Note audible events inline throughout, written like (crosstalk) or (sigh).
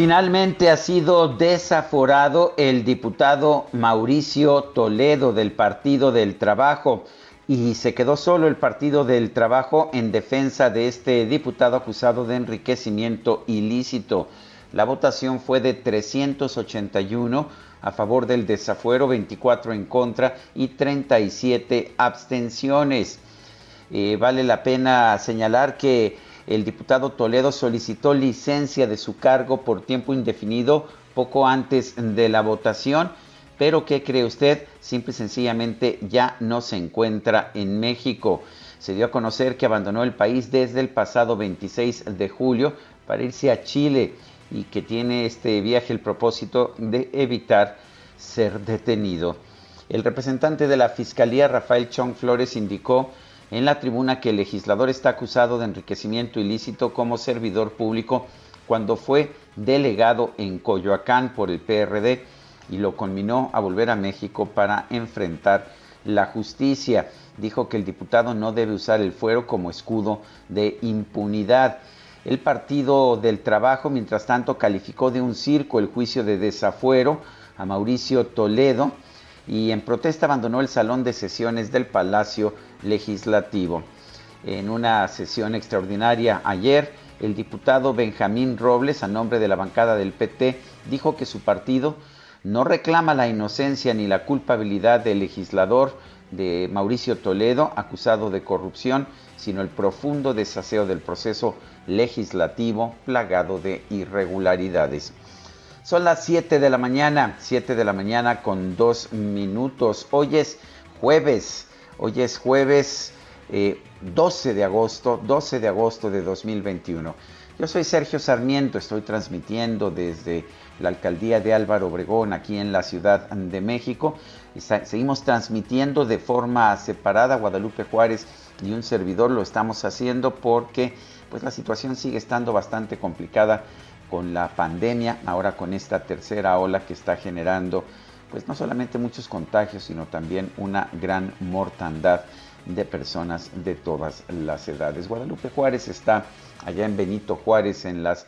Finalmente ha sido desaforado el diputado Mauricio Toledo del Partido del Trabajo y se quedó solo el Partido del Trabajo en defensa de este diputado acusado de enriquecimiento ilícito. La votación fue de 381 a favor del desafuero, 24 en contra y 37 abstenciones. Eh, vale la pena señalar que el diputado Toledo solicitó licencia de su cargo por tiempo indefinido poco antes de la votación, pero ¿qué cree usted? Simple y sencillamente ya no se encuentra en México. Se dio a conocer que abandonó el país desde el pasado 26 de julio para irse a Chile y que tiene este viaje el propósito de evitar ser detenido. El representante de la Fiscalía, Rafael Chong Flores, indicó en la tribuna que el legislador está acusado de enriquecimiento ilícito como servidor público cuando fue delegado en Coyoacán por el PRD y lo conminó a volver a México para enfrentar la justicia. Dijo que el diputado no debe usar el fuero como escudo de impunidad. El Partido del Trabajo, mientras tanto, calificó de un circo el juicio de desafuero a Mauricio Toledo y en protesta abandonó el salón de sesiones del Palacio Legislativo. En una sesión extraordinaria ayer, el diputado Benjamín Robles, a nombre de la bancada del PT, dijo que su partido no reclama la inocencia ni la culpabilidad del legislador de Mauricio Toledo, acusado de corrupción, sino el profundo desaseo del proceso legislativo plagado de irregularidades. Son las 7 de la mañana, 7 de la mañana con dos minutos. Hoy es jueves, hoy es jueves 12 eh, de agosto, 12 de agosto de 2021. Yo soy Sergio Sarmiento, estoy transmitiendo desde la alcaldía de Álvaro Obregón, aquí en la Ciudad de México. seguimos transmitiendo de forma separada Guadalupe Juárez y un servidor lo estamos haciendo porque pues la situación sigue estando bastante complicada con la pandemia, ahora con esta tercera ola que está generando pues no solamente muchos contagios, sino también una gran mortandad de personas de todas las edades. Guadalupe Juárez está allá en Benito Juárez en las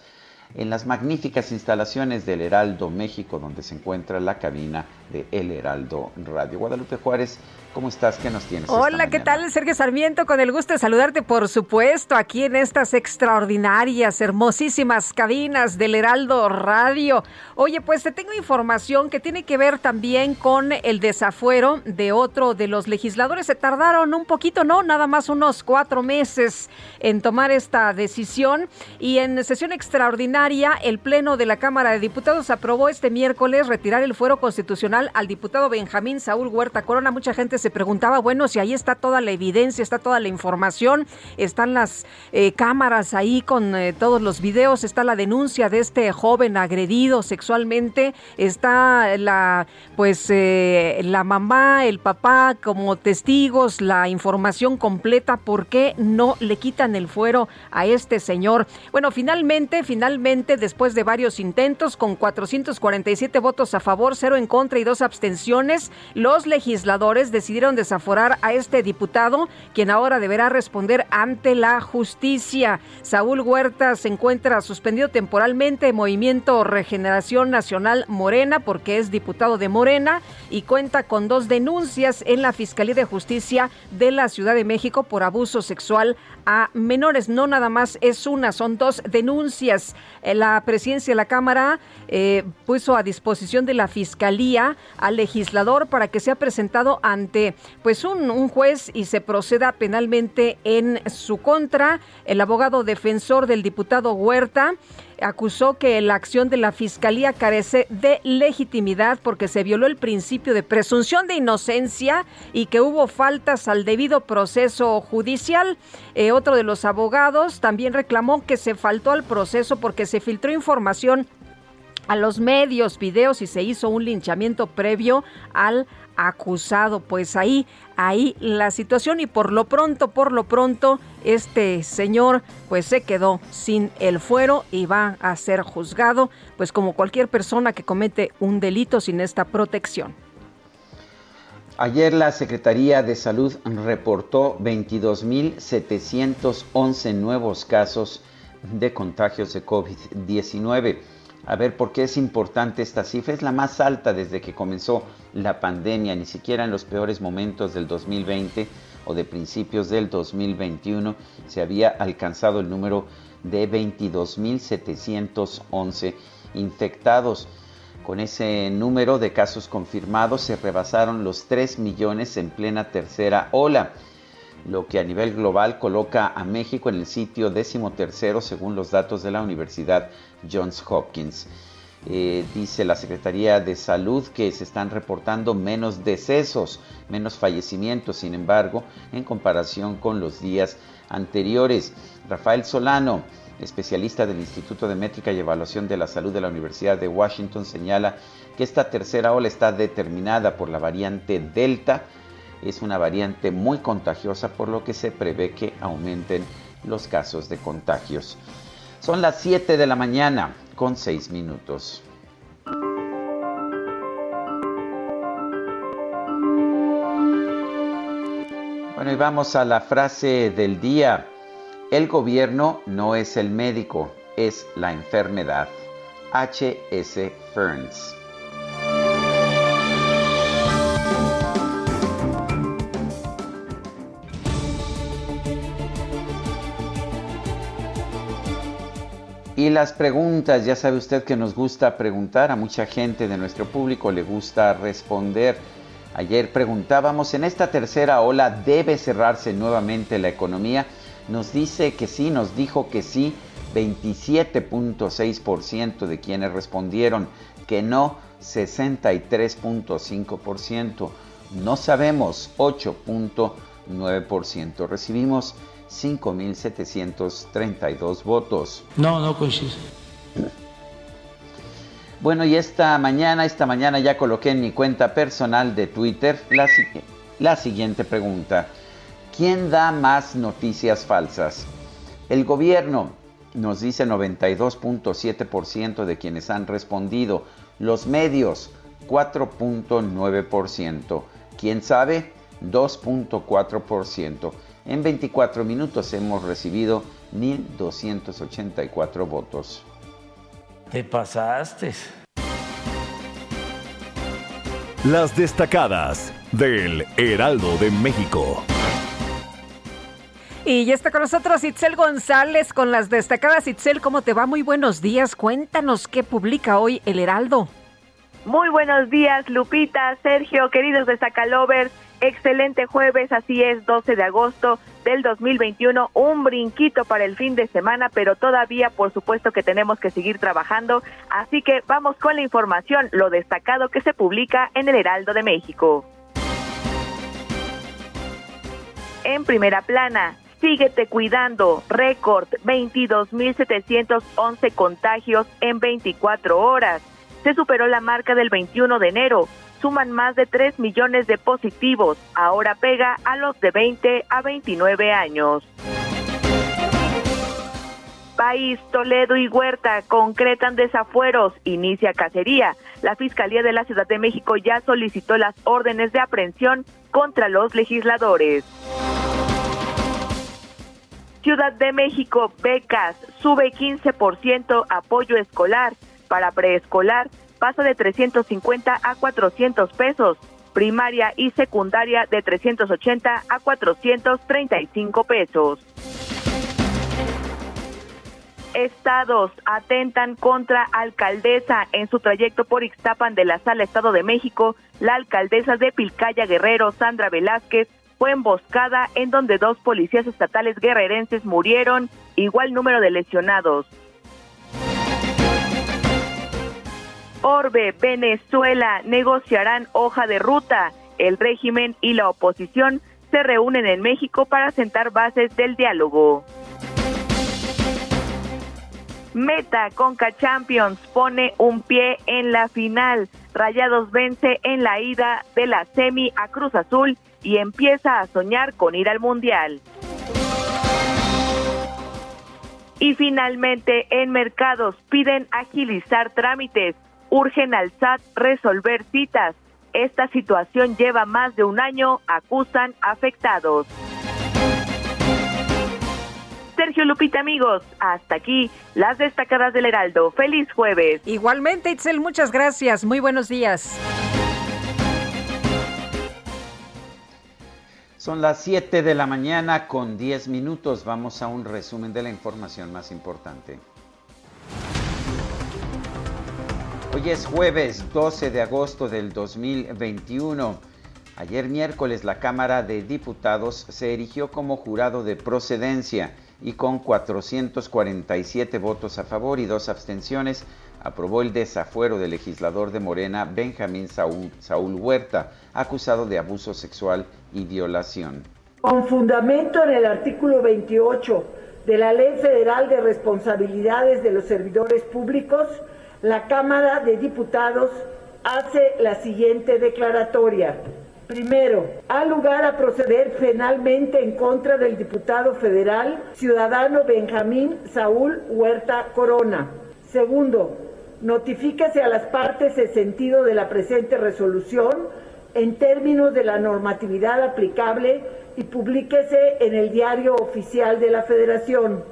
en las magníficas instalaciones del Heraldo México, donde se encuentra la cabina de El Heraldo Radio. Guadalupe Juárez, ¿Cómo estás? ¿Qué nos tienes? Hola, ¿qué tal? Sergio Sarmiento, con el gusto de saludarte, por supuesto, aquí en estas extraordinarias, hermosísimas cabinas del Heraldo Radio. Oye, pues te tengo información que tiene que ver también con el desafuero de otro de los legisladores. Se tardaron un poquito, ¿no? Nada más unos cuatro meses en tomar esta decisión. Y en sesión extraordinaria, el Pleno de la Cámara de Diputados aprobó este miércoles retirar el fuero constitucional al diputado Benjamín Saúl Huerta Corona. Mucha gente se preguntaba, bueno, si ahí está toda la evidencia, está toda la información, están las eh, cámaras ahí con eh, todos los videos, está la denuncia de este joven agredido sexualmente, está la, pues, eh, la mamá, el papá como testigos, la información completa, ¿por qué no le quitan el fuero a este señor? Bueno, finalmente, finalmente, después de varios intentos, con 447 votos a favor, cero en contra y dos abstenciones, los legisladores decidieron desaforar a este diputado, quien ahora deberá responder ante la justicia. Saúl Huerta se encuentra suspendido temporalmente en Movimiento Regeneración Nacional Morena, porque es diputado de Morena y cuenta con dos denuncias en la Fiscalía de Justicia de la Ciudad de México por abuso sexual a menores. No nada más es una, son dos denuncias. Eh, la presidencia de la Cámara eh, puso a disposición de la Fiscalía al legislador para que sea presentado ante pues un, un juez y se proceda penalmente en su contra. El abogado defensor del diputado Huerta acusó que la acción de la Fiscalía carece de legitimidad porque se violó el principio de presunción de inocencia y que hubo faltas al debido proceso judicial. Eh, otro de los abogados también reclamó que se faltó al proceso porque se filtró información a los medios, videos y se hizo un linchamiento previo al acusado. Pues ahí, ahí la situación y por lo pronto, por lo pronto, este señor pues se quedó sin el fuero y va a ser juzgado pues como cualquier persona que comete un delito sin esta protección. Ayer la Secretaría de Salud reportó 22.711 nuevos casos de contagios de COVID-19. A ver, ¿por qué es importante esta cifra? Es la más alta desde que comenzó la pandemia, ni siquiera en los peores momentos del 2020 o de principios del 2021 se había alcanzado el número de 22.711 infectados. Con ese número de casos confirmados se rebasaron los 3 millones en plena tercera ola lo que a nivel global coloca a México en el sitio décimo tercero según los datos de la Universidad Johns Hopkins. Eh, dice la Secretaría de Salud que se están reportando menos decesos, menos fallecimientos, sin embargo, en comparación con los días anteriores. Rafael Solano, especialista del Instituto de Métrica y Evaluación de la Salud de la Universidad de Washington, señala que esta tercera ola está determinada por la variante Delta, es una variante muy contagiosa por lo que se prevé que aumenten los casos de contagios. Son las 7 de la mañana con 6 minutos. Bueno, y vamos a la frase del día. El gobierno no es el médico, es la enfermedad. H.S. Ferns. Y las preguntas, ya sabe usted que nos gusta preguntar, a mucha gente de nuestro público le gusta responder. Ayer preguntábamos, ¿en esta tercera ola debe cerrarse nuevamente la economía? Nos dice que sí, nos dijo que sí, 27.6% de quienes respondieron que no, 63.5%. No sabemos, 8.9%. Recibimos 5.732 votos. No, no coincide. Bueno, y esta mañana, esta mañana ya coloqué en mi cuenta personal de Twitter la, la siguiente pregunta. ¿Quién da más noticias falsas? El gobierno, nos dice 92.7% de quienes han respondido. Los medios, 4.9%. ¿Quién sabe? 2.4%. En 24 minutos hemos recibido 1.284 votos. Te pasaste. Las destacadas del Heraldo de México. Y ya está con nosotros Itzel González con las destacadas. Itzel, ¿cómo te va? Muy buenos días. Cuéntanos qué publica hoy el Heraldo. Muy buenos días, Lupita, Sergio, queridos destacalovers. Excelente jueves, así es, 12 de agosto del 2021, un brinquito para el fin de semana, pero todavía por supuesto que tenemos que seguir trabajando, así que vamos con la información, lo destacado que se publica en el Heraldo de México. En primera plana, síguete cuidando, récord 22.711 contagios en 24 horas. Se superó la marca del 21 de enero, suman más de 3 millones de positivos. Ahora pega a los de 20 a 29 años. país, Toledo y Huerta concretan desafueros, inicia cacería. La Fiscalía de la Ciudad de México ya solicitó las órdenes de aprehensión contra los legisladores. Ciudad de México, becas, sube 15% apoyo escolar. Para preescolar, pasa de 350 a 400 pesos. Primaria y secundaria de 380 a 435 pesos. Estados atentan contra alcaldesa en su trayecto por Ixtapan de la Sala Estado de México. La alcaldesa de Pilcaya Guerrero, Sandra Velázquez, fue emboscada en donde dos policías estatales guerrerenses murieron, igual número de lesionados. Orbe, Venezuela, negociarán hoja de ruta. El régimen y la oposición se reúnen en México para sentar bases del diálogo. Meta Conca Champions pone un pie en la final. Rayados vence en la ida de la semi a Cruz Azul y empieza a soñar con ir al Mundial. Y finalmente, en mercados piden agilizar trámites, urgen al SAT resolver citas. Esta situación lleva más de un año, acusan afectados. Sergio Lupita, amigos, hasta aquí las destacadas del Heraldo. Feliz jueves. Igualmente, Itzel, muchas gracias. Muy buenos días. Son las 7 de la mañana con 10 minutos. Vamos a un resumen de la información más importante. Hoy es jueves 12 de agosto del 2021. Ayer miércoles la Cámara de Diputados se erigió como jurado de procedencia y con 447 votos a favor y dos abstenciones aprobó el desafuero del legislador de Morena Benjamín Saúl, Huerta, acusado de abuso sexual y violación. Con fundamento en el artículo 28 de la Ley Federal de Responsabilidades de los Servidores Públicos, la Cámara de Diputados hace la siguiente declaratoria. Primero, ha lugar a proceder penalmente en contra del diputado federal ciudadano Benjamín Saúl Huerta Corona. Segundo, notifíquese a las partes el sentido de la presente resolución en términos de la normatividad aplicable y publíquese en el diario oficial de la Federación.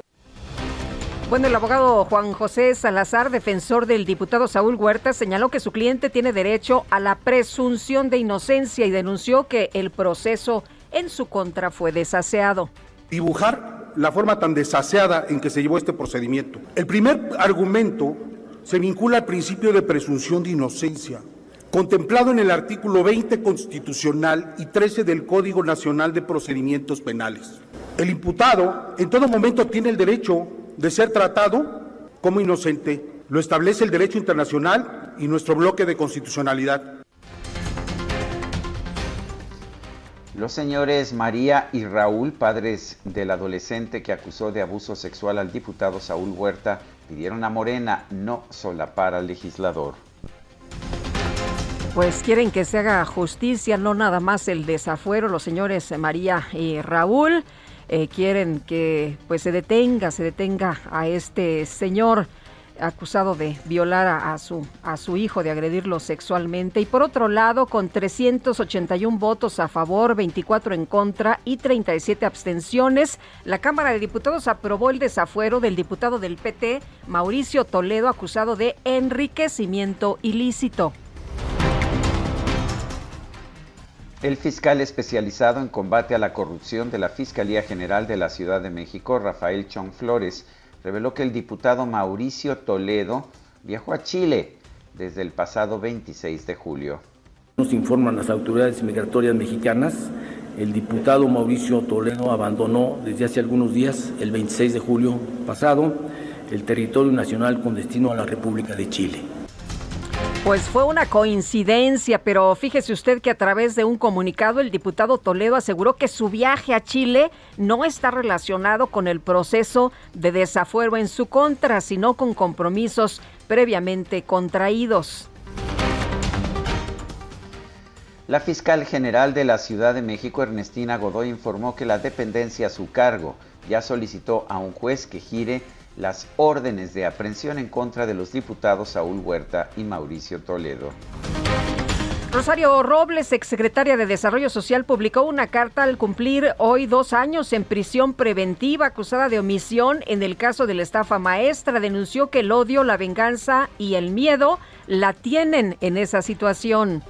Bueno, el abogado Juan José Salazar, defensor del diputado Saúl Huerta, señaló que su cliente tiene derecho a la presunción de inocencia y denunció que el proceso en su contra fue desaseado. Dibujar la forma tan desaseada en que se llevó este procedimiento. El primer argumento se vincula al principio de presunción de inocencia, contemplado en el artículo 20 constitucional y 13 del Código Nacional de Procedimientos Penales. El imputado en todo momento tiene el derecho de ser tratado como inocente. Lo establece el derecho internacional y nuestro bloque de constitucionalidad. Los señores María y Raúl, padres del adolescente que acusó de abuso sexual al diputado Saúl Huerta, pidieron a Morena no solapar al legislador. Pues quieren que se haga justicia, no nada más el desafuero, los señores María y Raúl. Eh, quieren que pues se detenga, se detenga a este señor acusado de violar a, su, a su hijo, de agredirlo sexualmente. Y por otro lado, con 381 votos a favor, 24 en contra y 37 abstenciones, la Cámara de Diputados aprobó el desafuero del diputado del PT, Mauricio Toledo, acusado de enriquecimiento ilícito. El fiscal especializado en combate a la corrupción de la Fiscalía General de la Ciudad de México, Rafael Chong Flores, reveló que el diputado Mauricio Toledo viajó a Chile desde el pasado 26 de julio. Nos informan las autoridades migratorias mexicanas, el diputado Mauricio Toledo abandonó desde hace algunos días, el 26 de julio pasado, el territorio nacional con destino a la República de Chile. Pues fue una coincidencia, pero fíjese usted que a través de un comunicado el diputado Toledo aseguró que su viaje a Chile no está relacionado con el proceso de desafuero en su contra, sino con compromisos previamente contraídos. La fiscal general de la Ciudad de México, Ernestina Godoy, informó que la dependencia a su cargo ya solicitó a un juez que gire las órdenes de aprehensión en contra de los diputados Saúl Huerta y Mauricio Toledo. Rosario Robles, exsecretaria de Desarrollo Social, publicó una carta al cumplir hoy dos años en prisión preventiva acusada de omisión en el caso de la estafa maestra. Denunció que el odio, la venganza y el miedo la tienen en esa situación.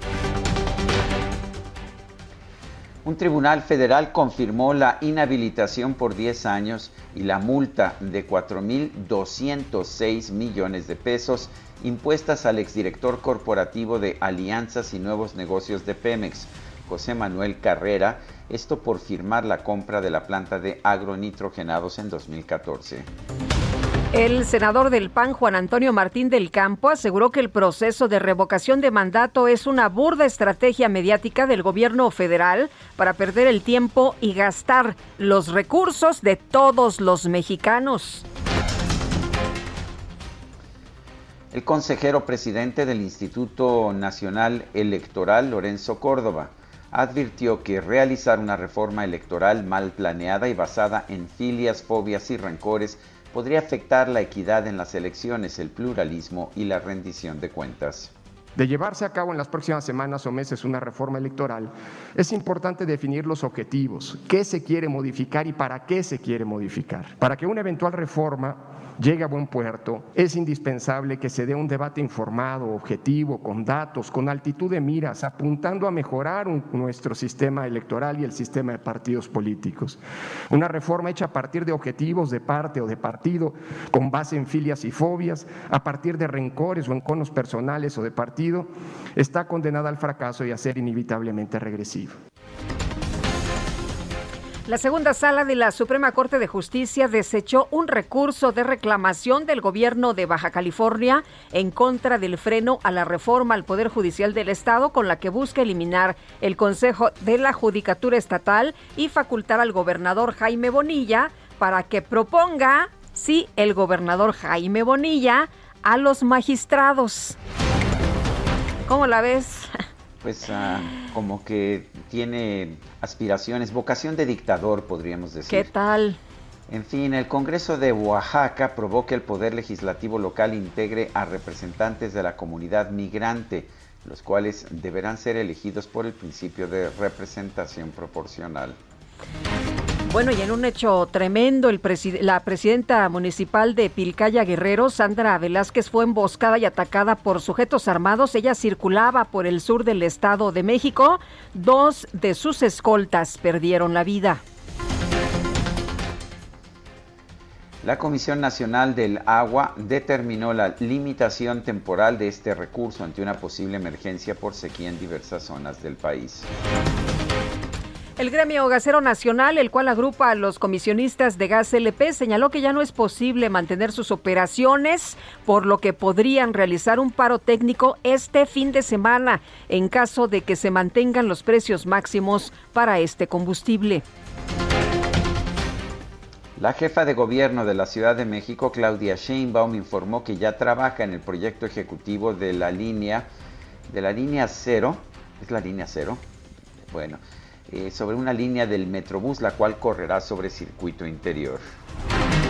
Un tribunal federal confirmó la inhabilitación por 10 años y la multa de 4.206 millones de pesos impuestas al exdirector corporativo de Alianzas y Nuevos Negocios de Pemex, José Manuel Carrera, esto por firmar la compra de la planta de agronitrogenados en 2014. El senador del PAN, Juan Antonio Martín del Campo, aseguró que el proceso de revocación de mandato es una burda estrategia mediática del gobierno federal para perder el tiempo y gastar los recursos de todos los mexicanos. El consejero presidente del Instituto Nacional Electoral, Lorenzo Córdoba, advirtió que realizar una reforma electoral mal planeada y basada en filias, fobias y rencores podría afectar la equidad en las elecciones, el pluralismo y la rendición de cuentas. De llevarse a cabo en las próximas semanas o meses una reforma electoral, es importante definir los objetivos, qué se quiere modificar y para qué se quiere modificar. Para que una eventual reforma llegue a buen puerto, es indispensable que se dé un debate informado, objetivo, con datos, con altitud de miras, apuntando a mejorar nuestro sistema electoral y el sistema de partidos políticos. Una reforma hecha a partir de objetivos de parte o de partido, con base en filias y fobias, a partir de rencores o enconos personales o de partido, está condenada al fracaso y a ser inevitablemente regresiva. La segunda sala de la Suprema Corte de Justicia desechó un recurso de reclamación del gobierno de Baja California en contra del freno a la reforma al Poder Judicial del Estado con la que busca eliminar el Consejo de la Judicatura Estatal y facultar al gobernador Jaime Bonilla para que proponga, sí, el gobernador Jaime Bonilla, a los magistrados. ¿Cómo la ves? Pues ah, como que tiene aspiraciones, vocación de dictador, podríamos decir. ¿Qué tal? En fin, el Congreso de Oaxaca aprobó que el Poder Legislativo local integre a representantes de la comunidad migrante, los cuales deberán ser elegidos por el principio de representación proporcional. Bueno, y en un hecho tremendo, la presidenta municipal de Pilcaya Guerrero, Sandra Velázquez, fue emboscada y atacada por sujetos armados. Ella circulaba por el sur del Estado de México. Dos de sus escoltas perdieron la vida. La Comisión Nacional del Agua determinó la limitación temporal de este recurso ante una posible emergencia por sequía en diversas zonas del país. El gremio gasero nacional, el cual agrupa a los comisionistas de gas LP, señaló que ya no es posible mantener sus operaciones, por lo que podrían realizar un paro técnico este fin de semana en caso de que se mantengan los precios máximos para este combustible. La jefa de gobierno de la Ciudad de México, Claudia Sheinbaum, informó que ya trabaja en el proyecto ejecutivo de la línea de la línea cero, es la línea cero, bueno, eh, sobre una línea del Metrobús, la cual correrá sobre circuito interior.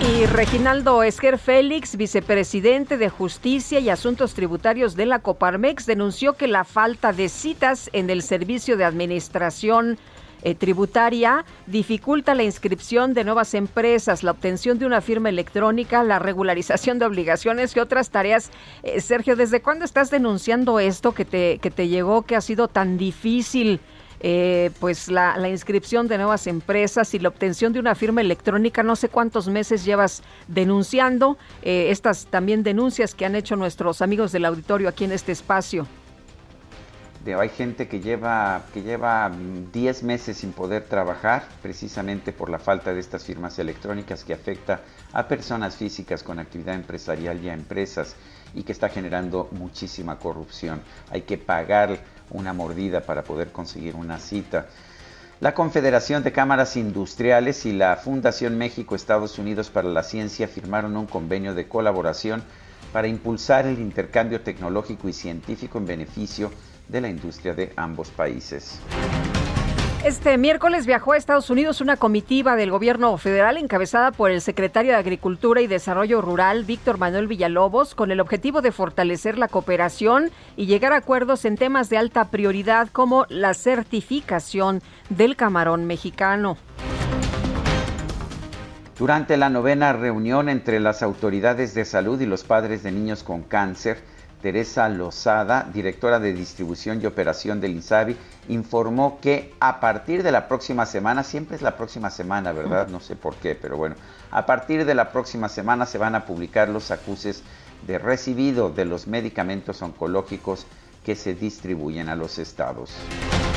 Y Reginaldo Esquer Félix, vicepresidente de Justicia y Asuntos Tributarios de la Coparmex, denunció que la falta de citas en el servicio de administración eh, tributaria dificulta la inscripción de nuevas empresas, la obtención de una firma electrónica, la regularización de obligaciones y otras tareas. Eh, Sergio, ¿desde cuándo estás denunciando esto que te, que te llegó, que ha sido tan difícil? Eh, pues la, inscripción de nuevas empresas y la obtención de una firma electrónica. No sé cuántos meses llevas denunciando eh, estas también denuncias que han hecho nuestros amigos del auditorio aquí en este espacio. hay gente que lleva que lleva 10 meses sin poder trabajar precisamente por la falta de estas firmas electrónicas que afecta a personas físicas con actividad empresarial y a empresas y que está generando muchísima corrupción. Hay que pagar una mordida para poder conseguir una cita. La Confederación de Cámaras Industriales y la Fundación México-Estados Unidos para la Ciencia firmaron un convenio de colaboración para impulsar el intercambio tecnológico y científico en beneficio de la industria de ambos países. Este miércoles viajó a Estados Unidos una comitiva del gobierno federal encabezada por el secretario de Agricultura y Desarrollo Rural, Víctor Manuel Villalobos, con el objetivo de fortalecer la cooperación y llegar a acuerdos en temas de alta prioridad como la certificación del camarón mexicano. Durante la novena reunión entre las autoridades de salud y los padres de niños con cáncer, Teresa Lozada, directora de distribución y operación del INSABI, informó que a partir de la próxima semana, siempre es la próxima semana, ¿verdad? No sé por qué, pero bueno, a partir de la próxima semana se van a publicar los acuses de recibido de los medicamentos oncológicos que se distribuyen a los estados.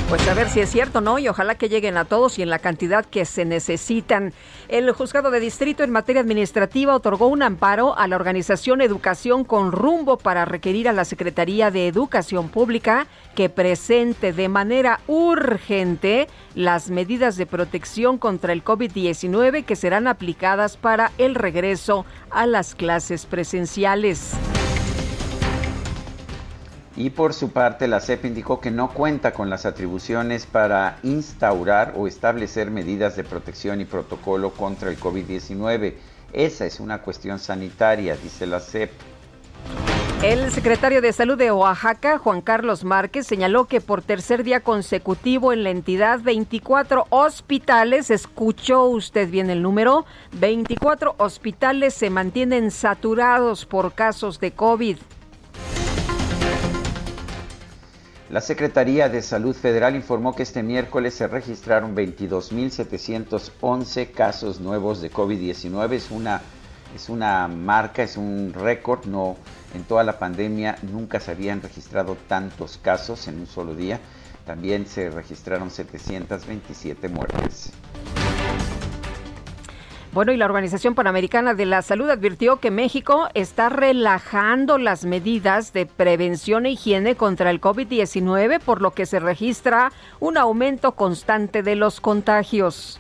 Pues a ver si es cierto, ¿no? Y ojalá que lleguen a todos y en la cantidad que se necesitan. El juzgado de distrito en materia administrativa otorgó un amparo a la organización Educación con Rumbo para requerir a la Secretaría de Educación Pública que presente de manera urgente las medidas de protección contra el COVID-19 que serán aplicadas para el regreso a las clases presenciales. Y por su parte, la CEP indicó que no cuenta con las atribuciones para instaurar o establecer medidas de protección y protocolo contra el COVID-19. Esa es una cuestión sanitaria, dice la CEP. El secretario de Salud de Oaxaca, Juan Carlos Márquez, señaló que por tercer día consecutivo en la entidad, 24 hospitales, escuchó usted bien el número, 24 hospitales se mantienen saturados por casos de COVID. La Secretaría de Salud Federal informó que este miércoles se registraron 22.711 casos nuevos de COVID-19. Es una, es una marca, es un récord. No, en toda la pandemia nunca se habían registrado tantos casos en un solo día. También se registraron 727 muertes. Bueno, y la Organización Panamericana de la Salud advirtió que México está relajando las medidas de prevención e higiene contra el COVID-19, por lo que se registra un aumento constante de los contagios.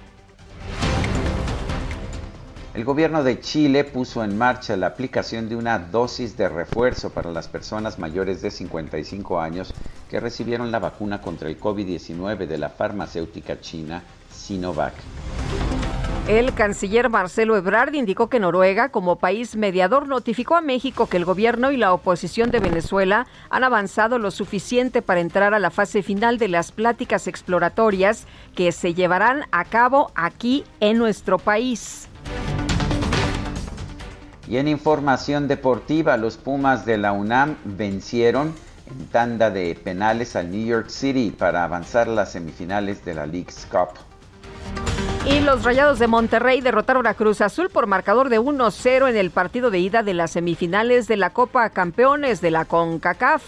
El gobierno de Chile puso en marcha la aplicación de una dosis de refuerzo para las personas mayores de 55 años que recibieron la vacuna contra el COVID-19 de la farmacéutica china Sinovac. El canciller Marcelo Ebrard indicó que Noruega, como país mediador, notificó a México que el gobierno y la oposición de Venezuela han avanzado lo suficiente para entrar a la fase final de las pláticas exploratorias que se llevarán a cabo aquí en nuestro país. Y en información deportiva, los Pumas de la UNAM vencieron en tanda de penales al New York City para avanzar a las semifinales de la League's Cup. Y los Rayados de Monterrey derrotaron a Cruz Azul por marcador de 1-0 en el partido de ida de las semifinales de la Copa Campeones de la CONCACAF.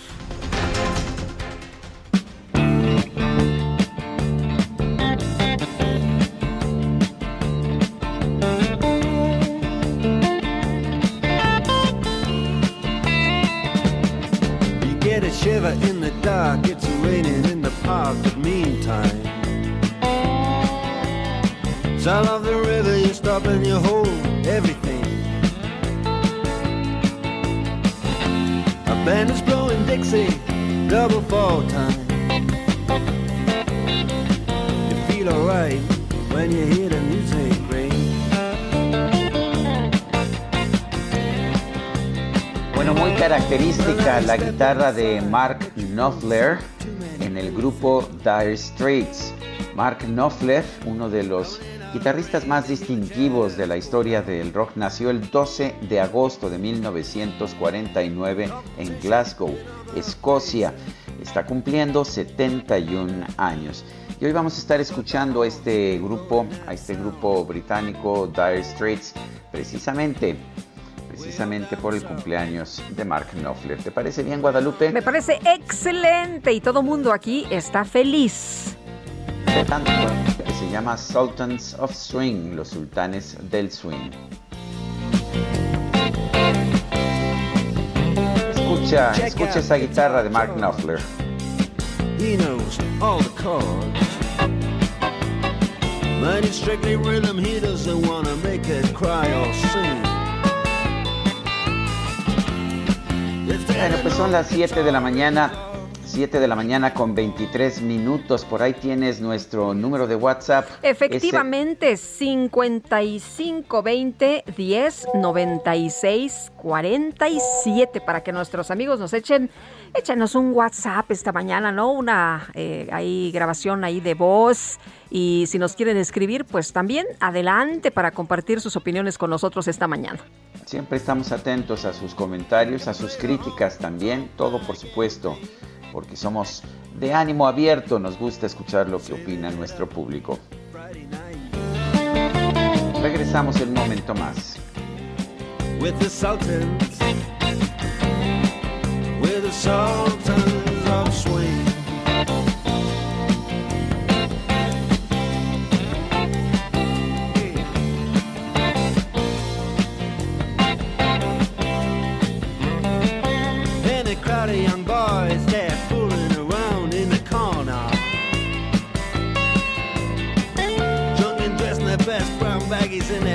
Sound of the river, you stop and you hold everything. A band is blowing Dixie, double fall time. You feel alright when you hear the music ring. Bueno, muy característica la guitarra de Mark Knopfler en el grupo Dire Straits. Mark Knopfler, uno de los guitarristas más distintivos de la historia del rock, nació el 12 de agosto de 1949 en Glasgow, Escocia. Está cumpliendo 71 años. Y hoy vamos a estar escuchando a este grupo, a este grupo británico Dire Straits, precisamente precisamente por el cumpleaños de Mark Knopfler. ¿Te parece bien, Guadalupe? Me parece excelente y todo mundo aquí está feliz. Tanto se llama Sultans of Swing, los sultanes del swing. Escucha, escucha esa guitarra de Mark Knopfler. He knows all the chords. Mine is strictly rhythm, he doesn't wanna make it cry or sing. Bueno, pues son las 7 de la mañana 7 de la mañana con 23 minutos. Por ahí tienes nuestro número de WhatsApp. Efectivamente, 5520 10 96 47 para que nuestros amigos nos echen échanos un WhatsApp esta mañana, ¿no? Una eh, ahí grabación ahí de voz y si nos quieren escribir, pues también adelante para compartir sus opiniones con nosotros esta mañana. Siempre estamos atentos a sus comentarios, a sus críticas también, todo por supuesto, porque somos de ánimo abierto, nos gusta escuchar lo que opina nuestro público. Regresamos en un momento más.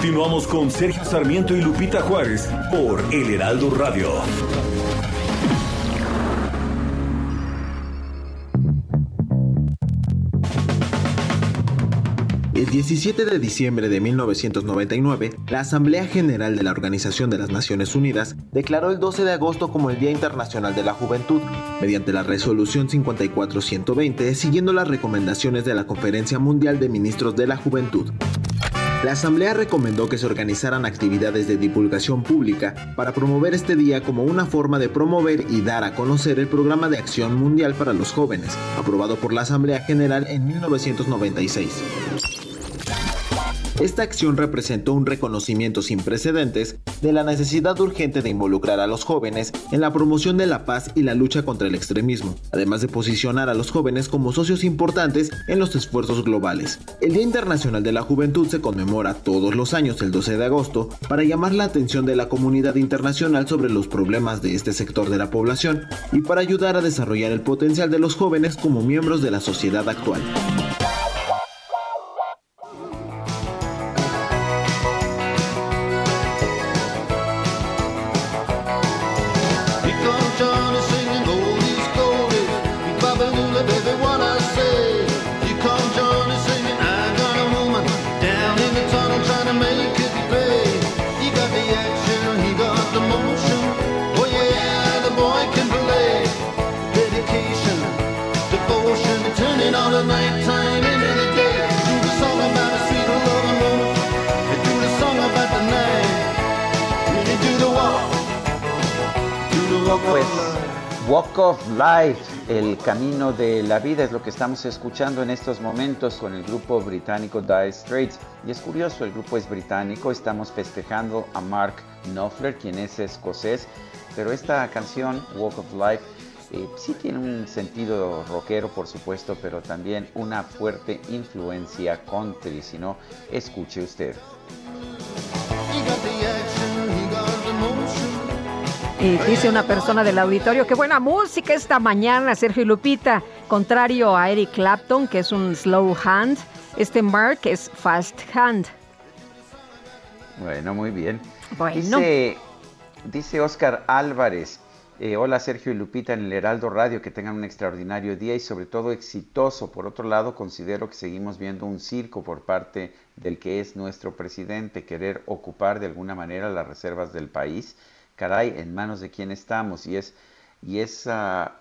Continuamos con Sergio Sarmiento y Lupita Juárez por El Heraldo Radio. El 17 de diciembre de 1999, la Asamblea General de la Organización de las Naciones Unidas declaró el 12 de agosto como el Día Internacional de la Juventud, mediante la resolución 54120, siguiendo las recomendaciones de la Conferencia Mundial de Ministros de la Juventud. La Asamblea recomendó que se organizaran actividades de divulgación pública para promover este día como una forma de promover y dar a conocer el Programa de Acción Mundial para los Jóvenes, aprobado por la Asamblea General en 1996. Esta acción representó un reconocimiento sin precedentes de la necesidad urgente de involucrar a los jóvenes en la promoción de la paz y la lucha contra el extremismo, además de posicionar a los jóvenes como socios importantes en los esfuerzos globales. El Día Internacional de la Juventud se conmemora todos los años el 12 de agosto para llamar la atención de la comunidad internacional sobre los problemas de este sector de la población y para ayudar a desarrollar el potencial de los jóvenes como miembros de la sociedad actual. Walk of Life, el camino de la vida es lo que estamos escuchando en estos momentos con el grupo británico Dire Straits. Y es curioso, el grupo es británico, estamos festejando a Mark Knopfler, quien es escocés, pero esta canción, Walk of Life, eh, sí tiene un sentido rockero, por supuesto, pero también una fuerte influencia country, si no, escuche usted. Y dice una persona del auditorio, qué buena música esta mañana, Sergio y Lupita. Contrario a Eric Clapton, que es un slow hand, este Mark es fast hand. Bueno, muy bien. Bueno. Dice, dice Oscar Álvarez, eh, hola Sergio y Lupita en el Heraldo Radio, que tengan un extraordinario día y sobre todo exitoso. Por otro lado, considero que seguimos viendo un circo por parte del que es nuestro presidente, querer ocupar de alguna manera las reservas del país. Caray, en manos de quién estamos y es y es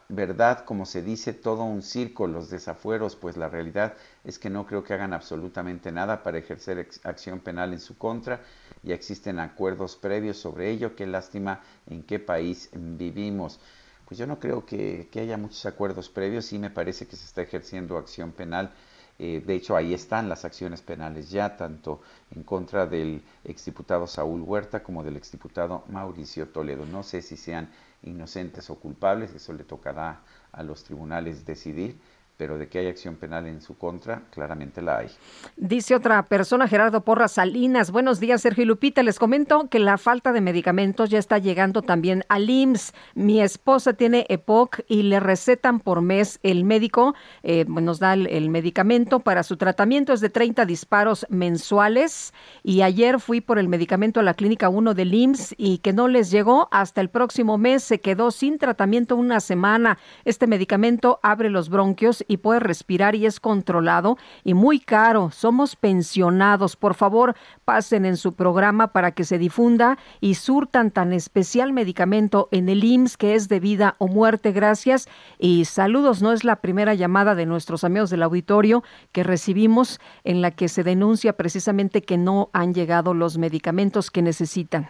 verdad, como se dice, todo un circo, los desafueros, pues la realidad es que no creo que hagan absolutamente nada para ejercer acción penal en su contra. Ya existen acuerdos previos sobre ello. Qué lástima en qué país vivimos. Pues yo no creo que, que haya muchos acuerdos previos. Sí me parece que se está ejerciendo acción penal Eh, de hecho, ahí están las acciones penales ya, tanto en contra del exdiputado Saúl Huerta como del exdiputado Mauricio Toledo. No sé si sean inocentes o culpables, eso le tocará a los tribunales decidir pero de que hay acción penal en su contra, claramente la hay. Dice otra persona, Gerardo Porras Salinas. Buenos días, Sergio Lupita. Les comento que la falta de medicamentos ya está llegando también al IMSS. Mi esposa tiene EPOC y le recetan por mes el médico, eh, nos da el, medicamento para su tratamiento, es de 30 disparos mensuales. Y ayer fui por el medicamento a la clínica 1 del IMSS y que no les llegó hasta el próximo mes. Se quedó sin tratamiento una semana. Este medicamento abre los bronquios y puede respirar y es controlado y muy caro. Somos pensionados. Por favor, pasen en su programa para que se difunda y surtan tan especial medicamento en el IMSS que es de vida o muerte. Gracias y saludos. No es la primera llamada de nuestros amigos del auditorio que recibimos en la que se denuncia precisamente que no han llegado los medicamentos que necesitan.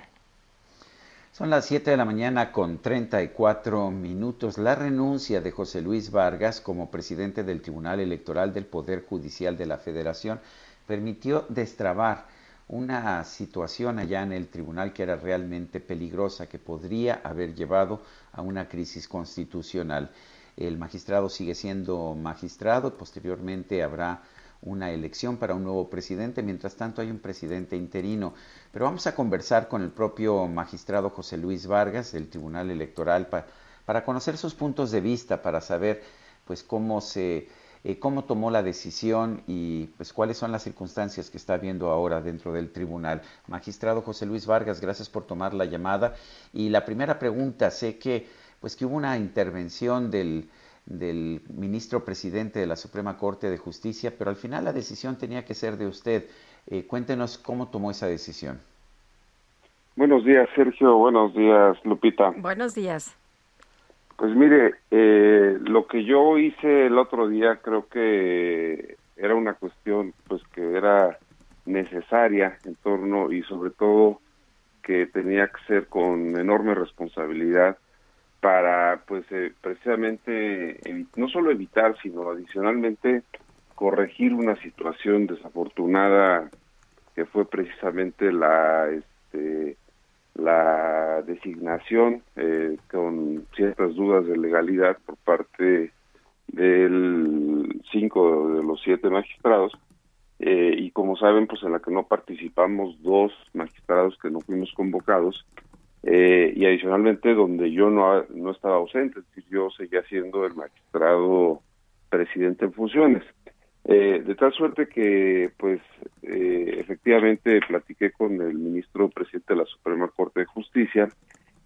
Son las 7 de la mañana con 34 minutos. La renuncia de José Luis Vargas como presidente del Tribunal Electoral del Poder Judicial de la Federación permitió destrabar una situación allá en el tribunal que era realmente peligrosa, que podría haber llevado a una crisis constitucional. El magistrado sigue siendo magistrado, posteriormente habrá una elección para un nuevo presidente. Mientras tanto, hay un presidente interino. Pero vamos a conversar con el propio magistrado José Luis Vargas del Tribunal Electoral para conocer sus puntos de vista, para saber pues cómo se eh, cómo tomó la decisión y pues cuáles son las circunstancias que está viendo ahora dentro del tribunal. Magistrado José Luis Vargas, gracias por tomar la llamada. Y la primera pregunta, sé que pues que hubo una intervención del del ministro presidente de la Suprema Corte de Justicia, pero al final la decisión tenía que ser de usted. Eh, cuéntenos cómo tomó esa decisión. Buenos días, Sergio. Buenos días, Lupita. Buenos días. Pues mire, eh, lo que yo hice el otro día creo que era una cuestión pues que era necesaria en torno y sobre todo que tenía que ser con enorme responsabilidad para pues eh, precisamente no solo evitar sino adicionalmente corregir una situación desafortunada que fue precisamente la este la designación eh, con ciertas dudas de legalidad por parte del cinco de los siete magistrados eh, y como saben pues en la que no participamos dos magistrados que no fuimos convocados eh, y adicionalmente donde yo no, no estaba ausente, es decir, yo seguía siendo el magistrado presidente en funciones. Eh, de tal suerte que, pues, eh, efectivamente platiqué con el ministro presidente de la Suprema Corte de Justicia,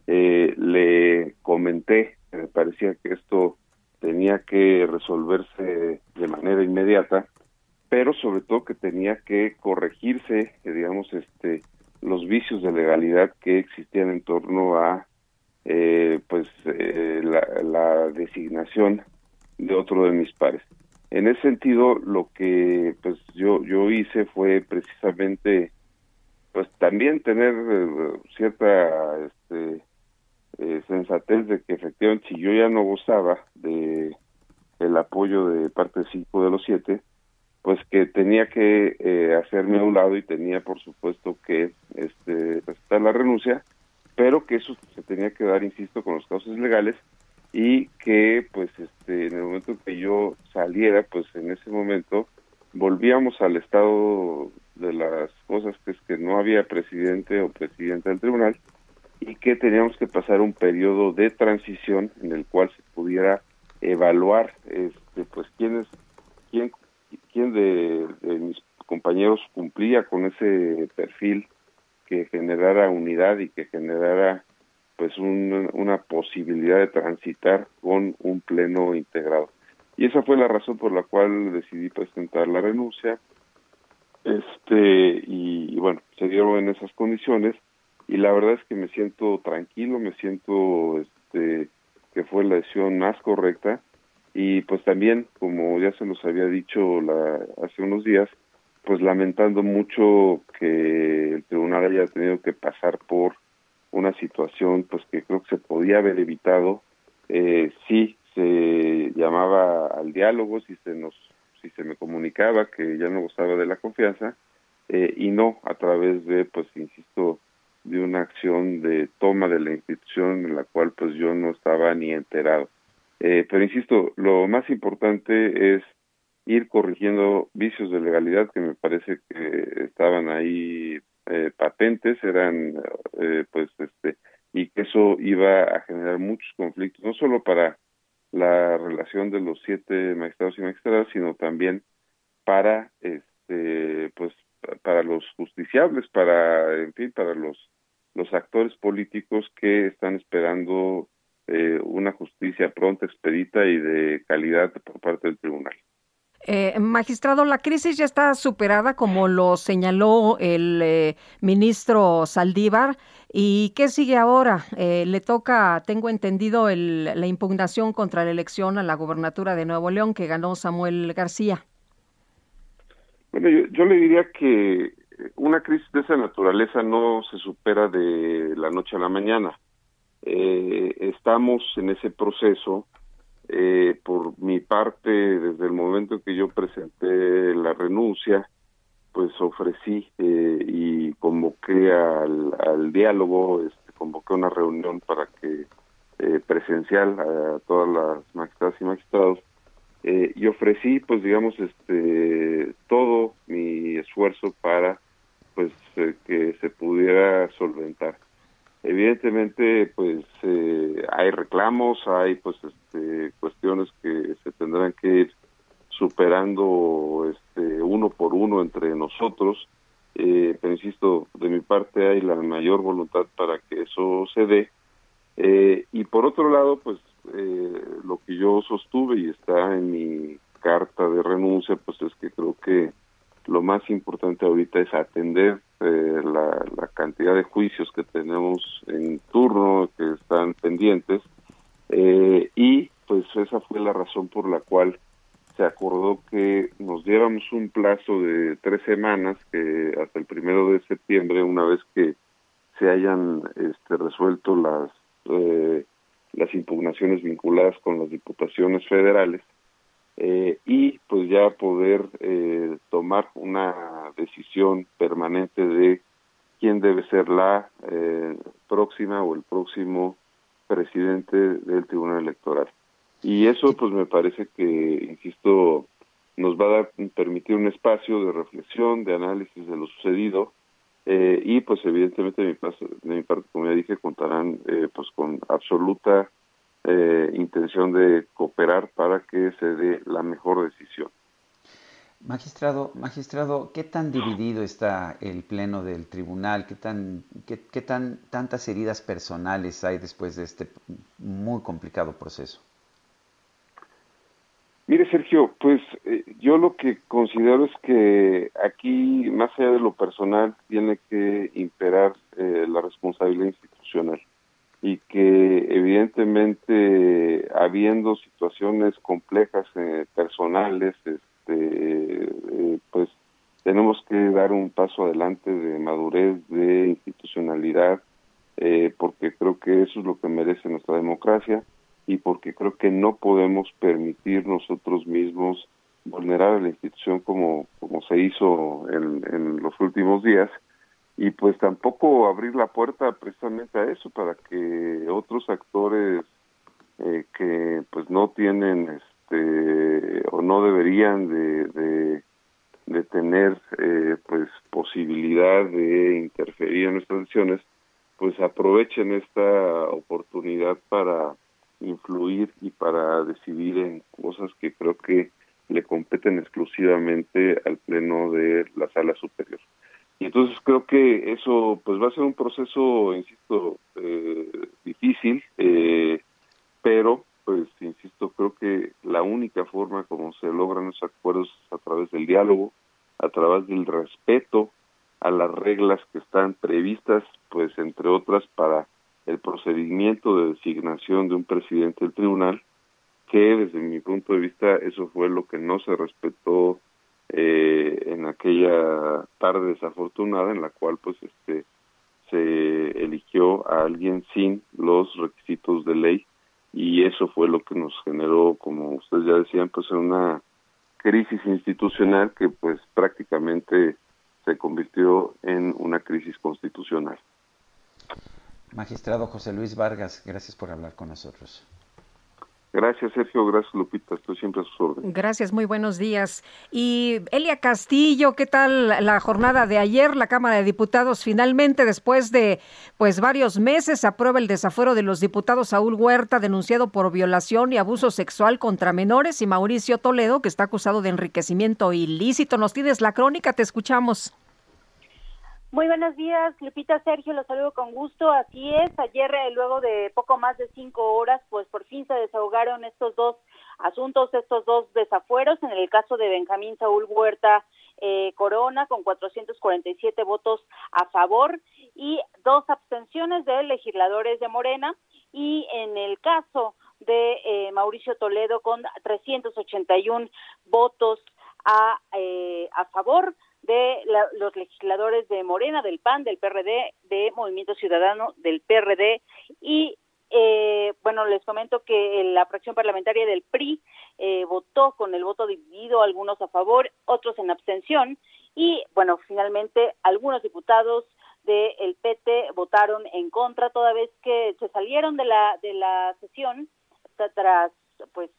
le comenté que me parecía que esto tenía que resolverse de manera inmediata, pero sobre todo que tenía que corregirse, digamos, este, los vicios de legalidad que existían en torno a eh, pues eh, la, designación de otro de mis pares. En ese sentido, lo que pues yo yo hice fue precisamente pues también tener eh, cierta este, sensatez de que efectivamente si yo ya no gozaba de el apoyo de parte 5 de los 7, pues que tenía que eh, hacerme a un lado y tenía por supuesto que este presentar la renuncia pero que eso se tenía que dar insisto con los casos legales y que pues este en el momento que yo saliera pues en ese momento volvíamos al estado de las cosas que es que no había presidente o presidenta del tribunal y que teníamos que pasar un periodo de transición en el cual se pudiera evaluar este pues quiénes quién quién de, mis compañeros cumplía con ese perfil que generara unidad y que generara pues una posibilidad de transitar con un pleno integrado. Y esa fue la razón por la cual decidí presentar la renuncia. Este y, bueno, se dieron en esas condiciones y la verdad es que me siento tranquilo, me siento este que fue la decisión más correcta y pues también como ya se nos había dicho la, hace unos días pues lamentando mucho que el tribunal haya tenido que pasar por una situación pues que creo que se podía haber evitado eh, si se llamaba al diálogo si se nos si se me comunicaba que ya no gozaba de la confianza eh, y no a través de, pues, insisto, de una acción de toma de la institución en la cual pues yo no estaba ni enterado. Eh, pero insisto, lo más importante es ir corrigiendo vicios de legalidad que me parece que estaban ahí eh, patentes, eran eh, pues este y que eso iba a generar muchos conflictos, no solo para la relación de los siete magistrados y magistradas, sino también para este pues para los justiciables, para en fin, para los los actores políticos que están esperando eh, una justicia pronta, expedita y de calidad por parte del tribunal. Eh, magistrado, la crisis ya está superada, como lo señaló el eh, ministro Saldívar. ¿Y qué sigue ahora? Eh, le toca, tengo entendido, el, la impugnación contra la elección a la gobernatura de Nuevo León que ganó Samuel García. Bueno, yo, yo le diría que una crisis de esa naturaleza no se supera de la noche a la mañana. Eh, estamos en ese proceso eh, por mi parte, desde el momento que yo presenté la renuncia, pues ofrecí eh, y convoqué al, diálogo, este, convoqué una reunión para que eh, presencial a todas las magistradas y magistrados eh, y ofrecí, pues digamos, este todo mi esfuerzo para pues eh, que se pudiera solventar evidentemente pues eh, hay reclamos hay pues este, cuestiones que se tendrán que ir superando este uno por uno entre nosotros. Eh, pero insisto de mi parte hay la mayor voluntad para que eso se dé. Eh, y por otro lado pues eh, lo que yo sostuve y está en mi carta de renuncia pues es que creo que lo más importante ahorita es atender eh, la, cantidad de juicios que tenemos en turno, que están pendientes, eh, y pues esa fue la razón por la cual se acordó que nos diéramos un plazo de tres semanas, que hasta el primero de septiembre, una vez que se hayan este, resuelto las eh, las impugnaciones vinculadas con las diputaciones federales, eh, y pues ya poder eh, tomar una decisión permanente de quién debe ser la eh, próxima o el próximo presidente del Tribunal Electoral. Y eso pues me parece que, insisto, nos va a dar, permitir un espacio de reflexión, de análisis de lo sucedido eh, y pues evidentemente de mi, de mi parte, como ya dije, contarán eh, pues con absoluta eh, intención de cooperar para que se dé la mejor decisión. Magistrado, magistrado, ¿qué tan dividido está el pleno del tribunal? ¿Qué tan, qué, qué tan tantas heridas personales hay después de este muy complicado proceso? Mire, Sergio, pues eh, yo lo que considero es que aquí, más allá de lo personal, tiene que imperar eh, la responsabilidad institucional y que evidentemente habiendo situaciones complejas eh, personales, este, eh, pues tenemos que dar un paso adelante de madurez, de institucionalidad, eh, porque creo que eso es lo que merece nuestra democracia y porque creo que no podemos permitir nosotros mismos vulnerar a la institución como, como se hizo en, en los últimos días y pues tampoco abrir la puerta precisamente a eso para que otros actores eh, que pues no tienen este o no deberían de, de, tener eh, pues posibilidad de interferir en nuestras decisiones pues aprovechen esta oportunidad para influir y para decidir en cosas que creo que le competen exclusivamente al pleno de la sala superior. Y entonces creo que eso pues va a ser un proceso, insisto, eh, difícil, eh, pero pues insisto, creo que la única forma como se logran esos acuerdos es a través del diálogo, a través del respeto a las reglas que están previstas, pues entre otras para el procedimiento de designación de un presidente del tribunal, que desde mi punto de vista eso fue lo que no se respetó eh, en aquella tarde desafortunada en la cual pues este se eligió a alguien sin los requisitos de ley y eso fue lo que nos generó como ustedes ya decían pues una crisis institucional que pues prácticamente se convirtió en una crisis constitucional. Magistrado José Luis Vargas, gracias por hablar con nosotros. Gracias, Sergio. Gracias, Lupita. Estoy siempre a sus órdenes. Gracias, muy buenos días. Y Elia Castillo, ¿qué tal la jornada de ayer? La Cámara de Diputados finalmente, después de pues varios meses, aprueba el desafuero de los diputados Saúl Huerta, denunciado por violación y abuso sexual contra menores, y Mauricio Toledo, que está acusado de enriquecimiento ilícito. Nos tienes la crónica, te escuchamos. Muy buenos días, Lupita Sergio, los saludo con gusto. Así es, ayer, eh, luego de poco más de cinco horas, pues por fin se desahogaron estos dos asuntos, estos dos desafueros. En el caso de Benjamín Saúl Huerta eh, Corona, con 447 votos a favor y dos abstenciones de legisladores de Morena. Y en el caso de eh, Mauricio Toledo, con 381 votos a, a favor de los legisladores de Morena, del PAN, del PRD, de Movimiento Ciudadano, del PRD y eh, bueno, les comento que la fracción parlamentaria del PRI eh, votó con el voto dividido, algunos a favor, otros en abstención, y bueno, finalmente algunos diputados del PT votaron en contra, toda vez que se salieron de la de la sesión tras pues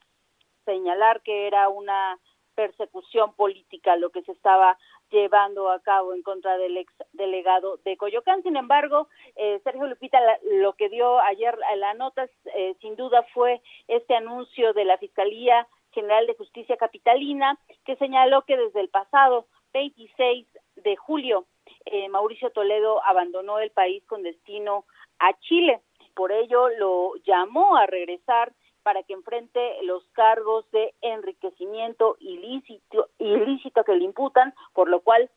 señalar que era una persecución política lo que se estaba llevando a cabo en contra del ex delegado de Coyoacán. Sin embargo, eh, Sergio Lupita, lo que dio ayer la nota, eh, sin duda, fue este anuncio de la Fiscalía General de Justicia Capitalina, que señaló que desde el pasado 26 de julio, eh, Mauricio Toledo abandonó el país con destino a Chile. Por ello, lo llamó a regresar para que enfrente los cargos de enriquecimiento ilícito, ilícito que le imputan, por lo cual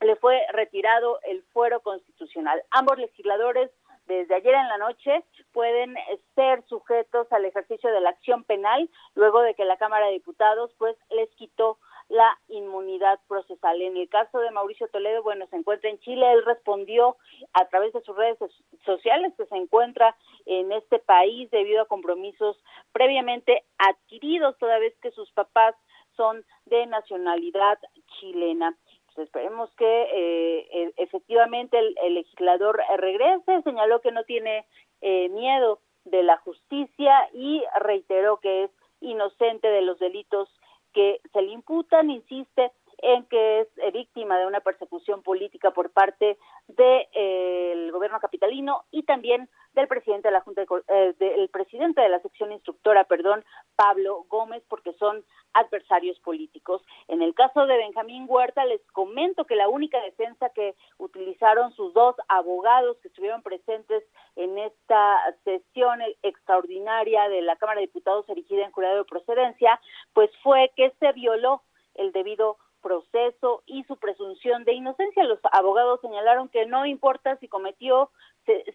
le fue retirado el fuero constitucional. Ambos legisladores desde ayer en la noche pueden ser sujetos al ejercicio de la acción penal luego de que la Cámara de Diputados pues les quitó la inmunidad procesal. En el caso de Mauricio Toledo, bueno, se encuentra en Chile, él respondió a través de sus redes sociales que se encuentra en este país debido a compromisos previamente adquiridos, toda vez que sus papás son de nacionalidad chilena. Pues esperemos que eh, e, efectivamente el, legislador regrese, señaló que no tiene eh, miedo de la justicia y reiteró que es inocente de los delitos que se le imputan, insiste en que es eh, víctima de una persecución política por parte del eh, gobierno capitalino y también del presidente de la Junta eh, del presidente de la sección instructora, perdón, Pablo Gómez, porque son adversarios políticos. En el caso de Benjamín Huerta, les comento que la única defensa que utilizaron sus dos abogados que estuvieron presentes en esta sesión extraordinaria de la Cámara de Diputados erigida en jurado de procedencia, pues fue que se violó el debido proceso y su presunción de inocencia. Los abogados señalaron que no importa si cometió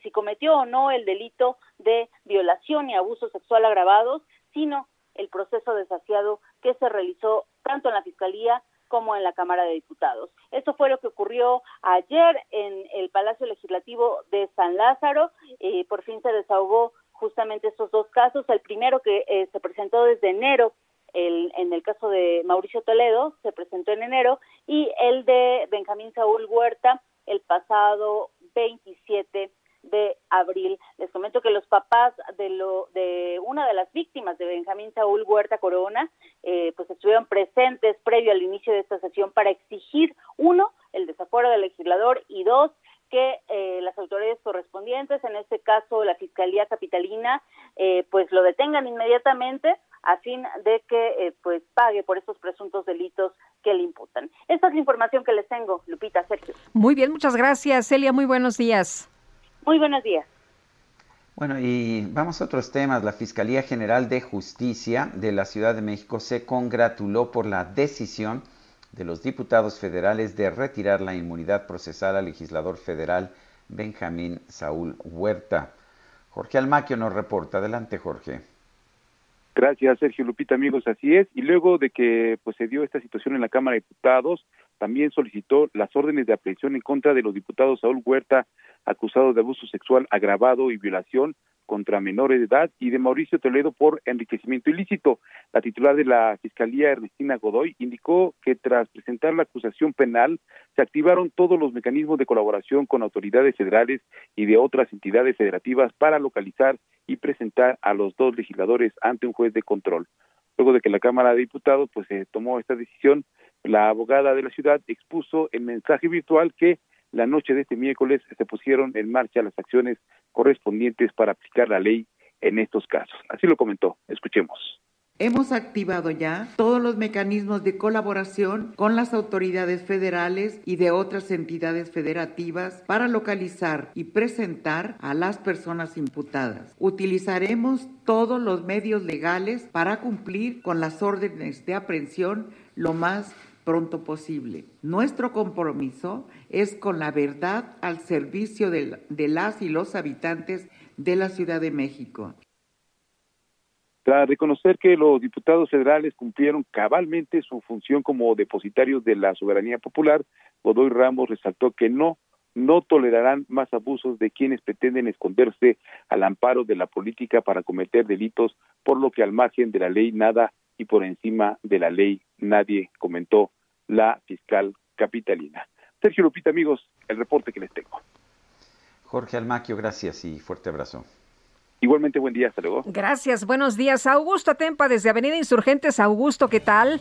si cometió o no el delito de violación y abuso sexual agravados, sino el proceso desasiado que se realizó tanto en la Fiscalía como en la Cámara de Diputados. Esto fue lo que ocurrió ayer en el Palacio Legislativo de San Lázaro. y por fin se desahogó justamente estos dos casos. El primero que eh, se presentó desde enero el, en el caso de Mauricio Toledo, se presentó en enero, y el de Benjamín Saúl Huerta el pasado 27 de abril. Les comento que los papás de lo de una de las víctimas de Benjamín Saúl Huerta Corona, eh, pues estuvieron presentes previo al inicio de esta sesión para exigir uno el desafuero del legislador y dos que eh, las autoridades correspondientes, en este caso la Fiscalía Capitalina, eh, pues lo detengan inmediatamente a fin de que eh, pues pague por estos presuntos delitos que le imputan. Esta es la información que les tengo, Lupita, Sergio. Muy bien, muchas gracias, Celia. Muy buenos días. Muy buenos días. Bueno, y vamos a otros temas. La Fiscalía General de Justicia de la Ciudad de México se congratuló por la decisión de los diputados federales de retirar la inmunidad procesal al legislador federal Benjamín Saúl Huerta. Jorge Almaquio nos reporta. Adelante, Jorge. Gracias, Sergio Lupita, amigos, así es. Y luego de que pues se dio esta situación en la Cámara de Diputados, también solicitó las órdenes de aprehensión en contra de los diputados Saúl Huerta, acusado de abuso sexual agravado y violación contra menores de edad y de Mauricio Toledo por enriquecimiento ilícito. La titular de la Fiscalía, Ernestina Godoy, indicó que tras presentar la acusación penal, se activaron todos los mecanismos de colaboración con autoridades federales y de otras entidades federativas para localizar y presentar a los dos legisladores ante un juez de control. Luego de que la Cámara de Diputados pues se tomó esta decisión, la abogada de la ciudad expuso en mensaje virtual que la noche de este miércoles se pusieron en marcha las acciones correspondientes para aplicar la ley en estos casos. Así lo comentó. Escuchemos. Hemos activado ya todos los mecanismos de colaboración con las autoridades federales y de otras entidades federativas para localizar y presentar a las personas imputadas. Utilizaremos todos los medios legales para cumplir con las órdenes de aprehensión lo más pronto posible. Nuestro compromiso es con la verdad al servicio de, las y los habitantes de la Ciudad de México. Tras reconocer que los diputados federales cumplieron cabalmente su función como depositarios de la soberanía popular, Godoy Ramos resaltó que no, no tolerarán más abusos de quienes pretenden esconderse al amparo de la política para cometer delitos, por lo que al margen de la ley nada y por encima de la ley nadie, comentó la fiscal capitalina. Sergio Lupita, amigos, el reporte que les tengo. Jorge Almaquio, gracias y fuerte abrazo. Igualmente, buen día, hasta luego. Gracias, buenos días. Augusto Tempa, desde Avenida Insurgentes. Augusto, ¿qué tal?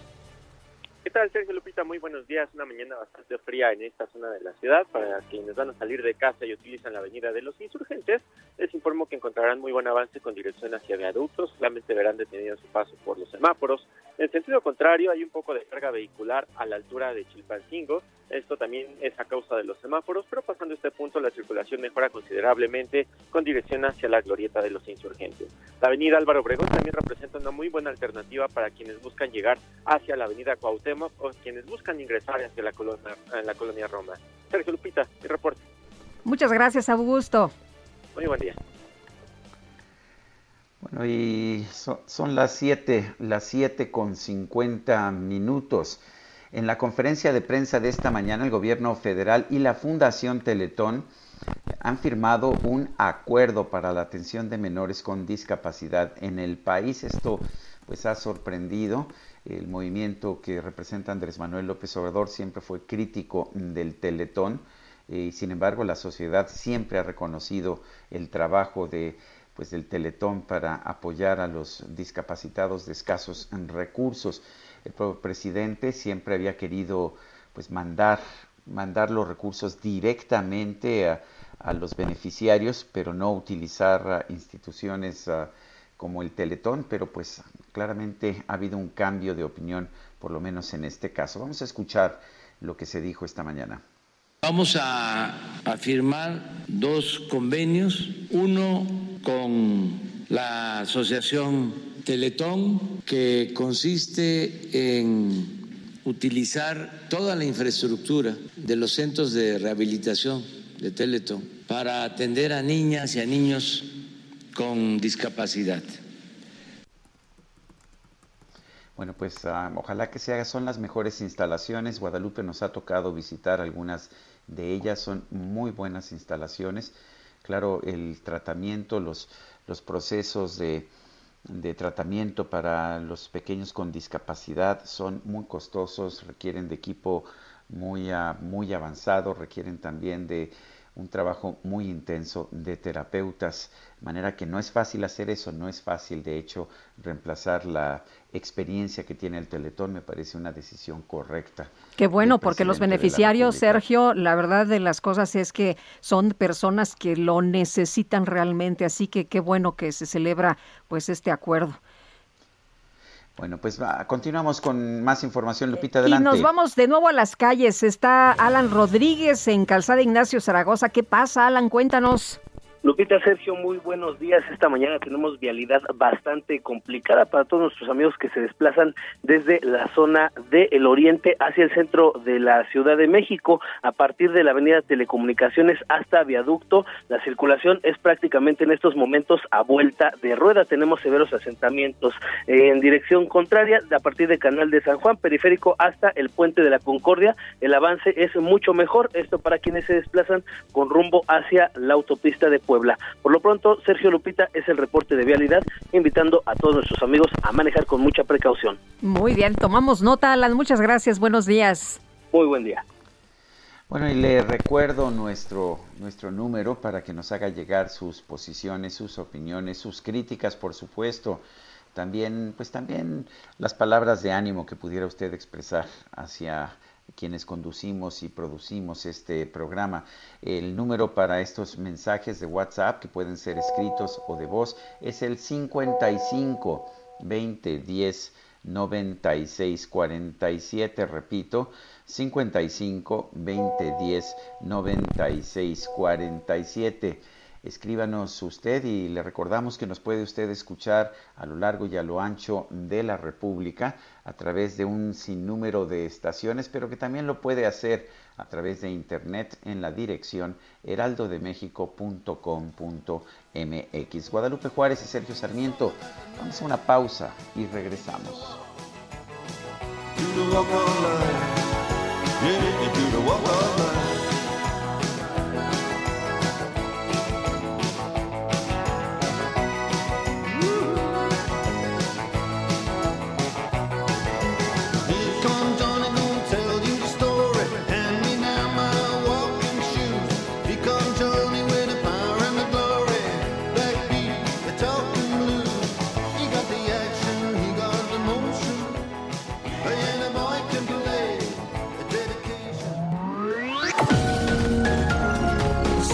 ¿Qué tal, Sergio Lupita? Muy buenos días. Una mañana bastante fría en esta zona de la ciudad. Para quienes van a salir de casa y utilizan la avenida de los insurgentes, les informo que encontrarán muy buen avance con dirección hacia viaductos. Solamente verán detenido su paso por los semáforos. En sentido contrario, hay un poco de carga vehicular a la altura de Chilpancingo. Esto también es a causa de los semáforos, pero pasando este punto la circulación mejora considerablemente con dirección hacia la glorieta de los insurgentes. La avenida Álvaro Obregón también representa una muy buena alternativa para quienes buscan llegar hacia la avenida Cuauhtémoc o quienes buscan ingresar hacia la colonia, la colonia Roma. Sergio Lupita, mi reporte. Muchas gracias, Augusto. Muy buen día. Bueno, y son, las 7, las 7 con 50 minutos. En la conferencia de prensa de esta mañana, el gobierno federal y la Fundación Teletón han firmado un acuerdo para la atención de menores con discapacidad en el país. Esto pues ha sorprendido. El movimiento que representa Andrés Manuel López Obrador siempre fue crítico del Teletón y sin embargo la sociedad siempre ha reconocido el trabajo de pues del Teletón para apoyar a los discapacitados de escasos recursos el presidente siempre había querido pues mandar, mandar los recursos directamente a, los beneficiarios, pero no utilizar instituciones ah, como el Teletón, pero pues claramente ha habido un cambio de opinión, por lo menos en este caso. Vamos a escuchar lo que se dijo esta mañana. Vamos a, a firmar dos convenios, uno con la Asociación Teletón, que consiste en utilizar toda la infraestructura de los centros de rehabilitación de Teletón para atender a niñas y a niños con discapacidad. Bueno, pues ah, ojalá que se haga, son las mejores instalaciones. Guadalupe nos ha tocado visitar algunas de ellas, son muy buenas instalaciones. Claro, el tratamiento, los, los procesos de, de tratamiento para los pequeños con discapacidad son muy costosos, requieren de equipo muy, ah, muy avanzado, requieren también de un trabajo muy intenso de terapeutas, de manera que no es fácil hacer eso, no es fácil de hecho reemplazar la experiencia que tiene el Teletón, me parece una decisión correcta. Qué bueno, porque los beneficiarios, Sergio, la verdad de las cosas es que son personas que lo necesitan realmente, así que qué bueno que se celebra pues este acuerdo. Bueno, pues continuamos con más información, Lupita, adelante. Y nos vamos de nuevo a las calles. Está Alan Rodríguez en Calzada Ignacio Zaragoza. ¿Qué pasa, Alan? Cuéntanos. Lupita Sergio, muy buenos días. Esta mañana tenemos vialidad bastante complicada para todos nuestros amigos que se desplazan desde la zona del oriente hacia el centro de la Ciudad de México, a partir de la avenida Telecomunicaciones hasta Viaducto. La circulación es prácticamente en estos momentos a vuelta de rueda. Tenemos severos asentamientos en dirección contraria, a partir del Canal de San Juan, periférico hasta el Puente de la Concordia. El avance es mucho mejor, esto para quienes se desplazan con rumbo hacia la autopista de Puebla. Por lo pronto, Sergio Lupita es el reporte de vialidad, invitando a todos nuestros amigos a manejar con mucha precaución. Muy bien, tomamos nota, Alan. Muchas gracias. Buenos días. Muy buen día. Bueno, y le recuerdo nuestro, nuestro número para que nos haga llegar sus posiciones, sus opiniones, sus críticas, por supuesto. También, pues también las palabras de ánimo que pudiera usted expresar hacia quienes conducimos y producimos este programa. El número para estos mensajes de WhatsApp, que pueden ser escritos o de voz, es el 55 20 10 96 47. Repito, 55 20 10 96 47. Escríbanos usted y le recordamos que nos puede usted escuchar a lo largo y a lo ancho de la República a través de un sinnúmero de estaciones, pero que también lo puede hacer a través de internet en la dirección heraldodemexico.com.mx. Guadalupe Juárez y Sergio Sarmiento, vamos a una pausa y regresamos.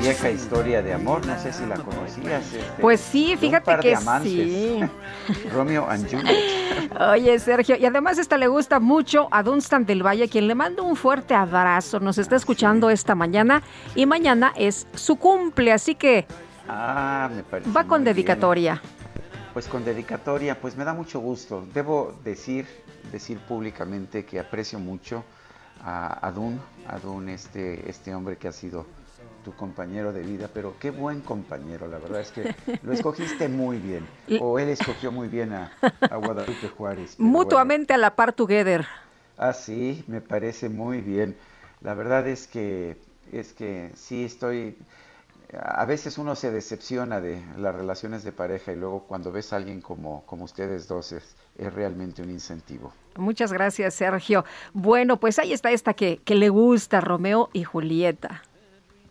Vieja historia de amor, no sé si la conocías. este, Pues sí, fíjate que sí. (laughs) Romeo and Juliet. Oye, Sergio, y además esta le gusta mucho a Dunstan del Valle, quien le mando un fuerte abrazo. Nos está escuchando esta mañana y mañana es su cumple, así que Ah, me parece. va con bien. dedicatoria. Pues con dedicatoria, pues me da mucho gusto. Debo decir, decir públicamente que aprecio mucho a Adun, Adun, este, este hombre que ha sido tu compañero de vida, pero qué buen compañero, la verdad es que lo (laughs) escogiste muy bien, o él escogió muy bien a, a Guadalupe Juárez. bueno. Mutuamente a la par together. Ah, sí, me parece muy bien. La verdad es que es que sí estoy a veces uno se decepciona de las relaciones de pareja y luego cuando ves a alguien como, como ustedes dos es, es realmente un incentivo. Muchas gracias, Sergio. Bueno, pues ahí está esta que, que le gusta, Romeo y Julieta.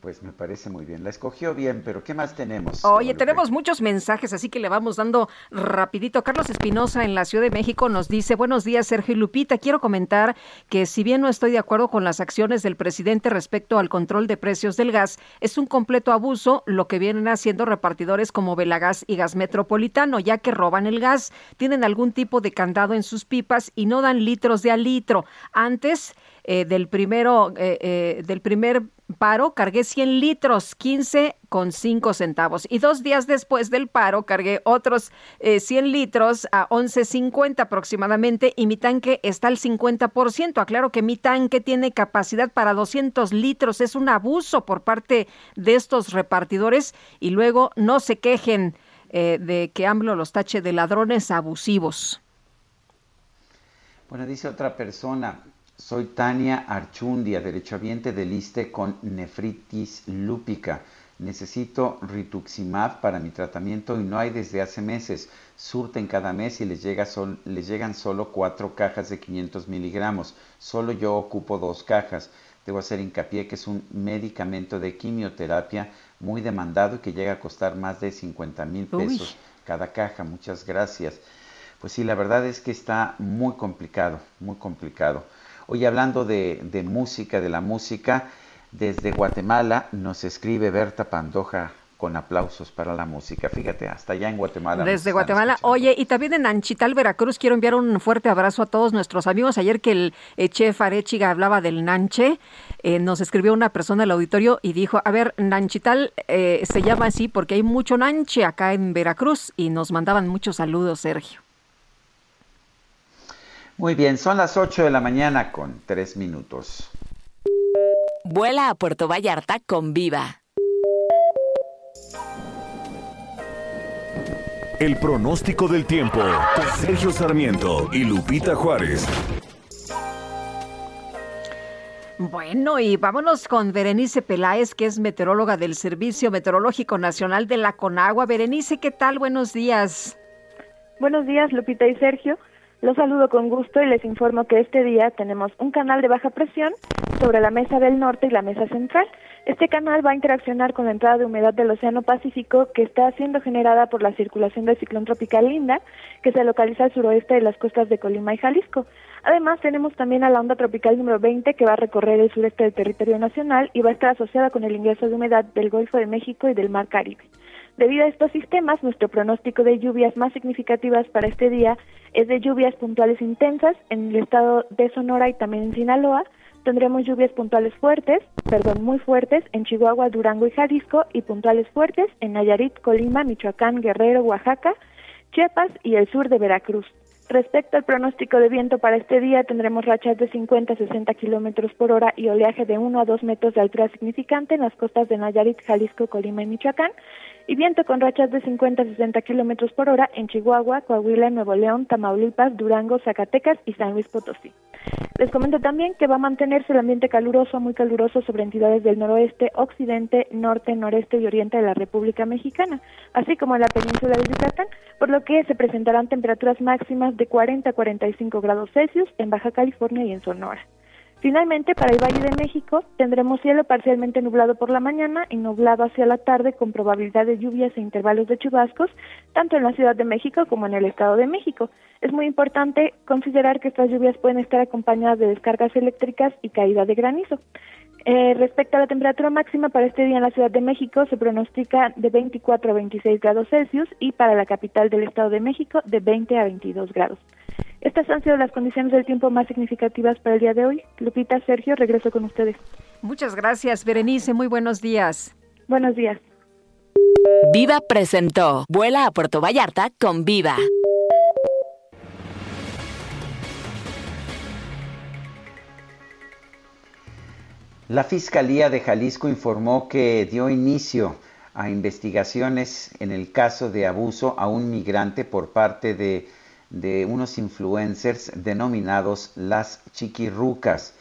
Pues me parece muy bien. La escogió bien, pero ¿qué más tenemos? Oye, Guadalupe? tenemos muchos mensajes, así que le vamos dando rapidito. Carlos Espinosa en la Ciudad de México nos dice, buenos días Sergio y Lupita, quiero comentar que si bien no estoy de acuerdo con las acciones del presidente respecto al control de precios del gas, es un completo abuso lo que vienen haciendo repartidores como Velagas y Gas Metropolitano, ya que roban el gas, tienen algún tipo de candado en sus pipas y no dan litros de a litro. Antes eh, del primero, eh, eh, del primer paro cargué 100 litros, 15 con 5 centavos. Y dos días después del paro cargué otros eh, 100 litros a 11.50 aproximadamente y mi tanque está al 50%. Aclaro que mi tanque tiene capacidad para 200 litros. Es un abuso por parte de estos repartidores y luego no se quejen de que AMLO los tache de ladrones abusivos. Bueno, dice otra persona, soy Tania Archundia, derechohabiente del ISTE con nefritis lúpica. Necesito rituximab para mi tratamiento y no hay desde hace meses. Surten cada mes y les, llega sol- les llegan solo cuatro cajas de 500 miligramos. Solo yo ocupo dos cajas. Debo hacer hincapié que es un medicamento de quimioterapia muy demandado y que llega a costar más de 50 mil Uy. pesos cada caja. Muchas gracias. Pues sí, la verdad es que está muy complicado, muy complicado. Hoy hablando de, de música, de la música, desde Guatemala nos escribe Berta Pandoja con aplausos para la música. Fíjate, hasta allá en Guatemala. Desde Guatemala. Oye, y también en Anchital, Veracruz, quiero enviar un fuerte abrazo a todos nuestros amigos. Ayer que el eh, chef Arechiga hablaba del nanche, eh, nos escribió una persona al auditorio y dijo, a ver, Nanchital eh, se llama así porque hay mucho nanche acá en Veracruz y nos mandaban muchos saludos, Sergio. Muy bien, son las 8 de la mañana con 3 minutos. Vuela a Puerto Vallarta con Viva. El pronóstico del tiempo. Sergio Sarmiento y Lupita Juárez. Bueno, y vámonos con Berenice Peláez, que es meteoróloga del Servicio Meteorológico Nacional de la Conagua. Berenice, ¿qué tal? Buenos días. Buenos días, Lupita y Sergio. Los saludo con gusto y les informo que este día tenemos un canal de baja presión sobre la mesa del norte y la mesa central. Este canal va a interaccionar con la entrada de humedad del Océano Pacífico que está siendo generada por la circulación del ciclón tropical Linda, que se localiza al suroeste de las costas de Colima y Jalisco. Además, tenemos también a la onda tropical número 20 que va a recorrer el sureste del territorio nacional y va a estar asociada con el ingreso de humedad del Golfo de México y del Mar Caribe. Debido a estos sistemas, nuestro pronóstico de lluvias más significativas para este día es de lluvias puntuales intensas en el estado de Sonora y también en Sinaloa. Tendremos lluvias puntuales fuertes, perdón, muy fuertes en Chihuahua, Durango y Jalisco y puntuales fuertes en Nayarit, Colima, Michoacán, Guerrero, Oaxaca, Chiapas y el sur de Veracruz. Respecto al pronóstico de viento para este día, tendremos rachas de 50 a 60 kilómetros por hora y oleaje de 1 a 2 metros de altura significante en las costas de Nayarit, Jalisco, Colima y Michoacán, y viento con rachas de 50 a 60 kilómetros por hora en Chihuahua, Coahuila, Nuevo León, Tamaulipas, Durango, Zacatecas y San Luis Potosí. Les comento también que va a mantenerse el ambiente caluroso, muy caluroso sobre entidades del noroeste, occidente, norte, noreste y oriente de la República Mexicana, así como en la península de Yucatán, por lo que se presentarán temperaturas máximas de 40 a 45 grados Celsius en Baja California y en Sonora. Finalmente, para el Valle de México, tendremos cielo parcialmente nublado por la mañana y nublado hacia la tarde con probabilidad de lluvias e intervalos de chubascos, tanto en la Ciudad de México como en el Estado de México. Es muy importante considerar que estas lluvias pueden estar acompañadas de descargas eléctricas y caída de granizo. Eh, respecto a la temperatura máxima para este día en la Ciudad de México, se pronostica de 24 a 26 grados Celsius y para la capital del Estado de México de 20 a 22 grados. Estas han sido las condiciones del tiempo más significativas para el día de hoy. Lupita, Sergio, regreso con ustedes. Muchas gracias, Berenice. Muy buenos días. Buenos días. Viva presentó Vuela a Puerto Vallarta con Viva. La Fiscalía de Jalisco informó que dio inicio a investigaciones en el caso de abuso a un migrante por parte de, de unos influencers denominados las chiquirrucas.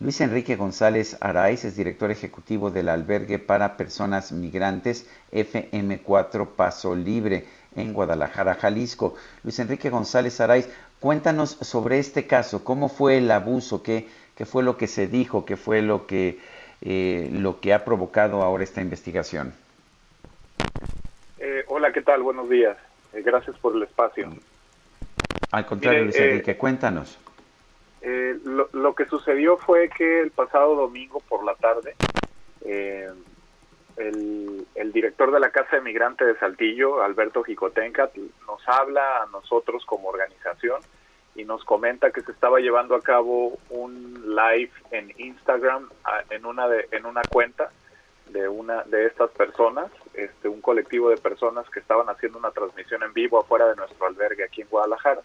Luis Enrique González Araiz es director ejecutivo del albergue para personas migrantes FM4 Paso Libre en Guadalajara, Jalisco. Luis Enrique González Araiz, cuéntanos sobre este caso, cómo fue el abuso, qué, qué fue lo que se dijo, qué fue lo que, eh, lo que ha provocado ahora esta investigación. Eh, hola, ¿qué tal? Buenos días. Eh, gracias por el espacio. Al contrario, Luis eh, Enrique, cuéntanos. Eh, lo, lo que sucedió fue que el pasado domingo por la tarde, eh, el, el director de la Casa de Migrante de Saltillo, Alberto Jicotenca, nos habla a nosotros como organización y nos comenta que se estaba llevando a cabo un live en Instagram a- en una de, en una cuenta de una de estas personas, este un colectivo de personas que estaban haciendo una transmisión en vivo afuera de nuestro albergue aquí en Guadalajara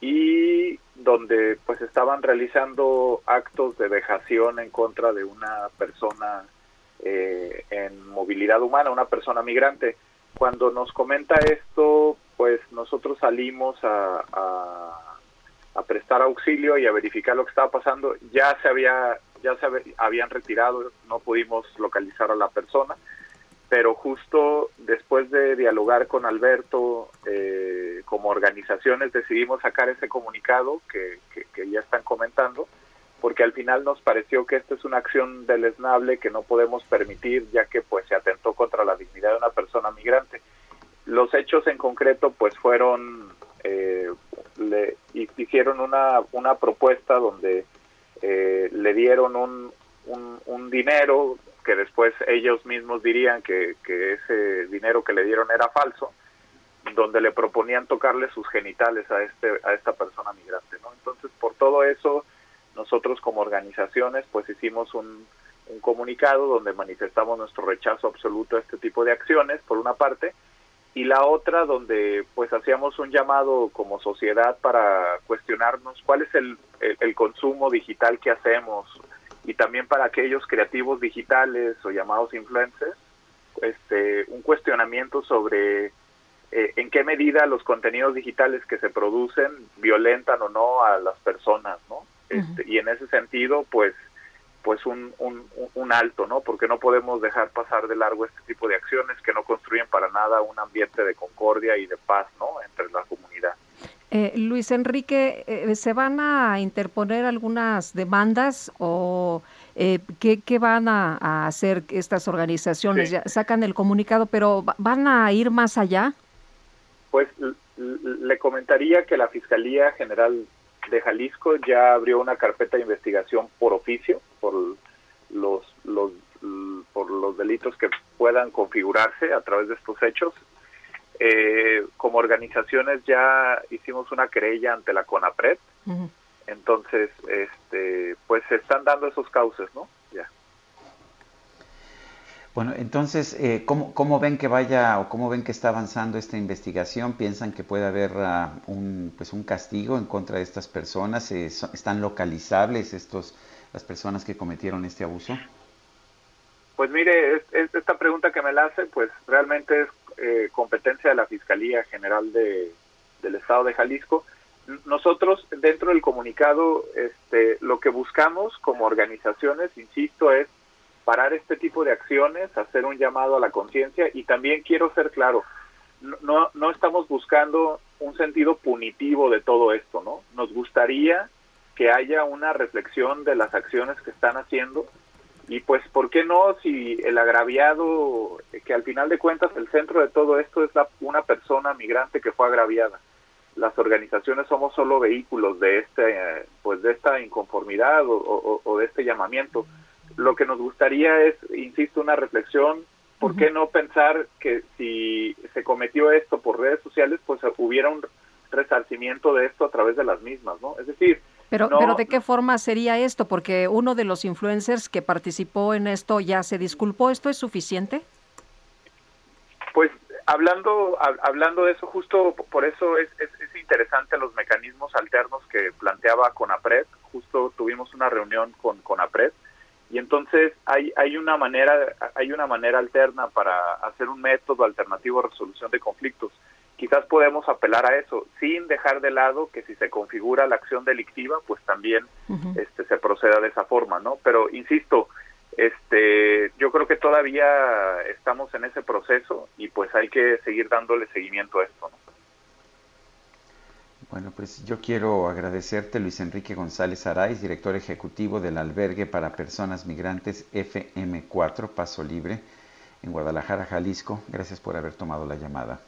y donde pues estaban realizando actos de vejación en contra de una persona eh, en movilidad humana, una persona migrante. Cuando nos comenta esto, pues nosotros salimos a, a, prestar auxilio y a verificar lo que estaba pasando. Ya se había, ya se habían retirado, no pudimos localizar a la persona. Pero justo después de dialogar con Alberto, eh, como organizaciones decidimos sacar ese comunicado que, que, que ya están comentando, porque al final nos pareció que esta es una acción deleznable que no podemos permitir ya que pues se atentó contra la dignidad de una persona migrante. Los hechos en concreto pues fueron, eh, le hicieron una, una propuesta donde eh, le dieron un, un, un, dinero que después ellos mismos dirían que, ese dinero que le dieron era falso, donde le proponían tocarle sus genitales a este a esta persona migrante, ¿no? Entonces, por todo eso nosotros como organizaciones pues hicimos un, un comunicado donde manifestamos nuestro rechazo absoluto a este tipo de acciones, por una parte, y la otra donde pues hacíamos un llamado como sociedad para cuestionarnos cuál es el, consumo digital que hacemos y también para aquellos creativos digitales o llamados influencers, este, un cuestionamiento sobre eh, en qué medida los contenidos digitales que se producen violentan o no a las personas, ¿no? Este, y en ese sentido, pues, pues un, un, un, alto, ¿no? Porque no podemos dejar pasar de largo este tipo de acciones que no construyen para nada un ambiente de concordia y de paz, ¿no? Entre la comunidad. Eh, Luis Enrique, eh, ¿se van a interponer algunas demandas o eh, ¿qué, ¿qué, van a, a, hacer estas organizaciones? Sí. Ya sacan el comunicado, pero ¿van a ir más allá? Pues le comentaría que la Fiscalía General de Jalisco ya abrió una carpeta de investigación por oficio por los, los por los delitos que puedan configurarse a través de estos hechos. Eh, como organizaciones ya hicimos una querella ante la CONAPRED, uh -huh. entonces este pues se están dando esos cauces, ¿no? Ya. Bueno, entonces, eh, ¿cómo, ¿cómo, ven que vaya o cómo ven que está avanzando esta investigación? ¿Piensan que puede haber uh, un, pues un castigo en contra de estas personas? Eh, son, ¿Están localizables estos, las personas que cometieron este abuso? Pues mire, es, es esta pregunta que me la hace, pues realmente es eh, competencia de la Fiscalía General de, del Estado de Jalisco. Nosotros, dentro del comunicado, este, lo que buscamos como organizaciones, insisto, es parar este tipo de acciones, hacer un llamado a la conciencia y también quiero ser claro, no, no estamos buscando un sentido punitivo de todo esto, ¿no? Nos gustaría que haya una reflexión de las acciones que están haciendo y pues, ¿por qué no si el agraviado, que al final de cuentas el centro de todo esto es la, una persona migrante que fue agraviada? Las organizaciones somos solo vehículos de este, pues de esta inconformidad o, o, o de este llamamiento lo que nos gustaría es, insisto, una reflexión. ¿Por uh -huh. qué no pensar que si se cometió esto por redes sociales, pues hubiera un resarcimiento de esto a través de las mismas, ¿no? Es decir, pero, no, pero ¿de qué forma sería esto? Porque uno de los influencers que participó en esto ya se disculpó. ¿Esto es suficiente? Pues hablando hablando de eso, justo por eso es, es, es interesante los mecanismos alternos que planteaba CONAPRED. Justo tuvimos una reunión con CONAPRED y entonces hay hay una manera hay una manera alterna para hacer un método alternativo de resolución de conflictos quizás podemos apelar a eso sin dejar de lado que si se configura la acción delictiva pues también uh -huh. este se proceda de esa forma no pero insisto este yo creo que todavía estamos en ese proceso y pues hay que seguir dándole seguimiento a esto ¿no? Bueno, pues yo quiero agradecerte, Luis Enrique González Araiz, director ejecutivo del albergue para personas migrantes FM4 Paso Libre en Guadalajara, Jalisco. Gracias por haber tomado la llamada.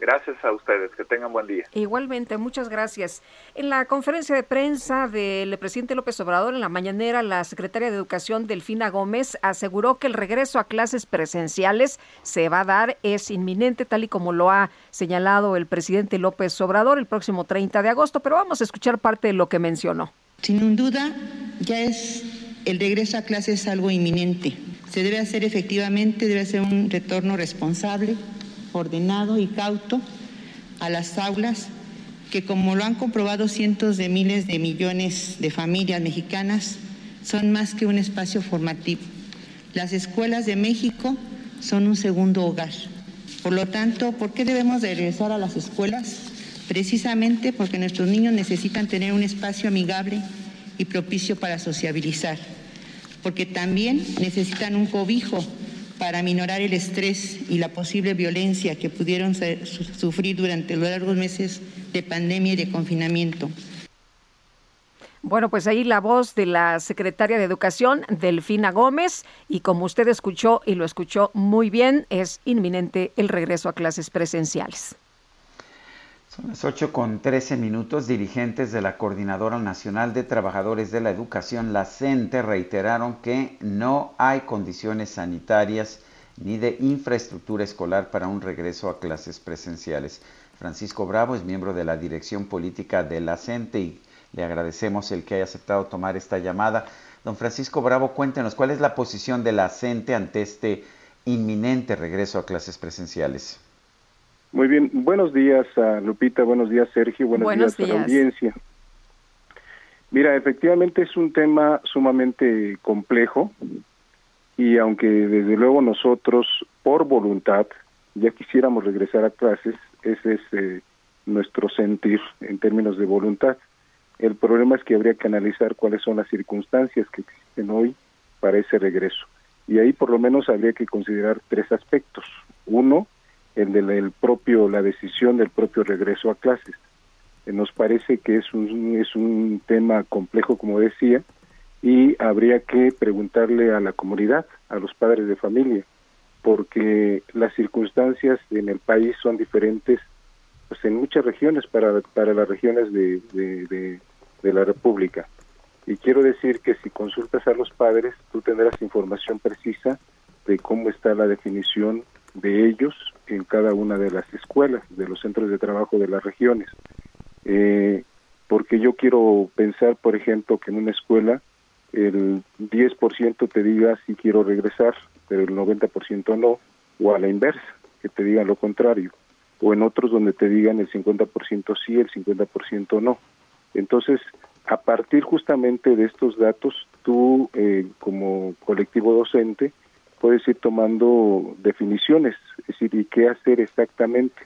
Gracias a ustedes, que tengan buen día. Igualmente, muchas gracias. En la conferencia de prensa del presidente López Obrador en la mañanera, la secretaria de Educación Delfina Gómez aseguró que el regreso a clases presenciales se va a dar, es inminente, tal y como lo ha señalado el presidente López Obrador el próximo 30 de agosto, pero vamos a escuchar parte de lo que mencionó. Sin duda, ya es el regreso a clases algo inminente. Se debe hacer efectivamente, debe ser un retorno responsable ordenado y cauto a las aulas que, como lo han comprobado cientos de miles de millones de familias mexicanas, son más que un espacio formativo. Las escuelas de México son un segundo hogar. Por lo tanto, ¿por qué debemos de regresar a las escuelas? Precisamente porque nuestros niños necesitan tener un espacio amigable y propicio para sociabilizar, porque también necesitan un cobijo para minorar el estrés y la posible violencia que pudieron sufrir durante los largos meses de pandemia y de confinamiento. Bueno, pues ahí la voz de la secretaria de Educación, Delfina Gómez, y como usted escuchó y lo escuchó muy bien, es inminente el regreso a clases presenciales. Son las 8 con 13 minutos. Dirigentes de la Coordinadora Nacional de Trabajadores de la Educación, la CENTE, reiteraron que no hay condiciones sanitarias ni de infraestructura escolar para un regreso a clases presenciales. Francisco Bravo es miembro de la dirección política de la CENTE y le agradecemos el que haya aceptado tomar esta llamada. Don Francisco Bravo, cuéntenos cuál es la posición de la CENTE ante este inminente regreso a clases presenciales. Muy bien, buenos días a Lupita, buenos días Sergio, buenos, Buenos días, a la audiencia. Mira, efectivamente es un tema sumamente complejo y aunque desde luego nosotros por voluntad ya quisiéramos regresar a clases, ese es eh, nuestro sentir en términos de voluntad. El problema es que habría que analizar cuáles son las circunstancias que existen hoy para ese regreso. Y ahí por lo menos habría que considerar tres aspectos. Uno, el el propio la decisión del propio regreso a clases. Eh, Nos parece que es un es un tema complejo como decía y habría que preguntarle a la comunidad, a los padres de familia, porque las circunstancias en el país son diferentes pues en muchas regiones para para las regiones de, de, de, de la República. Y quiero decir que si consultas a los padres, tú tendrás información precisa de cómo está la definición de ellos en cada una de las escuelas, de los centros de trabajo de las regiones. Eh, porque yo quiero pensar, por ejemplo, que en una escuela el 10% te diga si quiero regresar, pero el 90% no, o a la inversa, que te digan lo contrario, o en otros donde te digan el 50% sí, el 50% no. Entonces, a partir justamente de estos datos, tú eh, como colectivo docente puedes ir tomando definiciones, es decir, y qué hacer exactamente,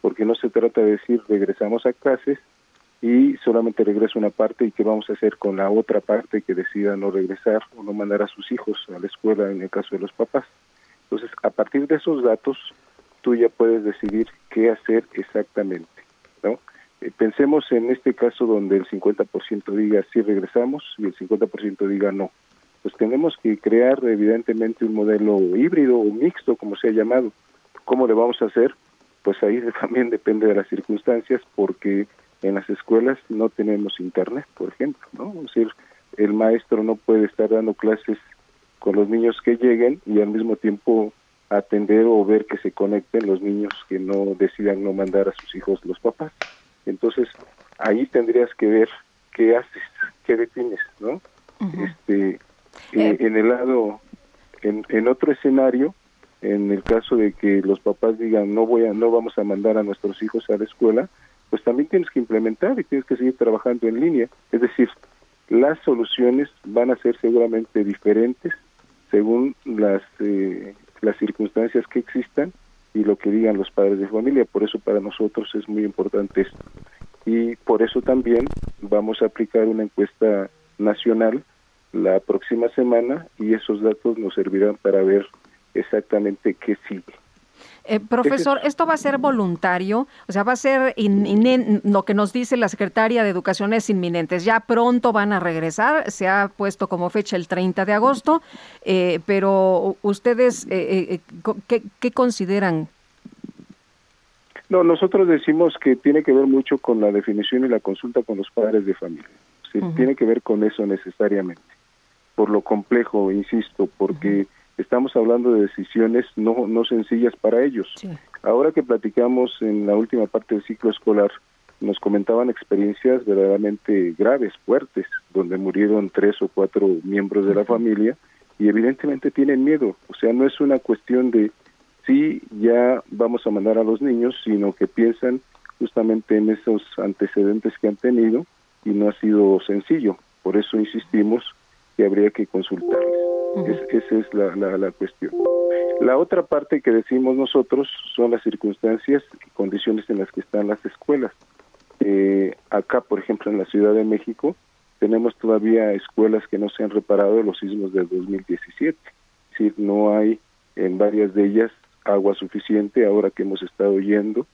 porque no se trata de decir regresamos a clases y solamente regresa una parte y qué vamos a hacer con la otra parte que decida no regresar o no mandar a sus hijos a la escuela en el caso de los papás. Entonces, a partir de esos datos, tú ya puedes decidir qué hacer exactamente, ¿no? Eh, pensemos en este caso donde el 50% diga sí regresamos y el 50% diga no. Pues tenemos que crear evidentemente un modelo híbrido o mixto, como se ha llamado. ¿Cómo le vamos a hacer? Pues ahí (laughs) también depende de las circunstancias, porque en las escuelas no tenemos internet, por ejemplo, ¿no? Es decir, el maestro no puede estar dando clases con los niños que lleguen y al mismo tiempo atender o ver que se conecten los niños que no decidan no mandar a sus hijos los papás. Entonces, ahí tendrías que ver qué haces, qué defines, ¿no? Este, eh, en el lado, en, en otro escenario, en el caso de que los papás digan no voy a, no vamos a mandar a nuestros hijos a la escuela, pues también tienes que implementar y tienes que seguir trabajando en línea. Es decir, las soluciones van a ser seguramente diferentes según las eh, las circunstancias que existan y lo que digan los padres de familia. Por eso para nosotros es muy importante esto. Y por eso también vamos a aplicar una encuesta nacional la próxima semana y esos datos nos servirán para ver exactamente qué sigue. Eh, profesor, ¿esto va a ser voluntario? O sea, va a ser, in- lo que nos dice la secretaria de Educación es inminente. Ya pronto van a regresar, se ha puesto como fecha el 30 de agosto, eh, pero ustedes, eh, eh, co- ¿qué, qué consideran? No, nosotros decimos que tiene que ver mucho con la definición y la consulta con los padres de familia. Ujú. Tiene que ver con eso necesariamente. Por lo complejo, insisto, porque estamos hablando de decisiones no, no sencillas para ellos. Ahora que platicamos en la última parte del ciclo escolar, nos comentaban experiencias verdaderamente graves, fuertes, donde murieron tres o cuatro miembros de la familia y evidentemente tienen miedo. O sea, no es una cuestión de sí, ya vamos a mandar a los niños, sino que piensan justamente en esos antecedentes que han tenido y no ha sido sencillo. Por eso insistimos que habría que consultarles. Es- esa es la, la, la cuestión. La otra parte que decimos nosotros son las circunstancias y condiciones en las que están las escuelas. Eh, acá, por ejemplo, en la Ciudad de México, tenemos todavía escuelas que no se han reparado de los sismos del 2017. Es decir, no hay en varias de ellas agua suficiente ahora que hemos estado yendo.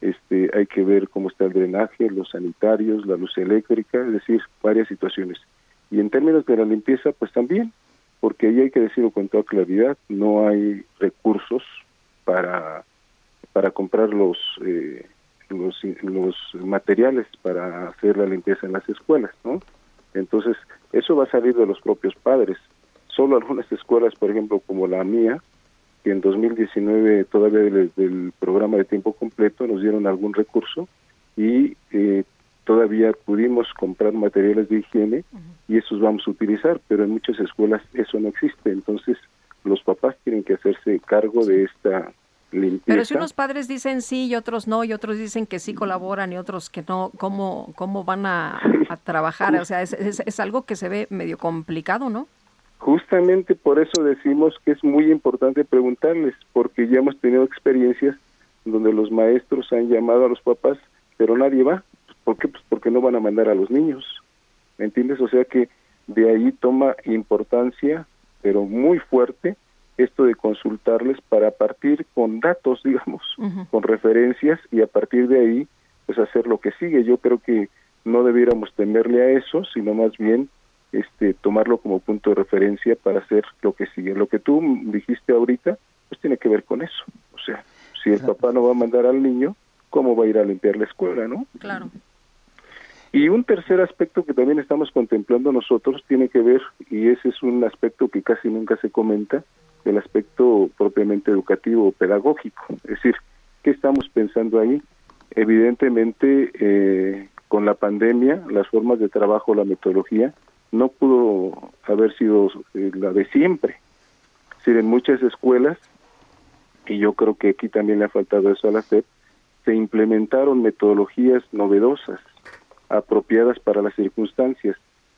Este, hay que ver cómo está el drenaje, los sanitarios, la luz eléctrica, es decir, varias situaciones. Y en términos de la limpieza, pues también, porque ahí hay que decirlo con toda claridad, no hay recursos para, para comprar los, eh, los, los materiales para hacer la limpieza en las escuelas, ¿no? Entonces, eso va a salir de los propios padres. Solo algunas escuelas, por ejemplo, como la mía, que en 2019 todavía desde el programa de tiempo completo nos dieron algún recurso y eh, todavía pudimos comprar materiales de higiene y esos vamos a utilizar, pero en muchas escuelas eso no existe, entonces los papás tienen que hacerse cargo de esta limpieza. Pero si unos padres dicen sí y otros no, y otros dicen que sí colaboran y otros que no, ¿cómo, cómo van a, a trabajar? O sea, es, es, es algo que se ve medio complicado, ¿no? Justamente por eso decimos que es muy importante preguntarles, porque ya hemos tenido experiencias donde los maestros han llamado a los papás, pero nadie va. ¿Por qué? Pues porque no van a mandar a los niños. ¿Me entiendes? O sea que de ahí toma importancia, pero muy fuerte, esto de consultarles para partir con datos, digamos, con referencias y a partir de ahí, pues hacer lo que sigue. Yo creo que no debiéramos temerle a eso, sino más bien este, tomarlo como punto de referencia para hacer lo que sigue. Lo que tú dijiste ahorita, pues tiene que ver con eso. O sea, si el papá no va a mandar al niño, ¿cómo va a ir a limpiar la escuela, no? Claro. Y un tercer aspecto que también estamos contemplando nosotros tiene que ver, y ese es un aspecto que casi nunca se comenta, el aspecto propiamente educativo o pedagógico. Es decir, ¿qué estamos pensando ahí? Evidentemente, eh, con la pandemia, las formas de trabajo, la metodología, no pudo haber sido eh, la de siempre. Es decir, en muchas escuelas, y yo creo que aquí también le ha faltado eso a la SEP, se implementaron metodologías novedosas, apropiadas para las circunstancias,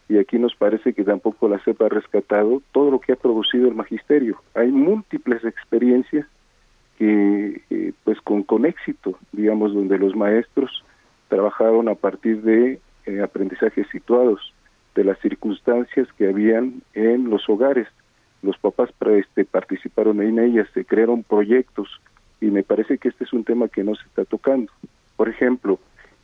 y aquí nos parece que tampoco la SEP ha rescatado todo lo que ha producido el magisterio. Hay múltiples experiencias que, eh, pues con, con éxito, digamos, donde los maestros trabajaron a partir de eh, aprendizajes situados, de las circunstancias que habían en los hogares. Los papás este, participaron en ellas, se crearon proyectos y me parece que este es un tema que no se está tocando. Por ejemplo,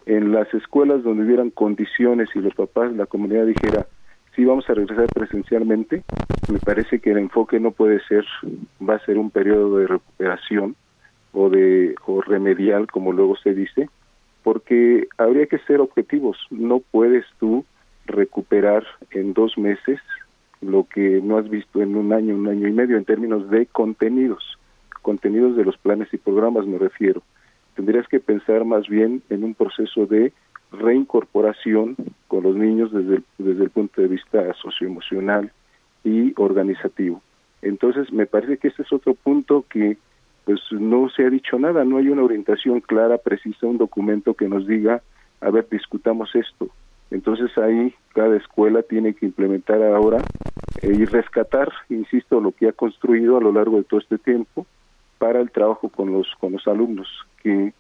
en las escuelas donde hubieran condiciones y los papás, la comunidad dijera, sí vamos a regresar presencialmente, me parece que el enfoque no puede ser, va a ser un periodo de recuperación o de o remedial, como luego se dice, porque habría que ser objetivos. No puedes tú recuperar en dos meses lo que no has visto en un año, un año y medio en términos de contenidos, contenidos de los planes y programas me refiero. Tendrías que pensar más bien en un proceso de reincorporación con los niños desde el, desde el punto de vista socioemocional y organizativo. Entonces, me parece que este es otro punto que pues no se ha dicho nada, no hay una orientación clara, precisa, un documento que nos diga, a ver, discutamos esto, entonces ahí cada escuela tiene que implementar ahora eh, y rescatar, insisto, lo que ha construido a lo largo de todo este tiempo para el trabajo con los con los alumnos. Que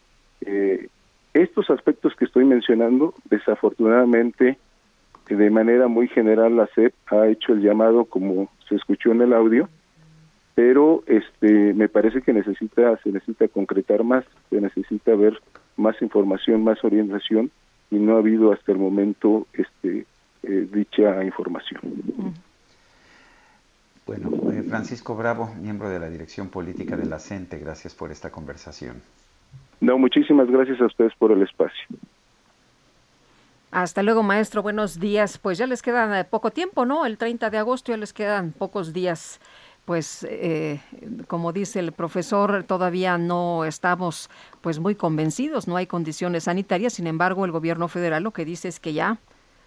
eh, estos aspectos que estoy mencionando, desafortunadamente, de manera muy general la SEP ha hecho el llamado como se escuchó en el audio, pero este me parece que necesita se necesita concretar más, se necesita ver más información, más orientación y no ha habido hasta el momento este eh, dicha información. Bueno, eh, Francisco Bravo, miembro de la Dirección Política de la CENTE, gracias por esta conversación. No, muchísimas gracias a ustedes por el espacio. Hasta luego, maestro. Buenos días. Pues ya les queda eh, poco tiempo, ¿no? El 30 de agosto ya les quedan pocos días pues eh, como dice el profesor, todavía no estamos pues muy convencidos, no hay condiciones sanitarias, sin embargo el gobierno federal lo que dice es que ya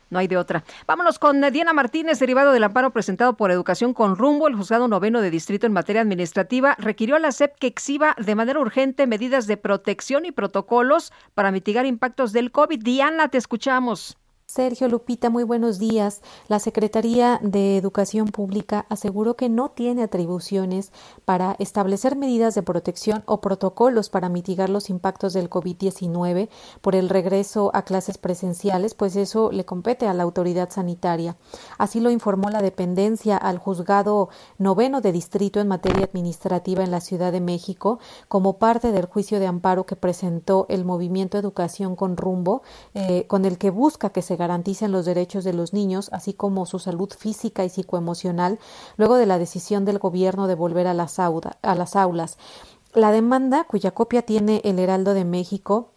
no hay de otra. Vámonos con Diana Martínez, derivado del amparo presentado por Educación con Rumbo. El juzgado noveno de distrito en materia administrativa requirió a la SEP que exhiba de manera urgente medidas de protección y protocolos para mitigar impactos del COVID. Diana, te escuchamos. Sergio Lupita, muy buenos días. La Secretaría de Educación Pública aseguró que no tiene atribuciones para establecer medidas de protección o protocolos para mitigar los impactos del COVID-19 por el regreso a clases presenciales, pues eso le compete a la autoridad sanitaria. Así lo informó la dependencia al juzgado noveno de distrito en materia administrativa en la Ciudad de México como parte del juicio de amparo que presentó el movimiento Educación con Rumbo, eh, con el que busca que se garanticen los derechos de los niños, así como su salud física y psicoemocional, luego de la decisión del gobierno de volver a las, a las aulas. La demanda, cuya copia tiene el Heraldo de México,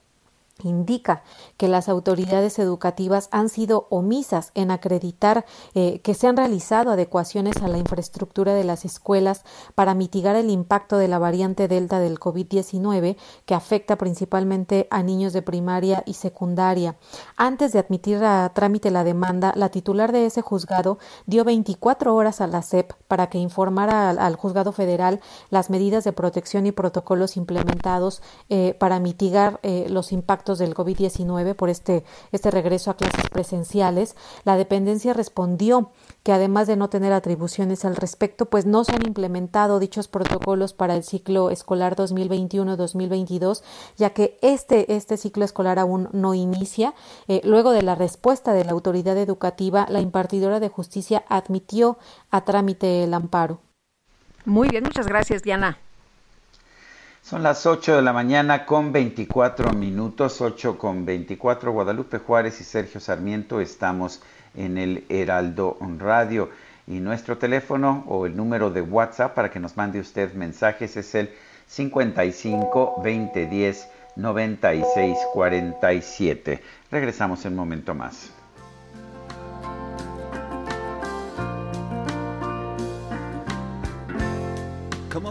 indica que las autoridades educativas han sido omisas en acreditar eh, que se han realizado adecuaciones a la infraestructura de las escuelas para mitigar el impacto de la variante Delta del COVID-19 que afecta principalmente a niños de primaria y secundaria. Antes de admitir a trámite la demanda, la titular de ese juzgado dio 24 horas a la SEP para que informara al, juzgado federal las medidas de protección y protocolos implementados eh, para mitigar eh, los impactos del COVID-19 por este, este regreso a clases presenciales, la dependencia respondió que además de no tener atribuciones al respecto, pues no se han implementado dichos protocolos para el ciclo escolar 2021-2022, ya que este, este ciclo escolar aún no inicia. Eh, luego de la respuesta de la autoridad educativa, la impartidora de justicia admitió a trámite el amparo. Muy bien, muchas gracias, Diana. Son las 8 de la mañana con 24 minutos, 8 con 24. Guadalupe Juárez y Sergio Sarmiento estamos en el Heraldo Radio. Y nuestro teléfono o el número de WhatsApp para que nos mande usted mensajes es el 55 2010 96 47. Regresamos en un momento más. Come.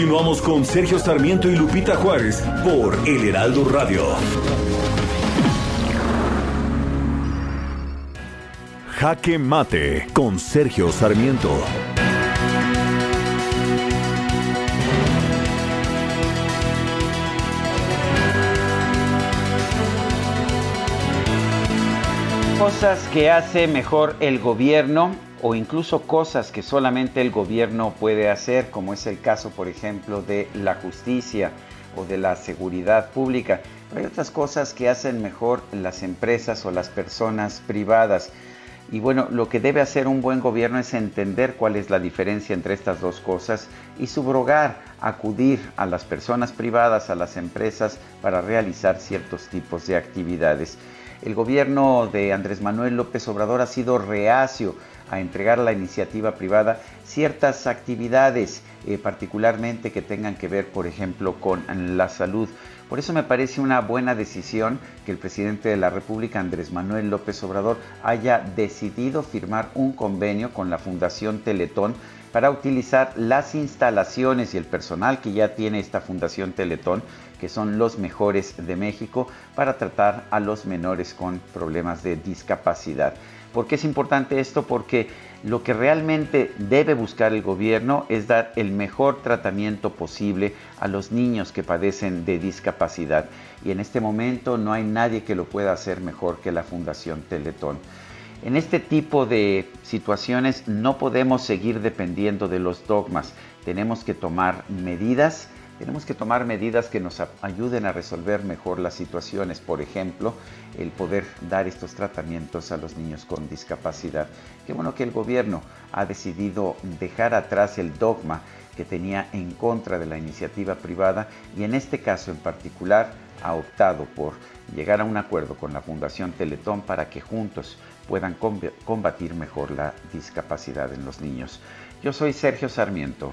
Continuamos con Sergio Sarmiento y Lupita Juárez por El Heraldo Radio. Jaque Mate con Sergio Sarmiento. Cosas que hace mejor el gobierno o incluso cosas que solamente el gobierno puede hacer, como es el caso, por ejemplo, de la justicia o de la seguridad pública. hay otras cosas que hacen mejor las empresas o las personas privadas. Y bueno, lo que debe hacer un buen gobierno es entender cuál es la diferencia entre estas dos cosas y subrogar, acudir a las personas privadas, a las empresas, para realizar ciertos tipos de actividades. El gobierno de Andrés Manuel López Obrador ha sido reacio a entregar a la iniciativa privada ciertas actividades, eh, particularmente que tengan que ver, por ejemplo, con la salud. Por eso me parece una buena decisión que el presidente de la República, Andrés Manuel López Obrador, haya decidido firmar un convenio con la Fundación Teletón para utilizar las instalaciones y el personal que ya tiene esta Fundación Teletón, que son los mejores de México, para tratar a los menores con problemas de discapacidad. ¿Por qué es importante esto? Porque lo que realmente debe buscar el gobierno es dar el mejor tratamiento posible a los niños que padecen de discapacidad. Y en este momento no hay nadie que lo pueda hacer mejor que la Fundación Teletón. En este tipo de situaciones no podemos seguir dependiendo de los dogmas. Tenemos que tomar medidas tenemos que tomar medidas que nos ayuden a resolver mejor las situaciones, por ejemplo, el poder dar estos tratamientos a los niños con discapacidad. Qué bueno que el gobierno ha decidido dejar atrás el dogma que tenía en contra de la iniciativa privada y en este caso en particular ha optado por llegar a un acuerdo con la Fundación Teletón para que juntos puedan combatir mejor la discapacidad en los niños. Yo soy Sergio Sarmiento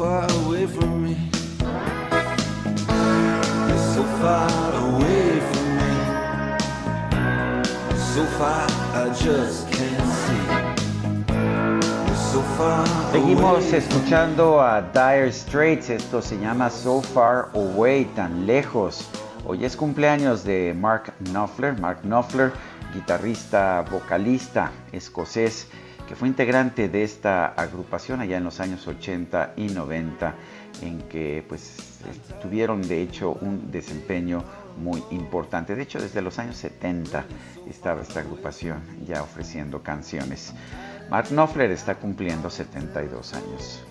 Far away from me. So far away from me. So far I just can't see. Seguimos escuchando a Dire Straits, esto se llama So Far Away, tan lejos. Hoy es cumpleaños de Mark Knopfler, Mark Knopfler, guitarrista, vocalista escocés, que fue integrante de esta agrupación allá en los años 80 y 90, en que pues tuvieron de hecho un desempeño muy importante. De hecho, desde los años 70 estaba esta agrupación ya ofreciendo canciones. Mark Knopfler está cumpliendo 72 años.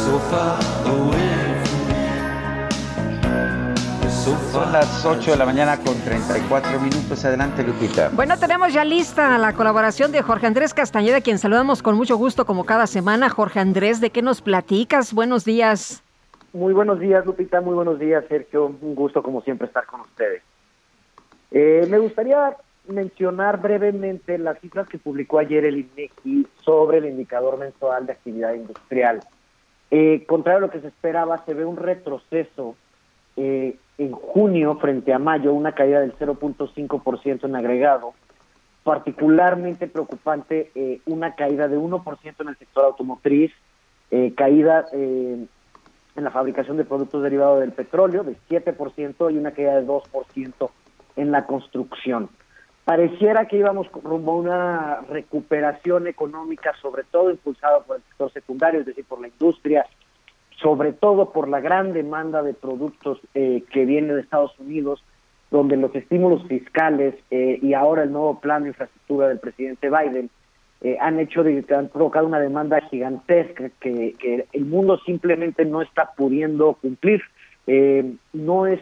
so away Son las 8 de la mañana con 34 minutos. Adelante, Lupita. Bueno, tenemos ya lista la colaboración de Jorge Andrés Castañeda, quien saludamos con mucho gusto como cada semana. Jorge Andrés, ¿de qué nos platicas? Buenos días. Muy buenos días, Lupita. Muy buenos días, Sergio. Un gusto, como siempre, estar con ustedes. Eh, me gustaría mencionar brevemente las cifras que publicó ayer el INEGI sobre el indicador mensual de actividad industrial. Eh, contrario a lo que se esperaba, se ve un retroceso eh, en junio frente a mayo, una caída del 0.5% en agregado. Particularmente preocupante, eh, una caída de 1% en el sector automotriz, eh, caída eh, en la fabricación de productos derivados del petróleo de 7% y una caída de 2% en la construcción. Pareciera que íbamos rumbo a una recuperación económica, sobre todo impulsada por el sector secundario, es decir, por la industria, sobre todo por la gran demanda de productos eh, que viene de Estados Unidos, donde los estímulos fiscales eh, y ahora el nuevo plan de infraestructura del presidente Biden eh, han hecho de, han provocado una demanda gigantesca que, que el mundo simplemente no está pudiendo cumplir. Eh, no es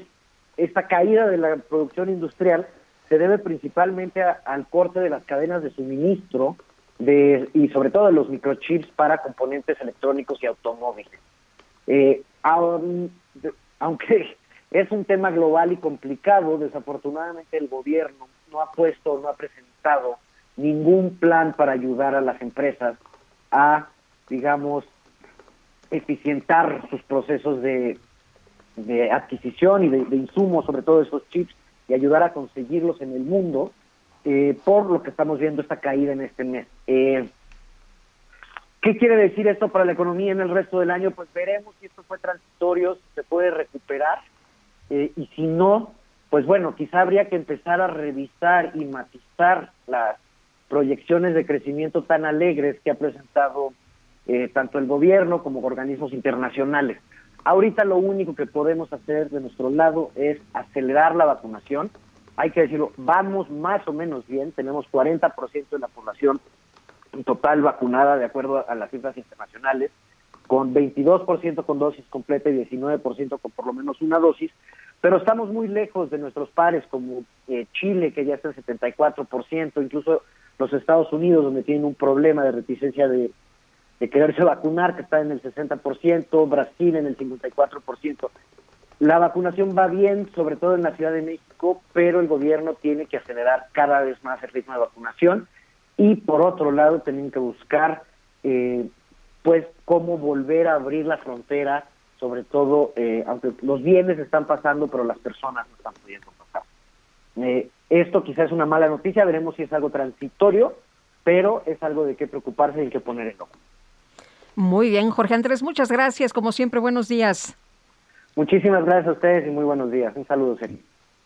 esta caída de la producción industrial se debe principalmente a- al corte de las cadenas de suministro de, y sobre todo de los microchips para componentes electrónicos y automóviles. Eh, aunque (laughs) es un tema global y complicado, desafortunadamente el gobierno no ha puesto, no ha presentado ningún plan para ayudar a las empresas a, digamos, eficientar sus procesos de, de adquisición y de, de insumos, sobre todo esos chips, y ayudar a conseguirlos en el mundo, eh, por lo que estamos viendo esta caída en este mes. Eh, ¿Qué quiere decir esto para la economía en el resto del año? Pues veremos si esto fue transitorio, si se puede recuperar, eh, y si no, pues bueno, quizá habría que empezar a revisar y matizar las proyecciones de crecimiento tan alegres que ha presentado eh, tanto el gobierno como organismos internacionales. Ahorita lo único que podemos hacer de nuestro lado es acelerar la vacunación. Hay que decirlo, vamos más o menos bien, tenemos 40% de la población total vacunada de acuerdo a las cifras internacionales, con 22% con dosis completa y 19% con por lo menos una dosis, pero estamos muy lejos de nuestros pares como eh, Chile, que ya está en 74%, incluso los Estados Unidos, donde tienen un problema de reticencia de, de quererse vacunar, que está en el 60%, Brasil en el 54%. La vacunación va bien, sobre todo en la Ciudad de México, pero el gobierno tiene que acelerar cada vez más el ritmo de vacunación y por otro lado tienen que buscar eh, pues cómo volver a abrir la frontera, sobre todo, eh, aunque los bienes están pasando, pero las personas no están pudiendo pasar. Eh, esto quizás es una mala noticia, veremos si es algo transitorio, pero es algo de qué preocuparse y de qué poner en ojo. Muy bien, Jorge Andrés, muchas gracias. Como siempre, buenos días. Muchísimas gracias a ustedes y muy buenos días. Un saludo, Sergio.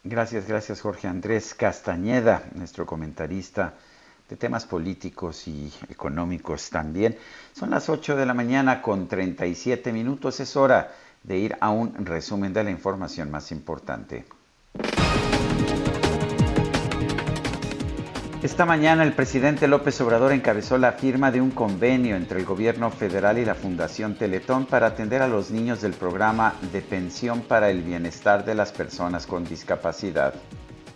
Gracias, gracias Jorge Andrés Castañeda, nuestro comentarista de temas políticos y económicos también. Son las 8 de la mañana con 37 minutos. Es hora de ir a un resumen de la información más importante. Esta mañana el presidente López Obrador encabezó la firma de un convenio entre el gobierno federal y la Fundación Teletón para atender a los niños del programa de pensión para el bienestar de las personas con discapacidad.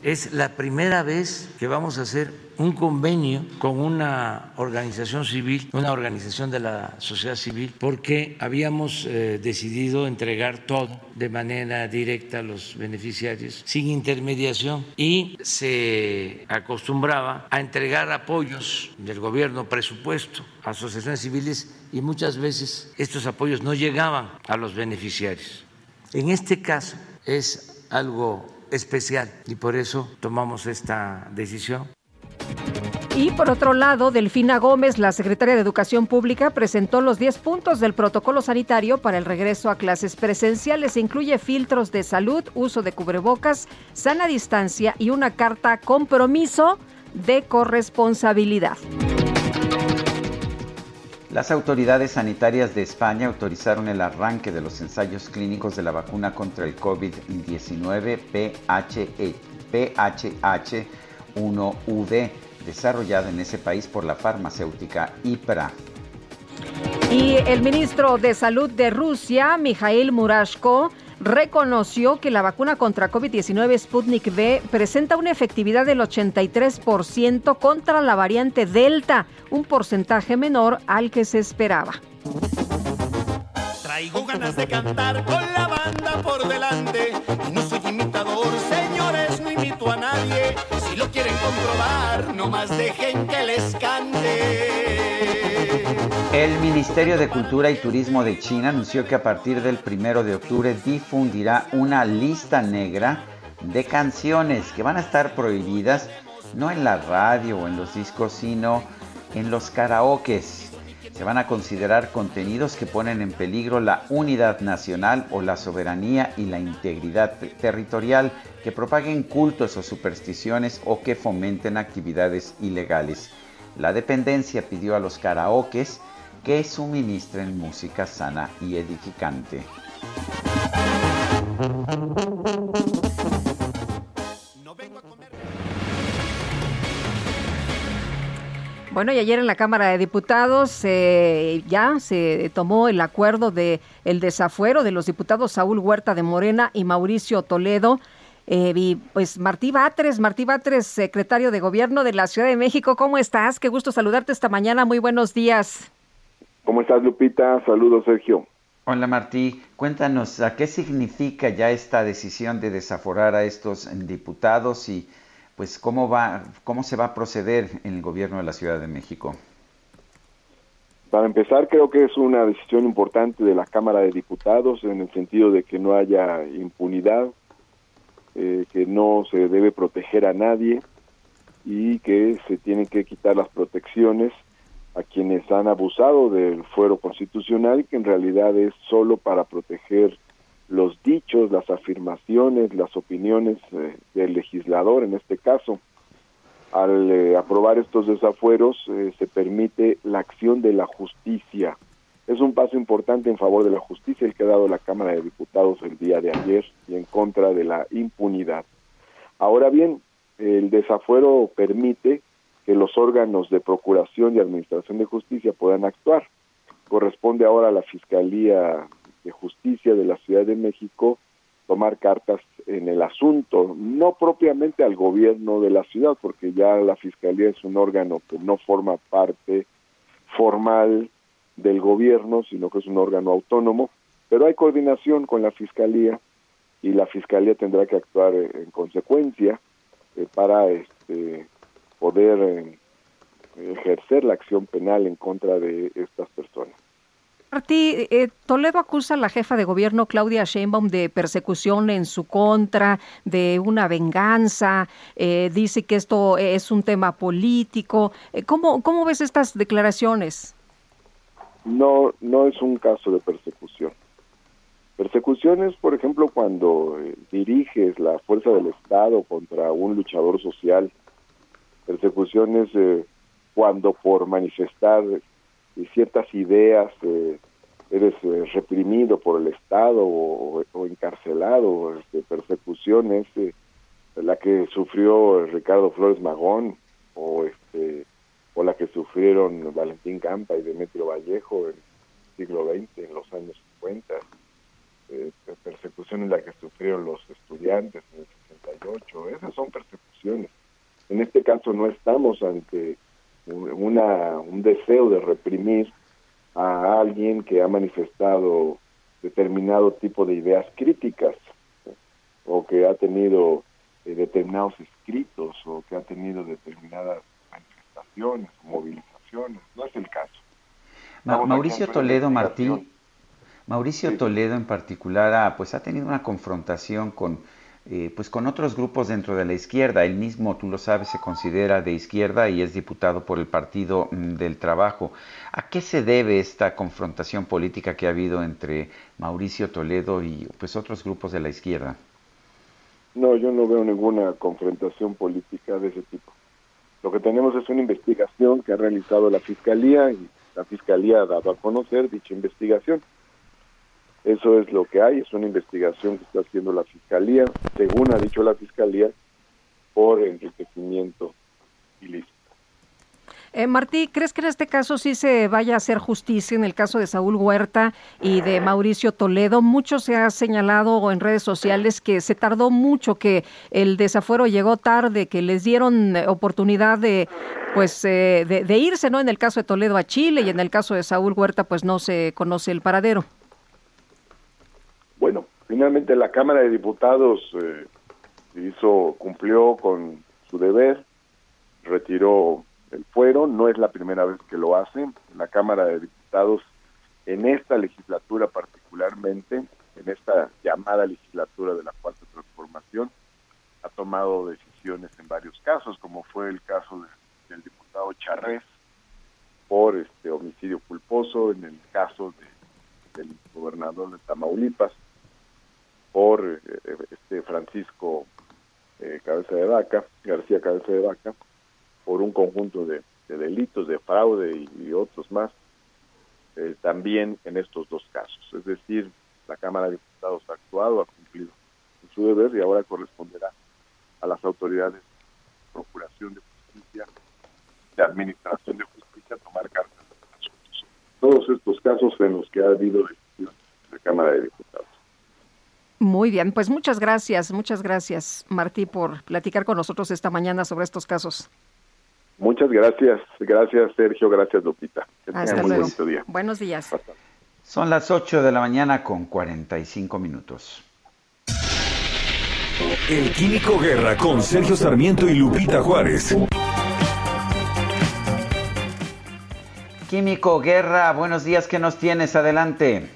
Es la primera vez que vamos a hacer un convenio con una organización civil, una organización de la sociedad civil, porque habíamos eh, decidido entregar todo de manera directa a los beneficiarios, sin intermediación, y se acostumbraba a entregar apoyos del gobierno, presupuesto, a asociaciones civiles, y muchas veces estos apoyos no llegaban a los beneficiarios. En este caso es algo especial y por eso tomamos esta decisión. Y por otro lado, Delfina Gómez, la secretaria de Educación Pública, presentó los 10 puntos del protocolo sanitario para el regreso a clases presenciales. Incluye filtros de salud, uso de cubrebocas, sana distancia y una carta compromiso de corresponsabilidad. Las autoridades sanitarias de España autorizaron el arranque de los ensayos clínicos de la vacuna contra el COVID-19 PHH1V, desarrollada en ese país por la farmacéutica IPRA. Y el ministro de Salud de Rusia, Mikhail Murashko, reconoció que la vacuna contra COVID-19 Sputnik V presenta una efectividad del 83% contra la variante Delta, un porcentaje menor al que se esperaba. Traigo ganas de cantar con la banda por delante. Y no soy imitador, señores, no imito a nadie. Si lo quieren comprobar, dejen que les cante. El Ministerio de Cultura y Turismo de China anunció que a partir del primero de octubre difundirá una lista negra de canciones que van a estar prohibidas no en la radio o en los discos, sino en los karaokes. Se van a considerar contenidos que ponen en peligro la unidad nacional o la soberanía y la integridad territorial, que propaguen cultos o supersticiones o que fomenten actividades ilegales. La dependencia pidió a los karaokes que suministren música sana y edificante. Bueno, y ayer en la Cámara de Diputados eh, ya se tomó el acuerdo de el desafuero de los diputados Saúl Huerta de Morena y Mauricio Toledo. Eh, y pues Martí Batres, Martí Batres, secretario de Gobierno de la Ciudad de México, ¿cómo estás? Qué gusto saludarte esta mañana, muy buenos días. ¿Cómo estás, Lupita? Saludos, Sergio. Hola Martí, cuéntanos a qué significa ya esta decisión de desaforar a estos diputados y pues cómo va, cómo se va a proceder en el gobierno de la Ciudad de México. Para empezar, creo que es una decisión importante de la Cámara de Diputados en el sentido de que no haya impunidad, eh, que no se debe proteger a nadie y que se tienen que quitar las protecciones a quienes han abusado del fuero constitucional, que en realidad es solo para proteger los dichos, las afirmaciones, las opiniones eh, del legislador en este caso. Al eh, aprobar estos desafueros eh, se permite la acción de la justicia. Es un paso importante en favor de la justicia el que ha dado la Cámara de Diputados el día de ayer y en contra de la impunidad. Ahora bien, el desafuero permite que los órganos de procuración y administración de justicia puedan actuar. Corresponde ahora a la Fiscalía de Justicia de la Ciudad de México tomar cartas en el asunto, no propiamente al gobierno de la ciudad, porque ya la Fiscalía es un órgano que no forma parte formal del gobierno, sino que es un órgano autónomo, pero hay coordinación con la Fiscalía y la Fiscalía tendrá que actuar eh, en consecuencia eh, para este, poder eh, ejercer la acción penal en contra de estas personas. Martí, eh, Toledo acusa a la jefa de gobierno Claudia Sheinbaum de persecución en su contra, de una venganza, eh, dice que esto es un tema político. Eh, ¿Cómo, ¿Cómo ves estas declaraciones? No, no es un caso de persecución. Persecución es, por ejemplo, cuando diriges la fuerza del Estado contra un luchador social. Persecución es eh, cuando por manifestar ciertas ideas eres reprimido por el Estado o, encarcelado, este, persecuciones, la que sufrió Ricardo Flores Magón o este o la que sufrieron Valentín Campa y Demetrio Vallejo en el siglo XX, en los años 50, eh, persecuciones la que sufrieron los estudiantes en el 68, esas son persecuciones. En este caso no estamos ante una, un deseo de reprimir a alguien que ha manifestado determinado tipo de ideas críticas o que ha tenido eh, determinados escritos o que ha tenido determinadas manifestaciones, movilizaciones. No es el caso. Mauricio Toledo Martín, Mauricio Toledo en particular, ha, pues ha tenido una confrontación con, eh, pues con otros grupos dentro de la izquierda. Él mismo, tú lo sabes, se considera de izquierda y es diputado por el Partido mm, del Trabajo. ¿A qué se debe esta confrontación política que ha habido entre Mauricio Toledo y pues otros grupos de la izquierda? No, yo no veo ninguna confrontación política de ese tipo. Lo que tenemos es una investigación que ha realizado la Fiscalía y la Fiscalía ha dado a conocer dicha investigación. Eso es lo que hay, es una investigación que está haciendo la Fiscalía, según ha dicho la Fiscalía, por enriquecimiento ilícito. Eh, Martí, ¿crees que en este caso sí se vaya a hacer justicia en el caso de Saúl Huerta y de Mauricio Toledo? Mucho se ha señalado en redes sociales que se tardó mucho, que el desafuero llegó tarde, que les dieron oportunidad de pues eh, de, irse, ¿no? En el caso de Toledo a Chile y en el caso de Saúl Huerta pues no se conoce el paradero. Bueno, finalmente la Cámara de Diputados eh, hizo cumplió con su deber, retiró el fuero, no es la primera vez que lo hace. La Cámara de Diputados, en esta legislatura particularmente, en esta llamada legislatura de la Cuarta Transformación, ha tomado decisiones en varios casos, como fue el caso del diputado Charrés por este homicidio culposo, en el caso del gobernador de Tamaulipas por eh, este Francisco eh, Cabeza de Vaca, García Cabeza de Vaca, por un conjunto de, delitos, de fraude y, otros más, eh, también en estos dos casos. Es decir, la Cámara de Diputados ha actuado, ha cumplido su deber y ahora corresponderá a las autoridades de Procuración de Justicia, de Administración de Justicia, tomar cartas de asuntos. Todos estos casos en los que ha habido decisiones de la Cámara de Diputados. Muy bien, pues muchas gracias, muchas gracias Martí por platicar con nosotros esta mañana sobre estos casos. Muchas gracias, gracias Sergio, gracias Lupita. Hasta luego. Día. Buenos días. Son las 8 de la mañana con 45 minutos. El Químico Guerra con Sergio Sarmiento y Lupita Juárez. Químico Guerra, buenos días, ¿qué nos tienes? Adelante.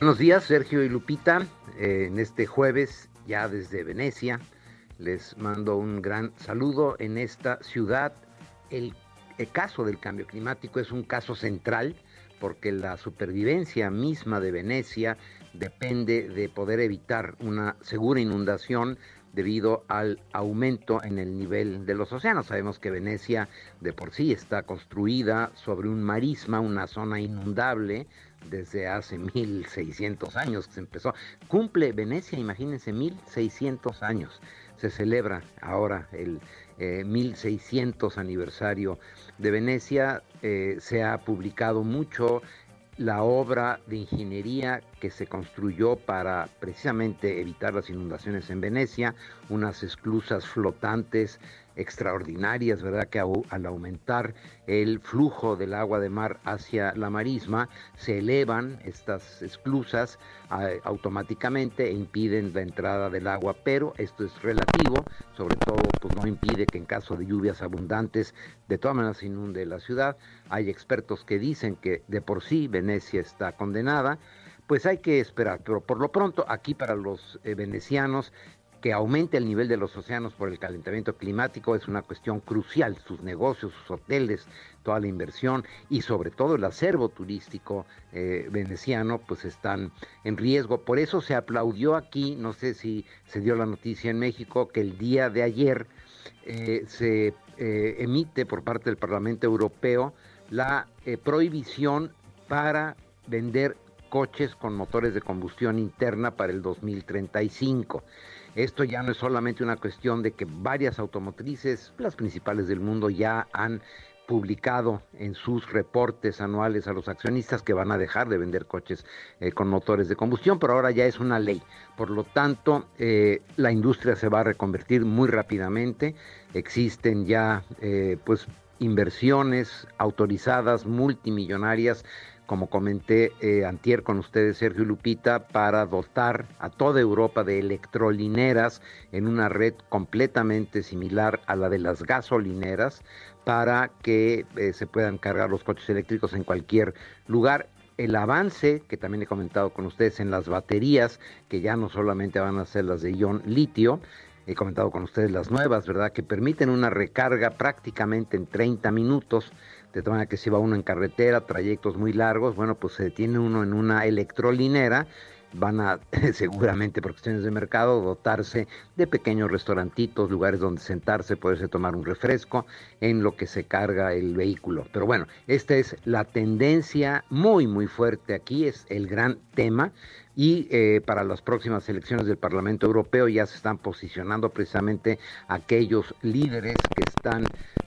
Buenos días, Sergio y Lupita. Eh, en este jueves, ya desde Venecia, les mando un gran saludo en esta ciudad el, caso del cambio climático es un caso central porque la supervivencia misma de Venecia depende de poder evitar una segura inundación debido al aumento en el nivel de los océanos. Sabemos que Venecia de por sí está construida sobre un marisma, una zona inundable desde hace 1600 años que se empezó. Cumple Venecia, imagínense, 1600 años. Se celebra ahora el 1600 eh, aniversario de Venecia, eh, se ha publicado mucho la obra de ingeniería que se construyó para precisamente evitar las inundaciones en Venecia, unas esclusas flotantes extraordinarias, ¿verdad? Que al aumentar el flujo del agua de mar hacia la marisma, se elevan estas esclusas automáticamente e impiden la entrada del agua, pero esto es relativo, sobre todo pues no impide que en caso de lluvias abundantes de todas maneras se inunde la ciudad. Hay expertos que dicen que de por sí Venecia está condenada, pues hay que esperar, pero por lo pronto aquí para los eh, venecianos que aumente el nivel de los océanos por el calentamiento climático es una cuestión crucial. Sus negocios, sus hoteles, toda la inversión y sobre todo el acervo turístico eh, veneciano pues están en riesgo. Por eso se aplaudió aquí, no sé si se dio la noticia en México, que el día de ayer eh, se eh, emite por parte del Parlamento Europeo la prohibición para vender coches con motores de combustión interna para el 2035. Esto ya no es solamente una cuestión de que varias automotrices, las principales del mundo, ya han publicado en sus reportes anuales a los accionistas que van a dejar de vender coches eh, con motores de combustión, pero ahora ya es una ley. Por lo tanto, eh, la industria se va a reconvertir muy rápidamente. Existen ya eh, pues inversiones autorizadas multimillonarias como comenté eh, antier con ustedes, Sergio Lupita, para dotar a toda Europa de electrolineras en una red completamente similar a la de las gasolineras para que eh, se puedan cargar los coches eléctricos en cualquier lugar. El avance que también he comentado con ustedes en las baterías, que ya no solamente van a ser las de ion litio, he comentado con ustedes las nuevas, ¿verdad? Que permiten una recarga prácticamente en 30 minutos de tal manera que si va uno en carretera, trayectos muy largos, bueno, pues se detiene uno en una electrolinera, van a (laughs) seguramente por cuestiones de mercado dotarse de pequeños restaurantitos, lugares donde sentarse, poderse tomar un refresco en lo que se carga el vehículo. Pero bueno, esta es la tendencia muy muy fuerte aquí, es el gran tema y eh, para las próximas elecciones del Parlamento Europeo ya se están posicionando precisamente aquellos líderes que están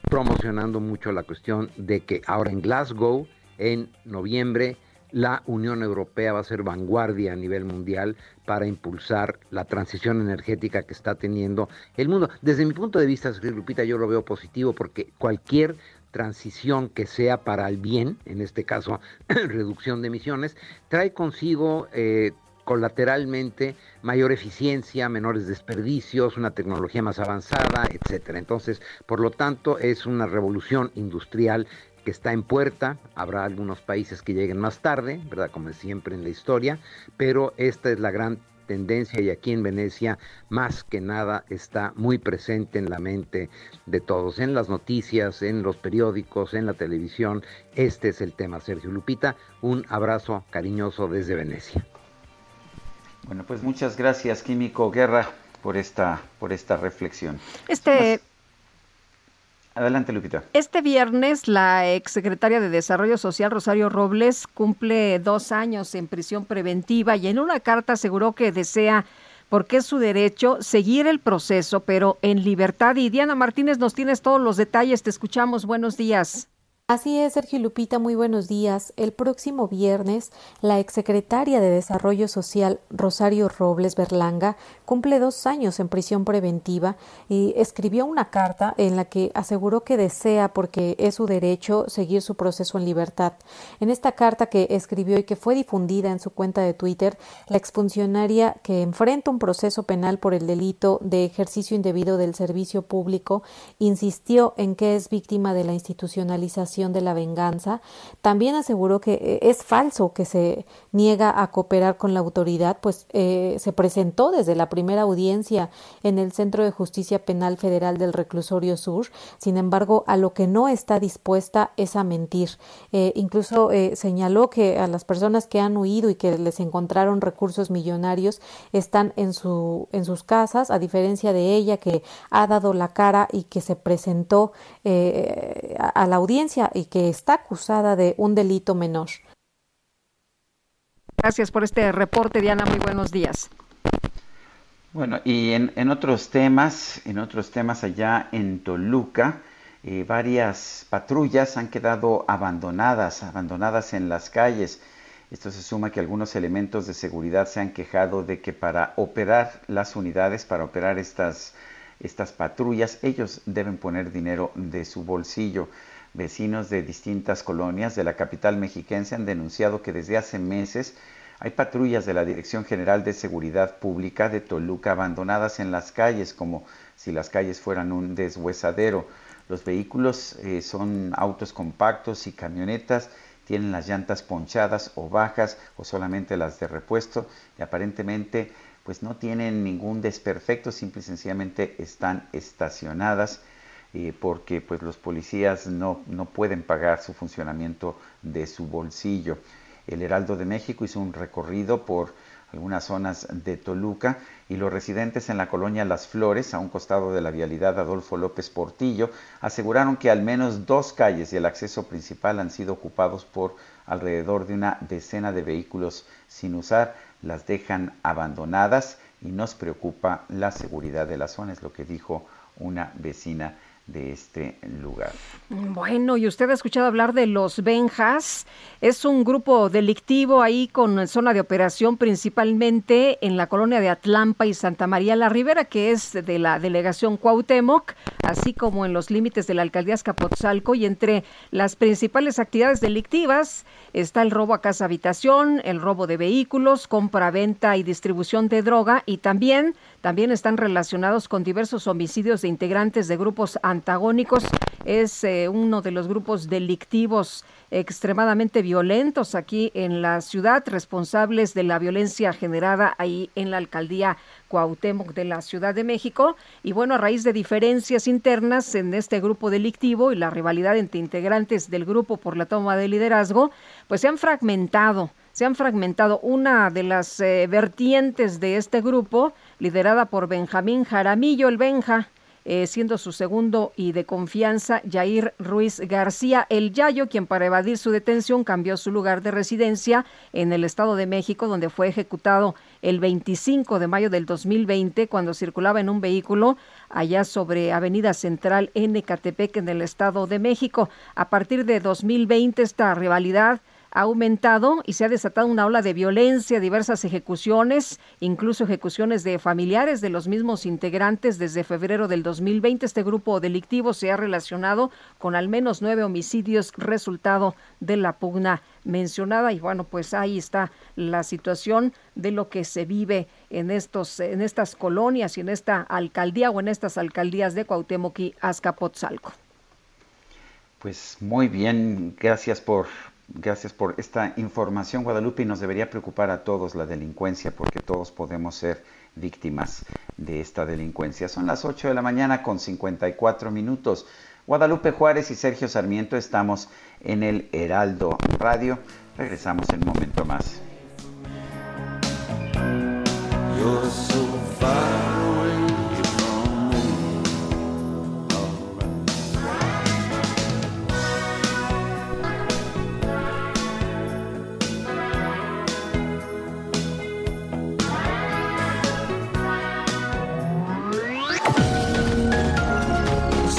promocionando mucho la cuestión de que ahora en Glasgow, en noviembre, la Unión Europea va a ser vanguardia a nivel mundial para impulsar la transición energética que está teniendo el mundo. Desde mi punto de vista, Lupita, yo lo veo positivo porque cualquier transición que sea para el bien, en este caso (clears throat) reducción de emisiones, trae consigo eh, colateralmente mayor eficiencia, menores desperdicios, una tecnología más avanzada, etcétera. Entonces, por lo tanto, es una revolución industrial que está en puerta, habrá algunos países que lleguen más tarde, ¿verdad? Como siempre en la historia, pero esta es la gran tendencia y aquí en Venecia más que nada está muy presente en la mente de todos, en las noticias, en los periódicos, en la televisión. Este es el tema, Sergio Lupita. Un abrazo cariñoso desde Venecia. Bueno, pues muchas gracias, Químico Guerra, por esta, por esta reflexión. Este. Adelante, Lupita. Este viernes, la exsecretaria de Desarrollo Social, Rosario Robles, cumple dos años en prisión preventiva y en una carta aseguró que desea, porque es su derecho, seguir el proceso, pero en libertad. Y Diana Martínez, nos tienes todos los detalles. Te escuchamos. Buenos días. Así es, Sergio Lupita, muy buenos días. El próximo viernes, la exsecretaria de Desarrollo Social, Rosario Robles Berlanga, cumple dos años en prisión preventiva y escribió una carta en la que aseguró que desea, porque es su derecho, seguir su proceso en libertad. En esta carta que escribió y que fue difundida en su cuenta de Twitter, la exfuncionaria que enfrenta un proceso penal por el delito de ejercicio indebido del servicio público insistió en que es víctima de la institucionalización de la venganza, también aseguró que eh, es falso que se niega a cooperar con la autoridad, pues eh, se presentó desde la primera audiencia en el Centro de Justicia Penal Federal del Reclusorio Sur. Sin embargo, a lo que no está dispuesta es a mentir. Eh, incluso señaló que a las personas que han huido y que les encontraron recursos millonarios están en, su, en sus casas, a diferencia de ella que ha dado la cara y que se presentó a la audiencia y que está acusada de un delito menor. Gracias por este reporte, Diana. Muy buenos días. Bueno, y en, otros temas, en otros temas allá en Toluca, eh, varias patrullas han quedado abandonadas, abandonadas en las calles. Esto se suma que algunos elementos de seguridad se han quejado de que para operar las unidades, para operar estas, estas patrullas, ellos deben poner dinero de su bolsillo. Vecinos de distintas colonias de la capital mexiquense han denunciado que desde hace meses hay patrullas de la Dirección General de Seguridad Pública de Toluca abandonadas en las calles como si las calles fueran un deshuesadero. Los vehículos eh, son autos compactos y camionetas, tienen las llantas ponchadas o bajas o solamente las de repuesto y aparentemente pues no tienen ningún desperfecto, simple y sencillamente están estacionadas eh, porque pues los policías no, no pueden pagar su funcionamiento de su bolsillo. El Heraldo de México hizo un recorrido por algunas zonas de Toluca y los residentes en la colonia Las Flores, a un costado de la vialidad Adolfo López Portillo, aseguraron que al menos dos calles y el acceso principal han sido ocupados por alrededor de una decena de vehículos sin usar, las dejan abandonadas y nos preocupa la seguridad de la zona, es lo que dijo una vecina de este lugar. Bueno, y usted ha escuchado hablar de los Benjas. Es un grupo delictivo ahí con zona de operación principalmente en la colonia de Atlampa y Santa María la Ribera, que es de la delegación Cuauhtémoc, así como en los límites de la alcaldía Escapotzalco. Y entre las principales actividades delictivas está el robo a casa habitación, el robo de vehículos, compra, venta y distribución de droga y también también están relacionados con diversos homicidios de integrantes de grupos antagónicos. Es eh, uno de los grupos delictivos extremadamente violentos aquí en la ciudad, responsables de la violencia generada ahí en la alcaldía Cuauhtémoc de la Ciudad de México. Y bueno, a raíz de diferencias internas en este grupo delictivo y la rivalidad entre integrantes del grupo por la toma de liderazgo, pues se han fragmentado se han fragmentado. Una de las eh, vertientes de este grupo, liderada por Benjamín Jaramillo, el Benja, eh, siendo su segundo y de confianza Jair Ruiz García, el Yayo, quien para evadir su detención cambió su lugar de residencia en el Estado de México, donde fue ejecutado el 25 de mayo del 2020 cuando circulaba en un vehículo allá sobre Avenida Central en Ecatepec, en el Estado de México. A partir de 2020 esta rivalidad ha aumentado y se ha desatado una ola de violencia, diversas ejecuciones, incluso ejecuciones de familiares de los mismos integrantes desde febrero del 2020. Este grupo delictivo se ha relacionado con al menos nueve homicidios resultado de la pugna mencionada y bueno pues ahí está la situación de lo que se vive en estos en estas colonias y en esta alcaldía o en estas alcaldías de Cuauhtémoc y Azcapotzalco. Pues muy bien, gracias por Gracias por esta información, Guadalupe, y nos debería preocupar a todos la delincuencia, porque todos podemos ser víctimas de esta delincuencia. Son las 8 de la mañana con 54 minutos. Guadalupe Juárez y Sergio Sarmiento estamos en el Heraldo Radio. Regresamos en un momento más.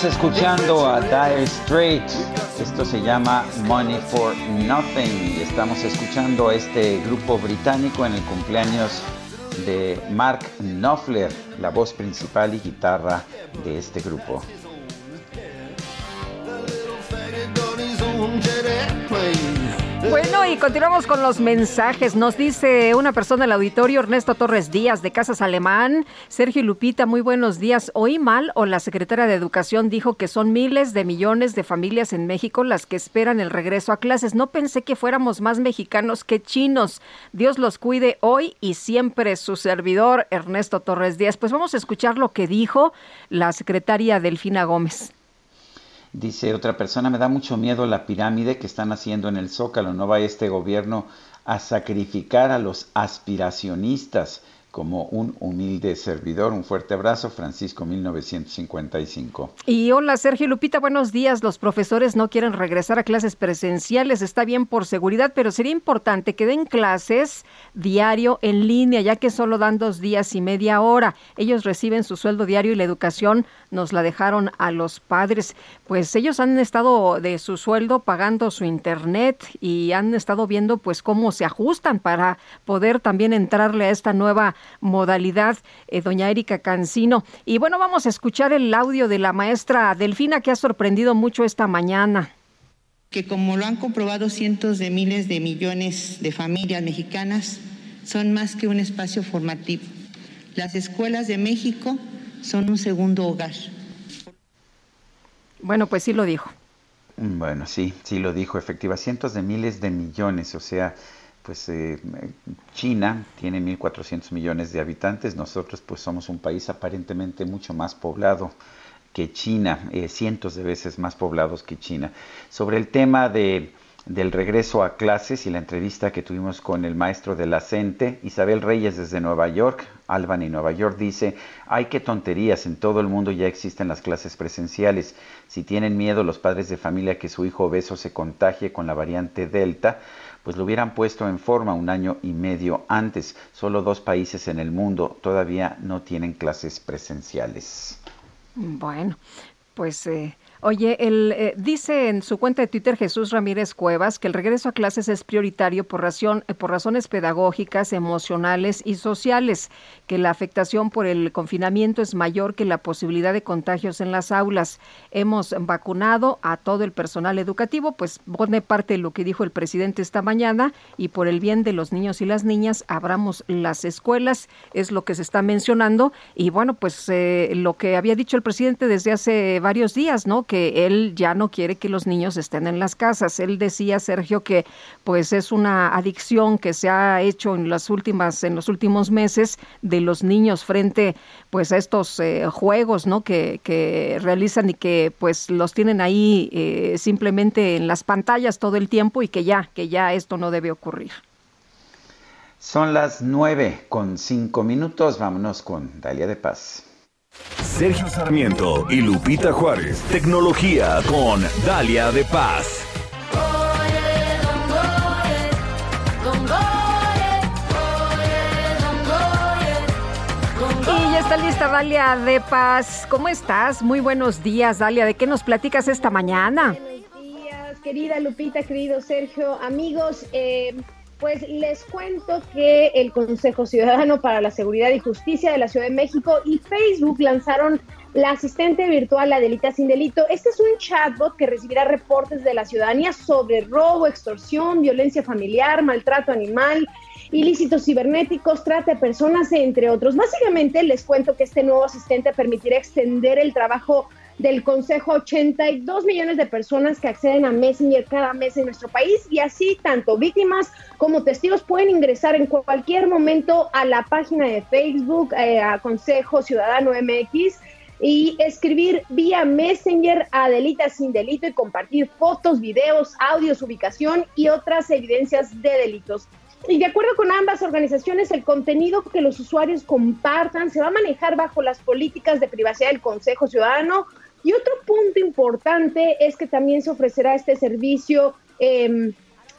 Seguimos escuchando a Dire Straits. Esto se llama Money for Nothing. Y estamos escuchando a este grupo británico en el cumpleaños de Mark Knopfler, la voz principal y guitarra de este grupo. Bueno, y continuamos con los mensajes. Nos dice una persona del auditorio, Ernesto Torres Díaz, de Casas Alemán. Sergio Lupita, muy buenos días. ¿Oí mal o la secretaria de Educación dijo que son miles de millones de familias en México las que esperan el regreso a clases? No pensé que fuéramos más mexicanos que chinos. Dios los cuide hoy y siempre su servidor, Ernesto Torres Díaz. Pues vamos a escuchar lo que dijo la secretaria Delfina Gómez. Dice otra persona, me da mucho miedo la pirámide que están haciendo en el Zócalo. No va este gobierno a sacrificar a los aspiracionistas como un humilde servidor. Un fuerte abrazo, Francisco 1955. Y hola Sergio Lupita, buenos días. Los profesores no quieren regresar a clases presenciales, está bien por seguridad, pero sería importante que den clases diario en línea, ya que solo dan dos días y media hora. Ellos reciben su sueldo diario y la educación nos la dejaron a los padres. Pues ellos han estado de su sueldo pagando su internet y han estado viendo pues cómo se ajustan para poder también entrarle a esta nueva modalidad, eh, doña Erika Cancino. Y bueno, vamos a escuchar el audio de la maestra Delfina que ha sorprendido mucho esta mañana que como lo han comprobado cientos de miles de millones de familias mexicanas, son más que un espacio formativo. Las escuelas de México son un segundo hogar. Bueno, pues sí lo dijo. Bueno, sí, sí lo dijo, efectiva, cientos de miles de millones, o sea, pues eh, China tiene 1.400 millones de habitantes, nosotros pues somos un país aparentemente mucho más poblado que China, eh, cientos de veces más poblados que China. Sobre el tema de, del regreso a clases y la entrevista que tuvimos con el maestro de la Isabel Reyes desde Nueva York, Albany, Nueva York, dice, ay, qué tonterías, en todo el mundo ya existen las clases presenciales. Si tienen miedo los padres de familia que su hijo obeso se contagie con la variante Delta, pues lo hubieran puesto en forma un año y medio antes. Solo dos países en el mundo todavía no tienen clases presenciales. Bueno, pues eh, Oye, él eh, dice en su cuenta de Twitter Jesús Ramírez Cuevas que el regreso a clases es prioritario por, razón, eh, por razones pedagógicas, emocionales y sociales, que la afectación por el confinamiento es mayor que la posibilidad de contagios en las aulas. Hemos vacunado a todo el personal educativo, pues pone parte de lo que dijo el presidente esta mañana y por el bien de los niños y las niñas abramos las escuelas, es lo que se está mencionando y bueno, pues eh, lo que había dicho el presidente desde hace varios días, ¿no? Que él ya no quiere que los niños estén en las casas. Él decía, Sergio, que pues es una adicción que se ha hecho en las últimas, en los últimos meses de los niños frente pues a estos eh, juegos, ¿no? Que, que, realizan y que pues los tienen ahí eh, simplemente en las pantallas todo el tiempo y que ya, que ya esto no debe ocurrir. Son las nueve con cinco minutos. Vámonos con Dalia de Paz. Sergio Sarmiento y Lupita Juárez. Tecnología con Dalia de Paz. Y ya está lista Dalia de Paz. ¿Cómo estás? Muy buenos días, Dalia. ¿De qué nos platicas esta mañana? Buenos días, querida Lupita, querido Sergio. Amigos, eh, pues les cuento que el Consejo Ciudadano para la Seguridad y Justicia de la Ciudad de México y Facebook lanzaron la asistente virtual Adelita Sin Delito. Este es un chatbot que recibirá reportes de la ciudadanía sobre robo, extorsión, violencia familiar, maltrato animal, ilícitos cibernéticos, trata de personas, entre otros. Básicamente les cuento que este nuevo asistente permitirá extender el trabajo del Consejo 82 millones de personas que acceden a Messenger cada mes en nuestro país y así tanto víctimas como testigos pueden ingresar en cualquier momento a la página de Facebook, eh, a Consejo Ciudadano MX y escribir vía Messenger a Delita sin delito y compartir fotos, videos, audios, ubicación y otras evidencias de delitos. Y de acuerdo con ambas organizaciones, el contenido que los usuarios compartan se va a manejar bajo las políticas de privacidad del Consejo Ciudadano, y otro punto importante es que también se ofrecerá este servicio eh,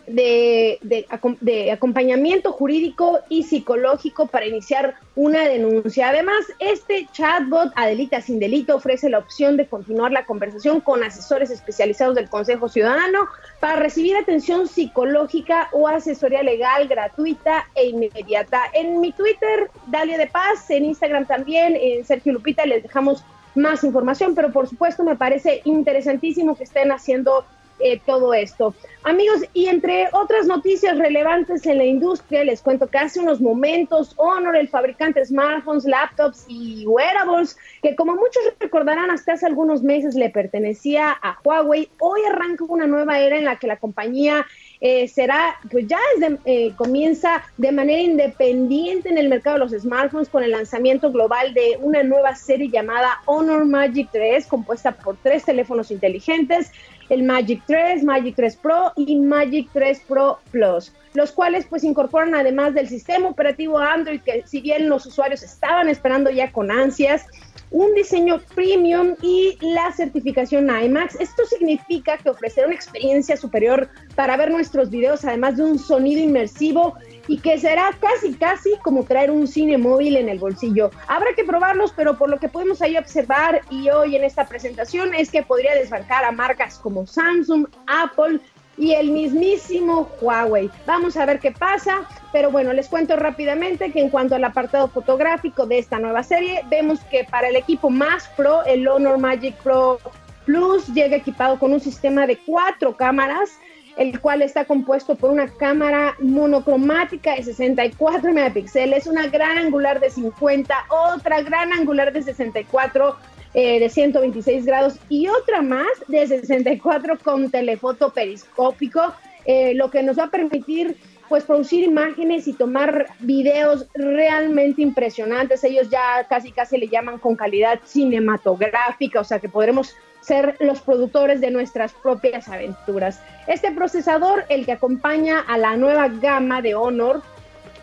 de, de, acompañamiento jurídico y psicológico para iniciar una denuncia. Además, este chatbot Adelita sin delito ofrece la opción de continuar la conversación con asesores especializados del Consejo Ciudadano para recibir atención psicológica o asesoría legal gratuita e inmediata. En mi Twitter, Dalia de Paz, en Instagram también, en Sergio Lupita, les dejamos más información, pero por supuesto me parece interesantísimo que estén haciendo eh, todo esto. Amigos, y entre otras noticias relevantes en la industria, les cuento que hace unos momentos Honor, el fabricante de smartphones, laptops y wearables, que como muchos recordarán hasta hace algunos meses le pertenecía a Huawei, hoy arranca una nueva era en la que la compañía eh, será, pues ya eh, comienza de manera independiente en el mercado de los smartphones con el lanzamiento global de una nueva serie llamada Honor Magic 3, compuesta por tres teléfonos inteligentes, el Magic 3, Magic 3 Pro y Magic 3 Pro Plus, los cuales pues incorporan además del sistema operativo Android que si bien los usuarios estaban esperando ya con ansias, un diseño premium y la certificación IMAX. Esto significa que ofrecerá una experiencia superior para ver nuestros videos, además de un sonido inmersivo y que será casi, casi como traer un cine móvil en el bolsillo. Habrá que probarlos, pero por lo que podemos ahí observar y hoy en esta presentación es que podría desbancar a marcas como Samsung, Apple, y el mismísimo Huawei. Vamos a ver qué pasa, pero bueno, les cuento rápidamente que en cuanto al apartado fotográfico de esta nueva serie, vemos que para el equipo más pro, el Honor Magic Pro Plus llega equipado con un sistema de cuatro cámaras, el cual está compuesto por una cámara monocromática de 64 megapíxeles, una gran angular de 50, otra gran angular de 64 eh, de 126 grados y otra más de 64 con telefoto periscópico, eh, lo que nos va a permitir pues producir imágenes y tomar videos realmente impresionantes. Ellos ya casi casi le llaman con calidad cinematográfica, o sea que podremos ser los productores de nuestras propias aventuras. Este procesador, el que acompaña a la nueva gama de Honor,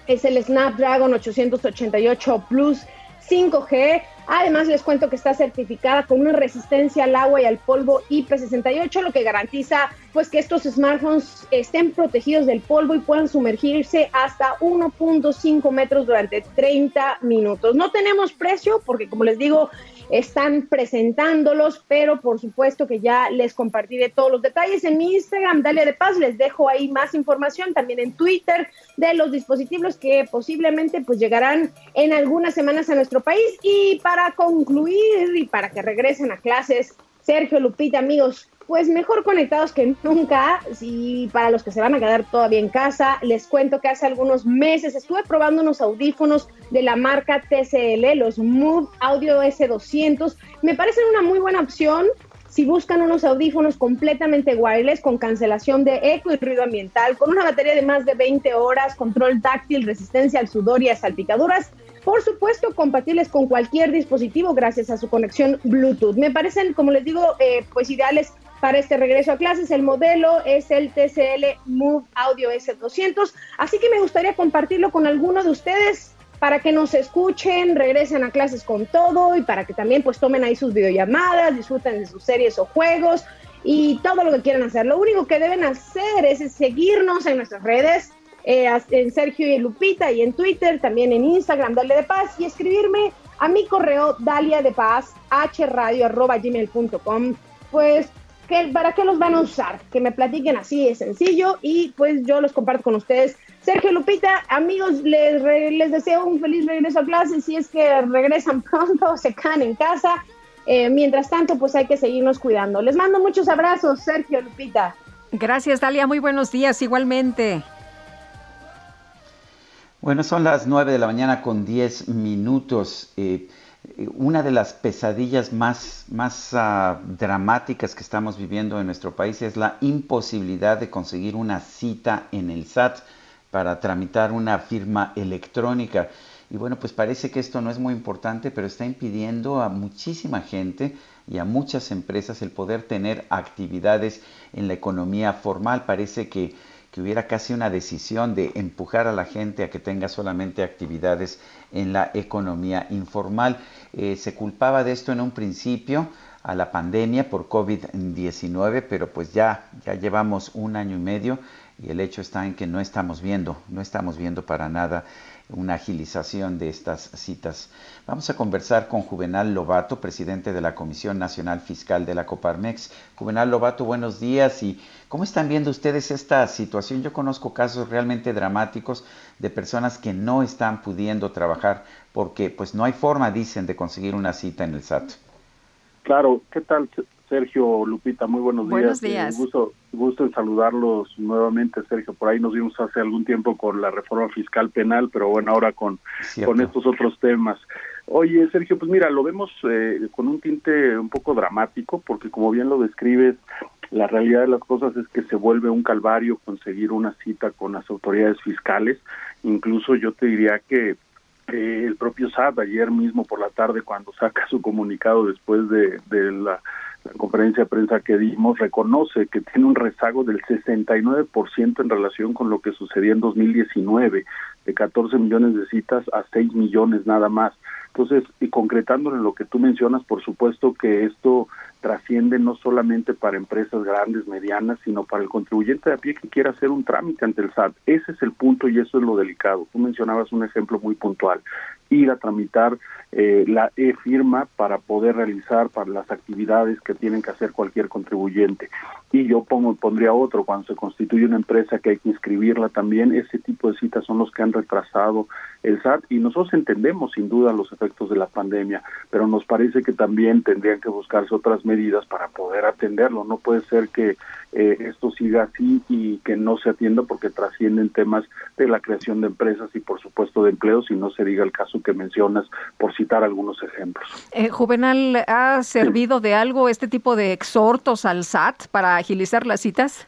es el Snapdragon 888 Plus 5G. Además, les cuento que está certificada con una resistencia al agua y al polvo IP68, lo que garantiza pues que estos smartphones estén protegidos del polvo y puedan sumergirse hasta 1.5 metros durante 30 minutos. No tenemos precio porque, como les digo, están presentándolos, pero por supuesto que ya les compartiré todos los detalles en mi Instagram, Dalia de Paz, les dejo ahí más información, también en Twitter de los dispositivos que posiblemente pues llegarán en algunas semanas a nuestro país. Y para concluir y para que regresen a clases, Sergio Lupita, amigos, pues mejor conectados que nunca. Y para los que se van a quedar todavía en casa, les cuento que hace algunos meses estuve probando unos audífonos de la marca TCL, los Move Audio S200. Me parecen una muy buena opción si buscan unos audífonos completamente wireless con cancelación de eco y ruido ambiental, con una batería de más de 20 horas, control táctil, resistencia al sudor y a salpicaduras, por supuesto compatibles con cualquier dispositivo gracias a su conexión Bluetooth. Me parecen, como les digo, eh, pues ideales para este regreso a clases. El modelo es el TCL Move Audio S200, así que me gustaría compartirlo con alguno de ustedes para que nos escuchen, regresen a clases con todo y para que también pues tomen ahí sus videollamadas, disfruten de sus series o juegos y todo lo que quieran hacer. Lo único que deben hacer es seguirnos en nuestras redes, eh, en Sergio y Lupita y en Twitter, también en Instagram, Dalia de Paz y escribirme a mi correo dalia de paz hradio.gmail.com pues ¿Para qué los van a usar? Que me platiquen así, es sencillo, y pues yo los comparto con ustedes. Sergio Lupita, amigos, les, les deseo un feliz regreso a clase, si es que regresan (laughs) pronto, se quedan en casa. Eh, mientras tanto, pues hay que seguirnos cuidando. Les mando muchos abrazos, Sergio Lupita. Gracias, Dalia. Muy buenos días, igualmente. Bueno, son las 9 de la mañana con 10 minutos. Eh, una de las pesadillas más, más ah, dramáticas que estamos viviendo en nuestro país es la imposibilidad de conseguir una cita en el SAT para tramitar una firma electrónica. Y bueno, pues parece que esto no es muy importante, pero está impidiendo a muchísima gente y a muchas empresas el poder tener actividades en la economía formal. Parece que que hubiera casi una decisión de empujar a la gente a que tenga solamente actividades en la economía informal. Eh, se culpaba de esto en un principio a la pandemia por COVID-19, pero pues ya, ya llevamos un año y medio y el hecho está en que no estamos viendo, no estamos viendo para nada una agilización de estas citas. Vamos a conversar con Juvenal Lobato, presidente de la Comisión Nacional Fiscal de la Coparmex. Juvenal Lobato, buenos días. ¿Y cómo están viendo ustedes esta situación? Yo conozco casos realmente dramáticos de personas que no están pudiendo trabajar porque pues no hay forma, dicen, de conseguir una cita en el SAT. Claro, ¿qué tal, Sergio, Lupita, muy buenos días. Buenos días. Eh, gusto, gusto en saludarlos nuevamente, Sergio. Por ahí nos vimos hace algún tiempo con la reforma fiscal penal, pero bueno, ahora con, Cierto. con estos otros temas. Oye, Sergio, pues mira, lo vemos eh, con un tinte un poco dramático, porque como bien lo describes, la realidad de las cosas es que se vuelve un calvario conseguir una cita con las autoridades fiscales. Incluso yo te diría que el propio SAT ayer mismo por la tarde cuando saca su comunicado después de, la, la conferencia de prensa que dimos reconoce que tiene un rezago del 69% en relación con lo que sucedía en 2019, de 14 millones de citas a 6 millones nada más. Entonces, y concretándolo en lo que tú mencionas, por supuesto que esto trasciende no solamente para empresas grandes, medianas, sino para el contribuyente de a pie que quiera hacer un trámite ante el SAT. Ese es el punto y eso es lo delicado. Tú mencionabas un ejemplo muy puntual, ir a tramitar eh, la e-firma para poder realizar para las actividades que tienen que hacer cualquier contribuyente. Y yo pongo, pondría otro, cuando se constituye una empresa que hay que inscribirla también, ese tipo de citas son los que han retrasado el SAT y nosotros entendemos sin duda los efectos de la pandemia, pero nos parece que también tendrían que buscarse otras medidas para poder atenderlo. No puede ser que eh, esto siga así y que no se atienda porque trascienden temas de la creación de empresas y por supuesto de empleos y no se diga el caso que mencionas por citar algunos ejemplos. Eh, Juvenal, ¿ha servido de algo este tipo de exhortos al SAT para agilizar las citas?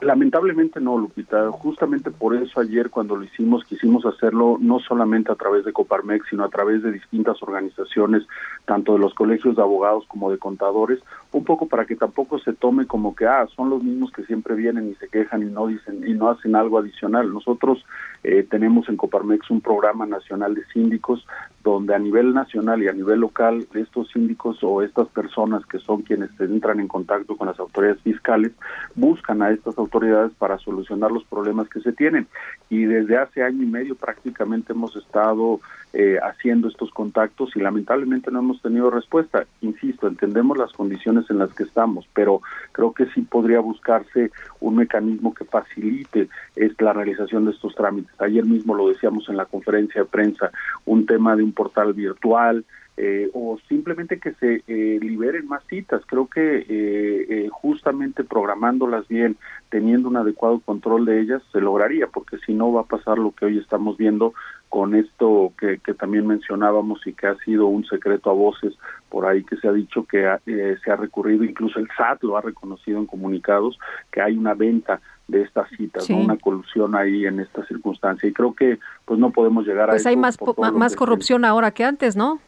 Lamentablemente no, Lupita. Justamente por eso ayer cuando lo hicimos quisimos hacerlo no solamente a través de Coparmex, sino a través de distintas organizaciones, tanto de los colegios de abogados como de contadores, un poco para que tampoco se tome como que ah son los mismos que siempre vienen y se quejan y no dicen y no hacen algo adicional. Nosotros eh, tenemos en Coparmex un programa nacional de síndicos donde a nivel nacional y a nivel local estos síndicos o estas personas que son quienes entran en contacto con las autoridades fiscales buscan a estas autoridades para solucionar los problemas que se tienen y desde hace año y medio prácticamente hemos estado eh, haciendo estos contactos y lamentablemente no hemos tenido respuesta. Insisto, entendemos las condiciones en las que estamos, pero creo que sí podría buscarse un mecanismo que facilite es la realización de estos trámites. Ayer mismo lo decíamos en la conferencia de prensa, un tema de un portal virtual, eh, o simplemente que se eh, liberen más citas. Creo que eh, eh, justamente programándolas bien, teniendo un adecuado control de ellas, se lograría, porque si no va a pasar lo que hoy estamos viendo con esto que, que también mencionábamos y que ha sido un secreto a voces por ahí que se ha dicho que ha- eh, se ha recurrido, incluso el SAT lo ha reconocido en comunicados, que hay una venta de estas citas, Sí. ¿no? una colusión ahí en esta circunstancia. Y creo que pues no podemos llegar a Pues hay más, po- más corrupción ahora que antes, ¿no?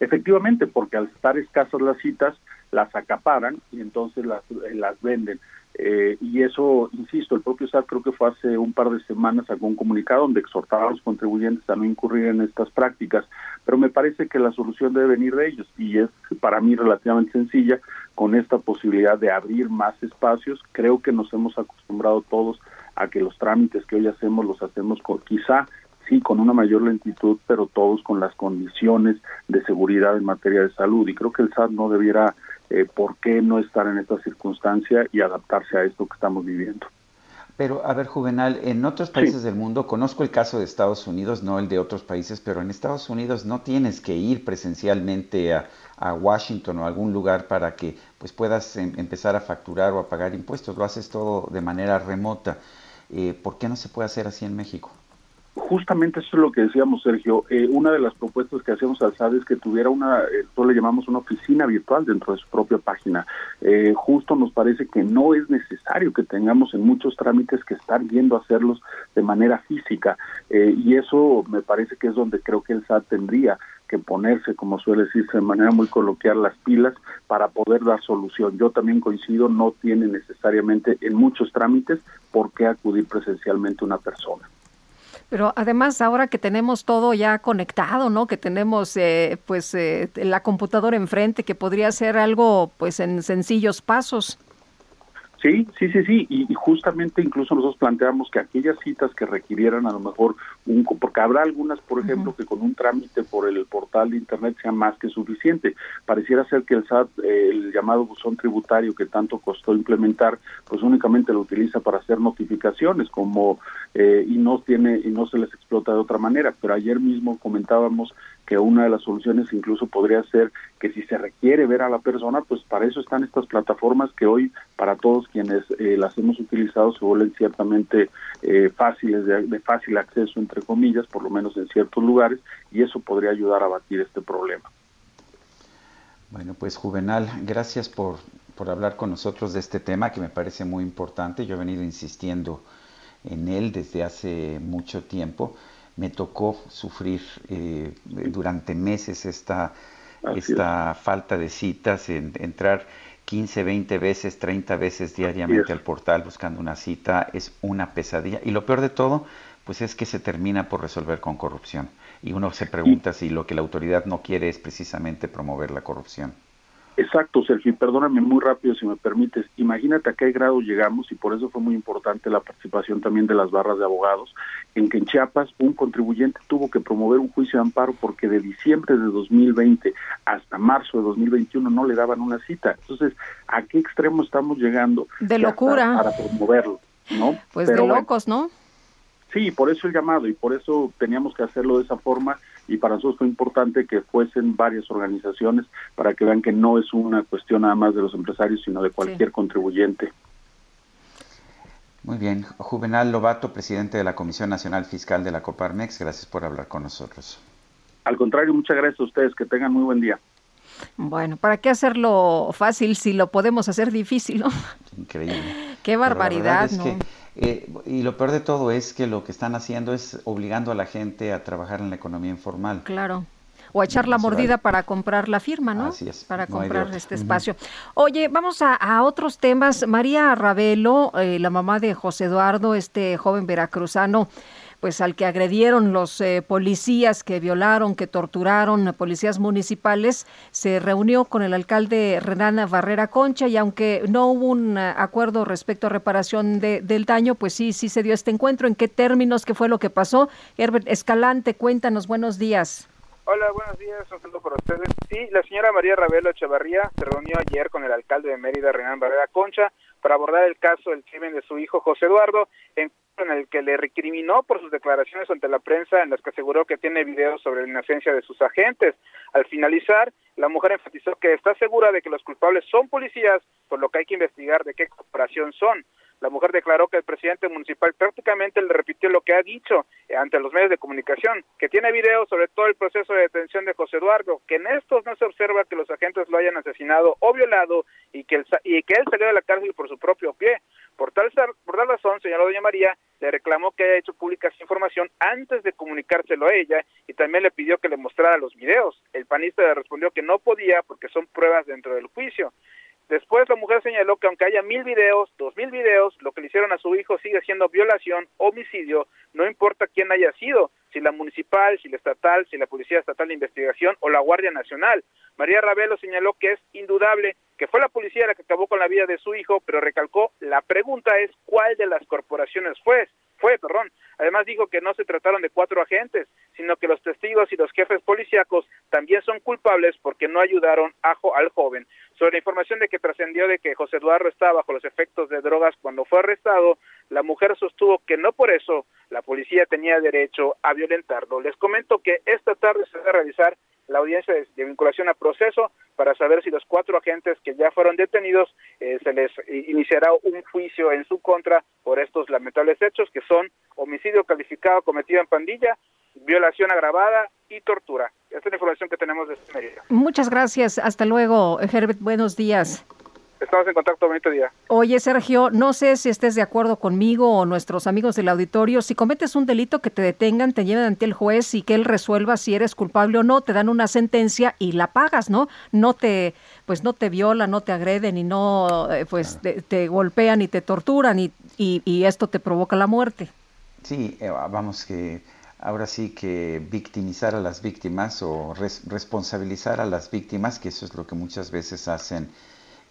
Efectivamente, porque al estar escasas las citas, las acaparan y entonces las, eh, las venden. Eh, y eso, insisto, el propio SAT creo que fue hace un par de semanas sacó un comunicado donde exhortaba a los contribuyentes a no incurrir en estas prácticas, pero me parece que la solución debe venir de ellos y es para mí relativamente sencilla con esta posibilidad de abrir más espacios. Creo que nos hemos acostumbrado todos a que los trámites que hoy hacemos los hacemos con quizá sí con una mayor lentitud, pero todos con las condiciones de seguridad en materia de salud. Y creo que el SAT no debiera, eh, ¿por qué no estar en esta circunstancia y adaptarse a esto que estamos viviendo? Pero, a ver, Juvenal, en otros países del mundo, conozco el caso de Estados Unidos, no el de otros países, pero en Estados Unidos no tienes que ir presencialmente a, a Washington o a algún lugar para que pues, puedas em- empezar a facturar o a pagar impuestos. Lo haces todo de manera remota. Eh, ¿Por qué no se puede hacer así en México? Justamente eso es lo que decíamos, Sergio. Eh, una de las propuestas que hacíamos al SAT es que tuviera una, eh, nosotros le llamamos una oficina virtual dentro de su propia página. Eh, justo nos parece que no es necesario que tengamos en muchos trámites que estar yendo a hacerlos de manera física. Eh, y eso me parece que es donde creo que el SAT tendría que ponerse, como suele decirse de manera muy coloquial, las pilas para poder dar solución. Yo también coincido, no tiene necesariamente en muchos trámites por qué acudir presencialmente una persona. Pero además ahora que tenemos todo ya conectado, ¿no? Que tenemos eh, pues eh, la computadora enfrente, que podría ser algo pues en sencillos pasos. Sí, sí, sí, sí, y, y justamente incluso nosotros planteamos que aquellas citas que requirieran a lo mejor un, porque habrá algunas, por ejemplo, que con un trámite por el portal de Internet sea más que suficiente. Pareciera ser que el SAT, eh, el llamado buzón tributario que tanto costó implementar, pues únicamente lo utiliza para hacer notificaciones, como eh, y no tiene y no se les explota de otra manera. Pero ayer mismo comentábamos que una de las soluciones incluso podría ser que si se requiere ver a la persona, pues para eso están estas plataformas que hoy para todos quienes eh, las hemos utilizado se vuelven ciertamente eh, fáciles, de, de fácil acceso, entre comillas, por lo menos en ciertos lugares, y eso podría ayudar a batir este problema. Bueno, pues Juvenal, gracias por, por hablar con nosotros de este tema que me parece muy importante. Yo he venido insistiendo en él desde hace mucho tiempo me tocó sufrir eh, durante meses esta, esta falta de citas, en, entrar 15, 20 veces, 30 veces diariamente al portal buscando una cita, es una pesadilla. Y lo peor de todo, pues es que se termina por resolver con corrupción. Y uno se pregunta si lo que la autoridad no quiere es precisamente promover la corrupción. Exacto, Sergio, perdóname muy rápido si me permites. Imagínate a qué grado llegamos y por eso fue muy importante la participación también de las barras de abogados, en que en Chiapas un contribuyente tuvo que promover un juicio de amparo porque de diciembre de 2020 hasta marzo de 2021 no le daban una cita. Entonces, ¿a qué extremo estamos llegando? De locura. Para promoverlo, ¿no? Pues de locos, ¿no? Sí, por eso el llamado y por eso teníamos que hacerlo de esa forma y para nosotros fue importante que fuesen varias organizaciones para que vean que no es una cuestión nada más de los empresarios, sino de cualquier sí. contribuyente. Muy bien. Juvenal Lobato, presidente de la Comisión Nacional Fiscal de la Coparmex, gracias por hablar con nosotros. Al contrario, muchas gracias a ustedes, que tengan muy buen día. Bueno, ¿para qué hacerlo fácil si lo podemos hacer difícil, no? Increíble. Qué barbaridad, es ¿no? Que, eh, y lo peor de todo es que lo que están haciendo es obligando a la gente a trabajar en la economía informal. Claro. O a echar la mordida para comprar la firma, ¿no? Así es. Para no comprar este espacio. Oye, vamos a, a, otros temas. María Ravelo, eh, la mamá de José Eduardo, este joven veracruzano, pues al que agredieron los eh, policías que violaron, que torturaron, policías municipales, se reunió con el alcalde Renan Barrera Concha y aunque no hubo un uh, acuerdo respecto a reparación de, del daño, pues sí, sí se dio este encuentro. ¿En qué términos? ¿Qué fue lo que pasó? Herbert Escalante, cuéntanos, buenos días. Hola, buenos días, un saludo para ustedes. Sí, la señora María Ravelo Echevarría se reunió ayer con el alcalde de Mérida, Renan Barrera Concha, para abordar el caso del crimen de su hijo José Eduardo, en el que le recriminó por sus declaraciones ante la prensa en las que aseguró que tiene videos sobre la inocencia de sus agentes. Al finalizar, la mujer enfatizó que está segura de que los culpables son policías, por lo que hay que investigar de qué corporación son. La mujer declaró que el presidente municipal prácticamente le repitió lo que ha dicho ante los medios de comunicación, que tiene videos sobre todo el proceso de detención de José Eduardo, que en estos no se observa que los agentes lo hayan asesinado o violado y que, y que él salió de la cárcel por su propio pie. Por tal, por tal razón, señaló doña María, le reclamó que haya hecho pública esa información antes de comunicárselo a ella y también le pidió que le mostrara los videos. El panista le respondió que no podía porque son pruebas dentro del juicio. Después la mujer señaló que aunque haya mil videos, dos mil videos, lo que le hicieron a su hijo sigue siendo violación, homicidio, no importa quién haya sido, si la municipal, si la estatal, si la Policía Estatal de Investigación o la Guardia Nacional. María Ravelo señaló que es indudable que fue la policía la que acabó con la vida de su hijo, pero recalcó, la pregunta es cuál de las corporaciones fue, fue, perdón. Además dijo que no se trataron de cuatro agentes, sino que los testigos y los jefes policíacos también son culpables porque no ayudaron a, al joven. Sobre la información de que trascendió de que José Eduardo estaba bajo los efectos de drogas cuando fue arrestado, la mujer sostuvo que no por eso la policía tenía derecho a violentarlo. Les comento que esta tarde se va a realizar la audiencia de, de, vinculación a proceso para saber si los cuatro agentes que ya fueron detenidos eh, se les iniciará un juicio en su contra por estos lamentables hechos que son homicidio calificado cometido en pandilla, violación agravada y tortura. Esta es la información que tenemos de esta medida. Muchas gracias. Hasta luego, Herbert. Buenos días. Estamos en contacto, bonito día. Oye, Sergio, no sé si estés de acuerdo conmigo o nuestros amigos del auditorio. Si cometes un delito, que te detengan, te lleven ante el juez y que él resuelva si eres culpable o no, te dan una sentencia y la pagas, ¿no? No te, pues no te violan, no te agreden y no, pues te, te golpean y te torturan y, y, y, esto te provoca la muerte. Sí, eh, vamos que ahora sí que victimizar a las víctimas o res, responsabilizar a las víctimas, que eso es lo que muchas veces hacen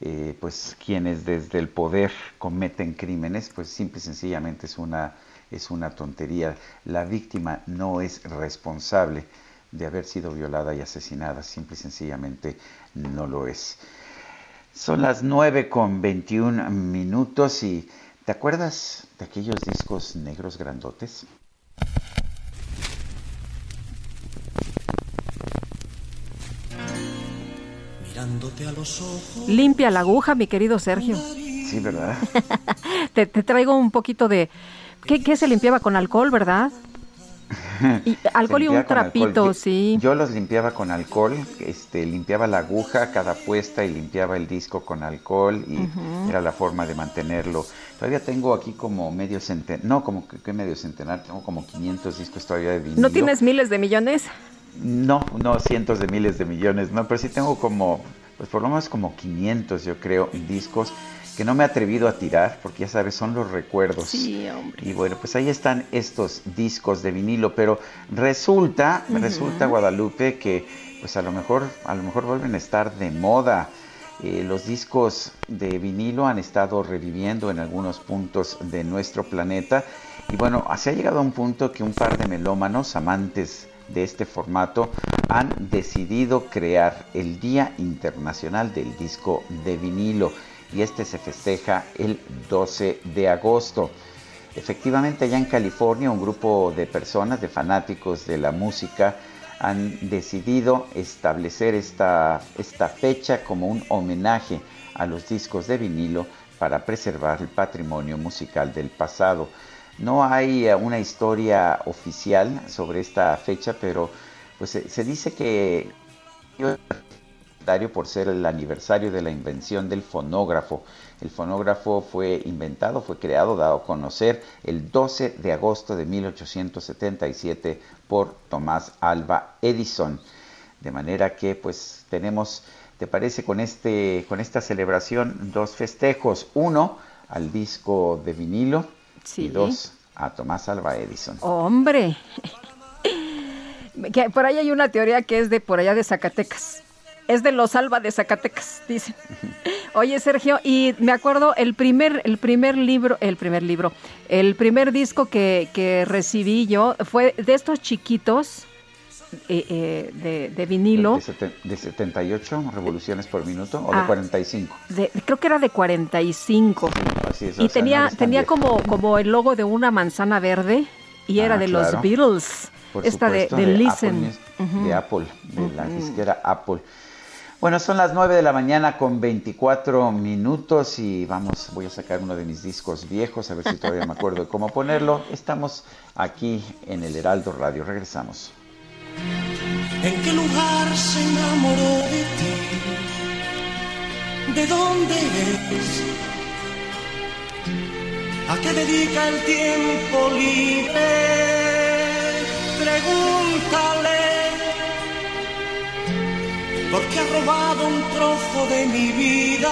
eh, pues quienes desde el poder cometen crímenes, pues simple y sencillamente es una es una tontería. La víctima no es responsable de haber sido violada y asesinada, simple y sencillamente no lo es. Son las 9 con 21 minutos y ¿te acuerdas de aquellos discos negros grandotes? Mirándote a los ojos. Limpia la aguja, mi querido Sergio. Sí, ¿verdad? (laughs) te, te, traigo un poquito de... ¿Qué, ¿Qué, se limpiaba con alcohol, verdad? (laughs) Y alcohol y un trapito, sí. Yo los limpiaba con alcohol, este, limpiaba la aguja cada puesta y limpiaba el disco con alcohol y uh -huh. era la forma de mantenerlo. Todavía tengo aquí como medio centenar, no, como que, que, medio centenar, tengo como 500 discos todavía de vinilo. ¿No tienes miles de millones? No, no cientos de miles de millones, no, pero sí tengo como, pues por lo menos como 500 yo creo discos que no me he atrevido a tirar, porque ya sabes, son los recuerdos. Sí, hombre. Y bueno, pues ahí están estos discos de vinilo, pero resulta, uh -huh. resulta Guadalupe que pues a lo mejor, a lo mejor vuelven a estar de moda. Eh, los discos de vinilo han estado reviviendo en algunos puntos de nuestro planeta y bueno, se ha llegado a un punto que un par de melómanos amantes de este formato han decidido crear el Día Internacional del Disco de Vinilo y este se festeja el 12 de agosto. Efectivamente, allá en California, un grupo de personas, de fanáticos de la música, han decidido establecer esta, esta fecha como un homenaje a los discos de vinilo para preservar el patrimonio musical del pasado. No hay una historia oficial sobre esta fecha, pero pues se, se dice que por ser el aniversario de la invención del fonógrafo. El fonógrafo fue inventado, fue creado, dado a conocer el 12 de agosto de 1877 por Tomás Alba Edison. De manera que pues tenemos, ¿te parece con, este, con esta celebración dos festejos? Uno al disco de vinilo sí. y dos a Tomás Alba Edison. Hombre, que por ahí hay una teoría que es de por allá de Zacatecas es de los Alba de Zacatecas, dicen. Oye, Sergio, y me acuerdo el primer, el primer libro, el primer libro, el primer disco que, que recibí yo fue de estos chiquitos eh, eh, de, de, vinilo. De, de, 78 revoluciones por minuto o ah, de 45? De, creo que era de 45. Sí, así es, y tenía, no tenía como, como el logo de una manzana verde y era ah, de claro. los Beatles. Por Esta supuesto, de, Listen. Apple, uh -huh. de Apple, de uh -huh. la disquera Apple. Bueno, son las 9 de la mañana con 24 minutos y vamos, voy a sacar uno de mis discos viejos, a ver si todavía me acuerdo de cómo ponerlo. Estamos aquí en el Heraldo Radio, regresamos. ¿En qué lugar se enamoró de ti? ¿De dónde es? ¿A qué dedica el tiempo libre? Pregúntale porque ha robado un trozo de mi vida.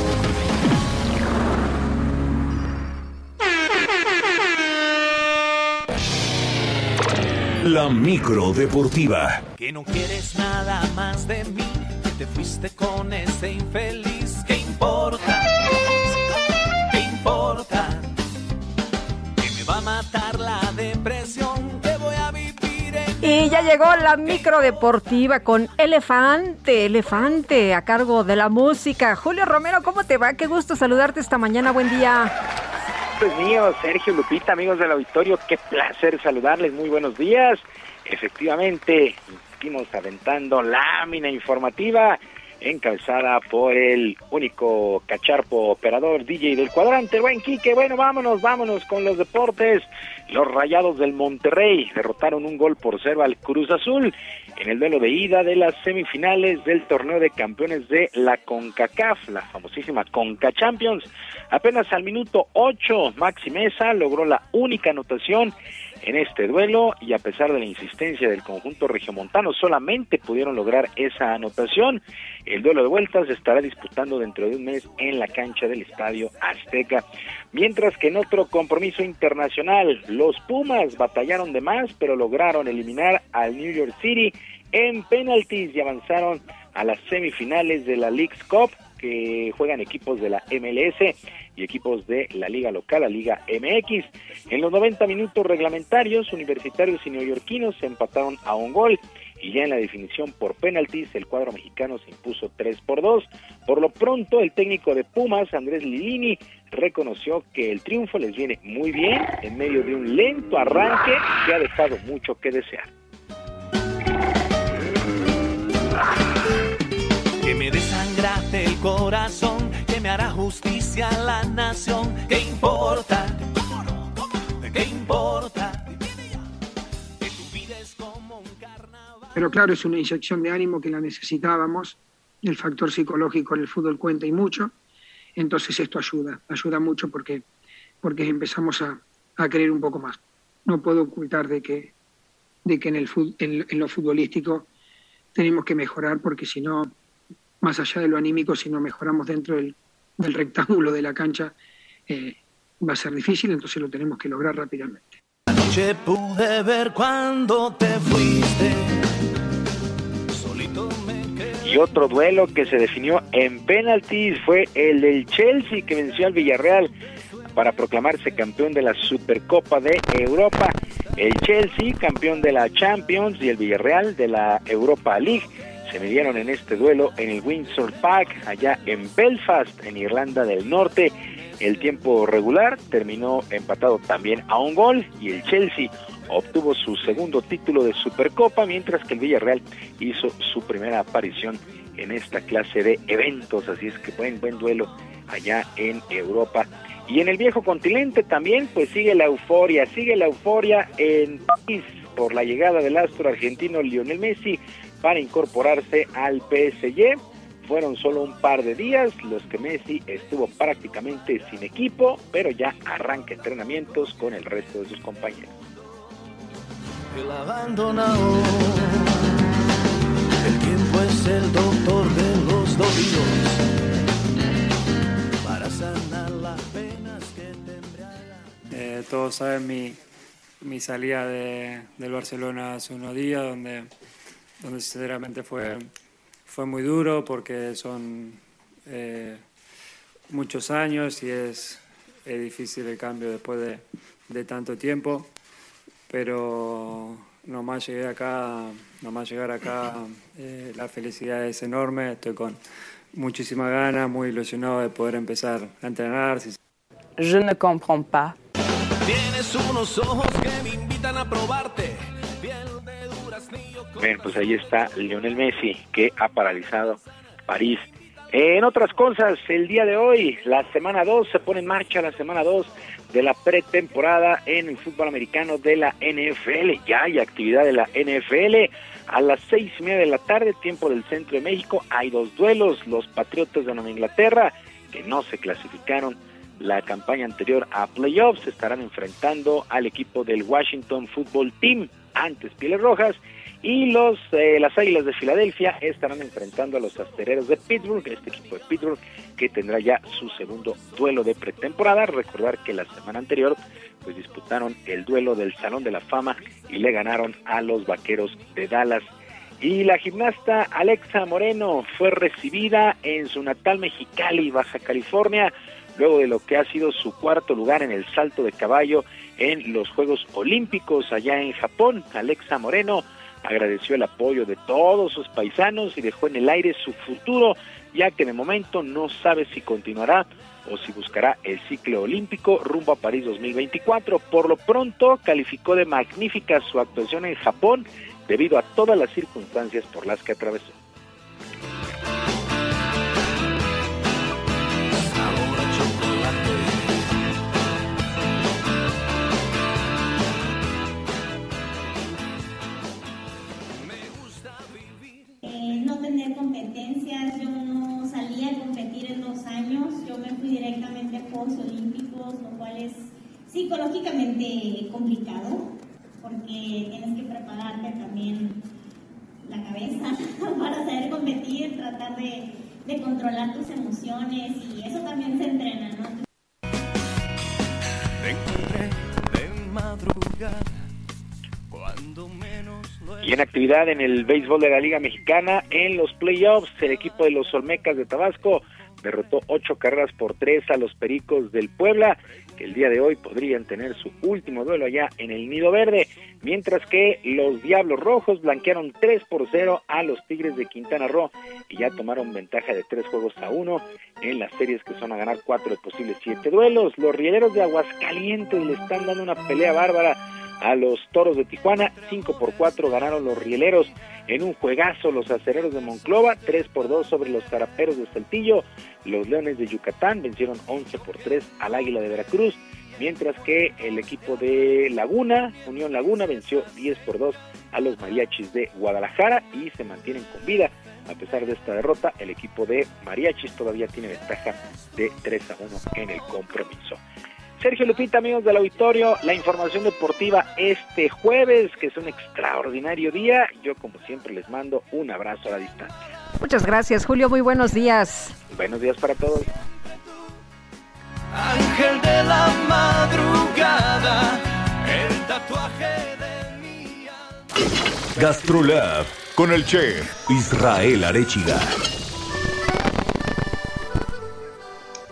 La micro deportiva. Que no quieres nada más de mí, que te fuiste con ese infeliz. ¿Qué importa? ¿Qué importa? Que me va a matar la depresión. Que voy a vivir en Y ya llegó la micro deportiva con Elefante, Elefante, a cargo de la música. Julio Romero, ¿cómo te va? Qué gusto saludarte esta mañana. Buen día pues mío, Sergio Lupita, amigos del auditorio, qué placer saludarles, muy buenos días. Efectivamente, seguimos aventando lámina informativa encabezada por el único cacharpo operador DJ del cuadrante, buen Quique. Bueno, vámonos, vámonos con los deportes. Los Rayados del Monterrey derrotaron un gol por cero al Cruz Azul en el duelo de ida de las semifinales del torneo de campeones de la CONCACAF, la famosísima CONCA Champions. Apenas al minuto 8, Maxi Mesa logró la única anotación en este duelo y a pesar de la insistencia del conjunto regiomontano solamente pudieron lograr esa anotación. El duelo de vueltas se estará disputando dentro de un mes en la cancha del Estadio Azteca. Mientras que en otro compromiso internacional, los Pumas batallaron de más pero lograron eliminar al New York City en penaltis y avanzaron a las semifinales de la League's Cup que juegan equipos de la MLS y equipos de la liga local, la Liga MX. En los 90 minutos reglamentarios, universitarios y neoyorquinos se empataron a un gol y ya en la definición por penaltis el cuadro mexicano se impuso 3 por 2. Por lo pronto el técnico de Pumas, Andrés Lilini, reconoció que el triunfo les viene muy bien en medio de un lento arranque que ha dejado mucho que desear. Corazón, que me hará justicia a la nación. ¿Qué importa? ¿Qué importa? Que tu vida es como un carnaval. Pero claro, es una inyección de ánimo que la necesitábamos. El factor psicológico en el fútbol cuenta y mucho. Entonces esto ayuda, ayuda mucho porque, porque empezamos a, a creer un poco más. No puedo ocultar de que, de que en, el, en, en lo futbolístico tenemos que mejorar porque si no, más allá de lo anímico, si no mejoramos dentro del, del rectángulo de la cancha, eh, va a ser difícil, entonces lo tenemos que lograr rápidamente. Anoche pude ver cuando te fuiste. Solito me quedé. Y otro duelo que se definió en penaltis fue el del Chelsea que venció al Villarreal para proclamarse campeón de la Supercopa de Europa. El Chelsea, campeón de la Champions, y el Villarreal de la Europa League se midieron en este duelo en el Windsor Park, allá en Belfast, en Irlanda del Norte. El tiempo regular terminó empatado también a un gol y el Chelsea obtuvo su segundo título de Supercopa, mientras que el Villarreal hizo su primera aparición en esta clase de eventos. Así es que buen, buen duelo allá en Europa. Y en el viejo continente también, pues sigue la euforia, sigue la euforia en París por la llegada del astro argentino Lionel Messi para incorporarse al PSG. Fueron solo un par de días los que Messi estuvo prácticamente sin equipo, pero ya arranca entrenamientos con el resto de sus compañeros. El abandonado. El tiempo es el doctor de los dolidos. Para sanar las penas que te embriagan. Eh, todos saben mi, mi salida de, del Barcelona hace unos días, donde, donde sinceramente fue, fue muy duro porque son eh, muchos años y es, es difícil el cambio después de, de tanto tiempo. Pero nomás llegué acá, nomás llegar acá, eh, la felicidad es enorme. Estoy con muchísimas ganas, muy ilusionado de poder empezar a entrenar. Si Je ne comprends pas. Tienes unos ojos que me invitan a probarte. Bien, pues ahí está Lionel Messi, que ha paralizado París. En otras cosas, el día de hoy, la semana 2, se pone en marcha la semana 2 de la pretemporada en el fútbol americano de la NFL. Ya hay actividad de la NFL. A las seis y media de la tarde, tiempo del centro de México, hay dos duelos. Los Patriotas de Nueva Inglaterra, que no se clasificaron la campaña anterior a playoffs, estarán enfrentando al equipo del Washington Football Team, antes Pieles Rojas, y los eh, las Águilas de Filadelfia estarán enfrentando a los Astereros de Pittsburgh, este equipo de Pittsburgh que tendrá ya su segundo duelo de pretemporada. Recordar que la semana anterior pues disputaron el duelo del Salón de la Fama y le ganaron a los Vaqueros de Dallas. Y la gimnasta Alexa Moreno fue recibida en su natal Mexicali, Baja California, luego de lo que ha sido su cuarto lugar en el salto de caballo en los Juegos Olímpicos allá en Japón. Alexa Moreno agradeció el apoyo de todos sus paisanos y dejó en el aire su futuro, ya que de momento no sabe si continuará o si buscará el ciclo olímpico rumbo a París 2024. Por lo pronto calificó de magnífica su actuación en Japón debido a todas las circunstancias por las que atravesó. Competencias, yo no salí a competir en dos años, yo me fui directamente a Juegos Olímpicos, lo cual es psicológicamente complicado, porque tienes que prepararte también la cabeza (laughs) para saber competir, tratar de, de controlar tus emociones y eso también se entrena, ¿no? Y en actividad en el béisbol de la Liga Mexicana, en los playoffs, el equipo de los Olmecas de Tabasco derrotó ocho carreras por tres a los Pericos del Puebla, que el día de hoy podrían tener su último duelo allá en el Nido Verde, mientras que los Diablos Rojos blanquearon 3 por 0 a los Tigres de Quintana Roo y ya tomaron ventaja de tres juegos a uno en las series que son a ganar cuatro de posibles siete duelos. Los Rieleros de Aguascalientes le están dando una pelea bárbara a los Toros de Tijuana, 5 por 4 ganaron los Rieleros en un juegazo los Acereros de Monclova, 3 por 2 sobre los Zaraperos de Saltillo, los Leones de Yucatán vencieron 11 por 3 al Águila de Veracruz, mientras que el equipo de Laguna, Unión Laguna, venció 10 por 2 a los Mariachis de Guadalajara y se mantienen con vida. A pesar de esta derrota, el equipo de Mariachis todavía tiene ventaja de 3 a 1 en el compromiso. Sergio Lupita, amigos del auditorio, la información deportiva este jueves, que es un extraordinario día. Yo, como siempre, les mando un abrazo a la distancia. Muchas gracias, Julio. Muy buenos días. Buenos días para todos. Ángel de la madrugada, el tatuaje de mi Gastrolab con el chef Israel Arechiga.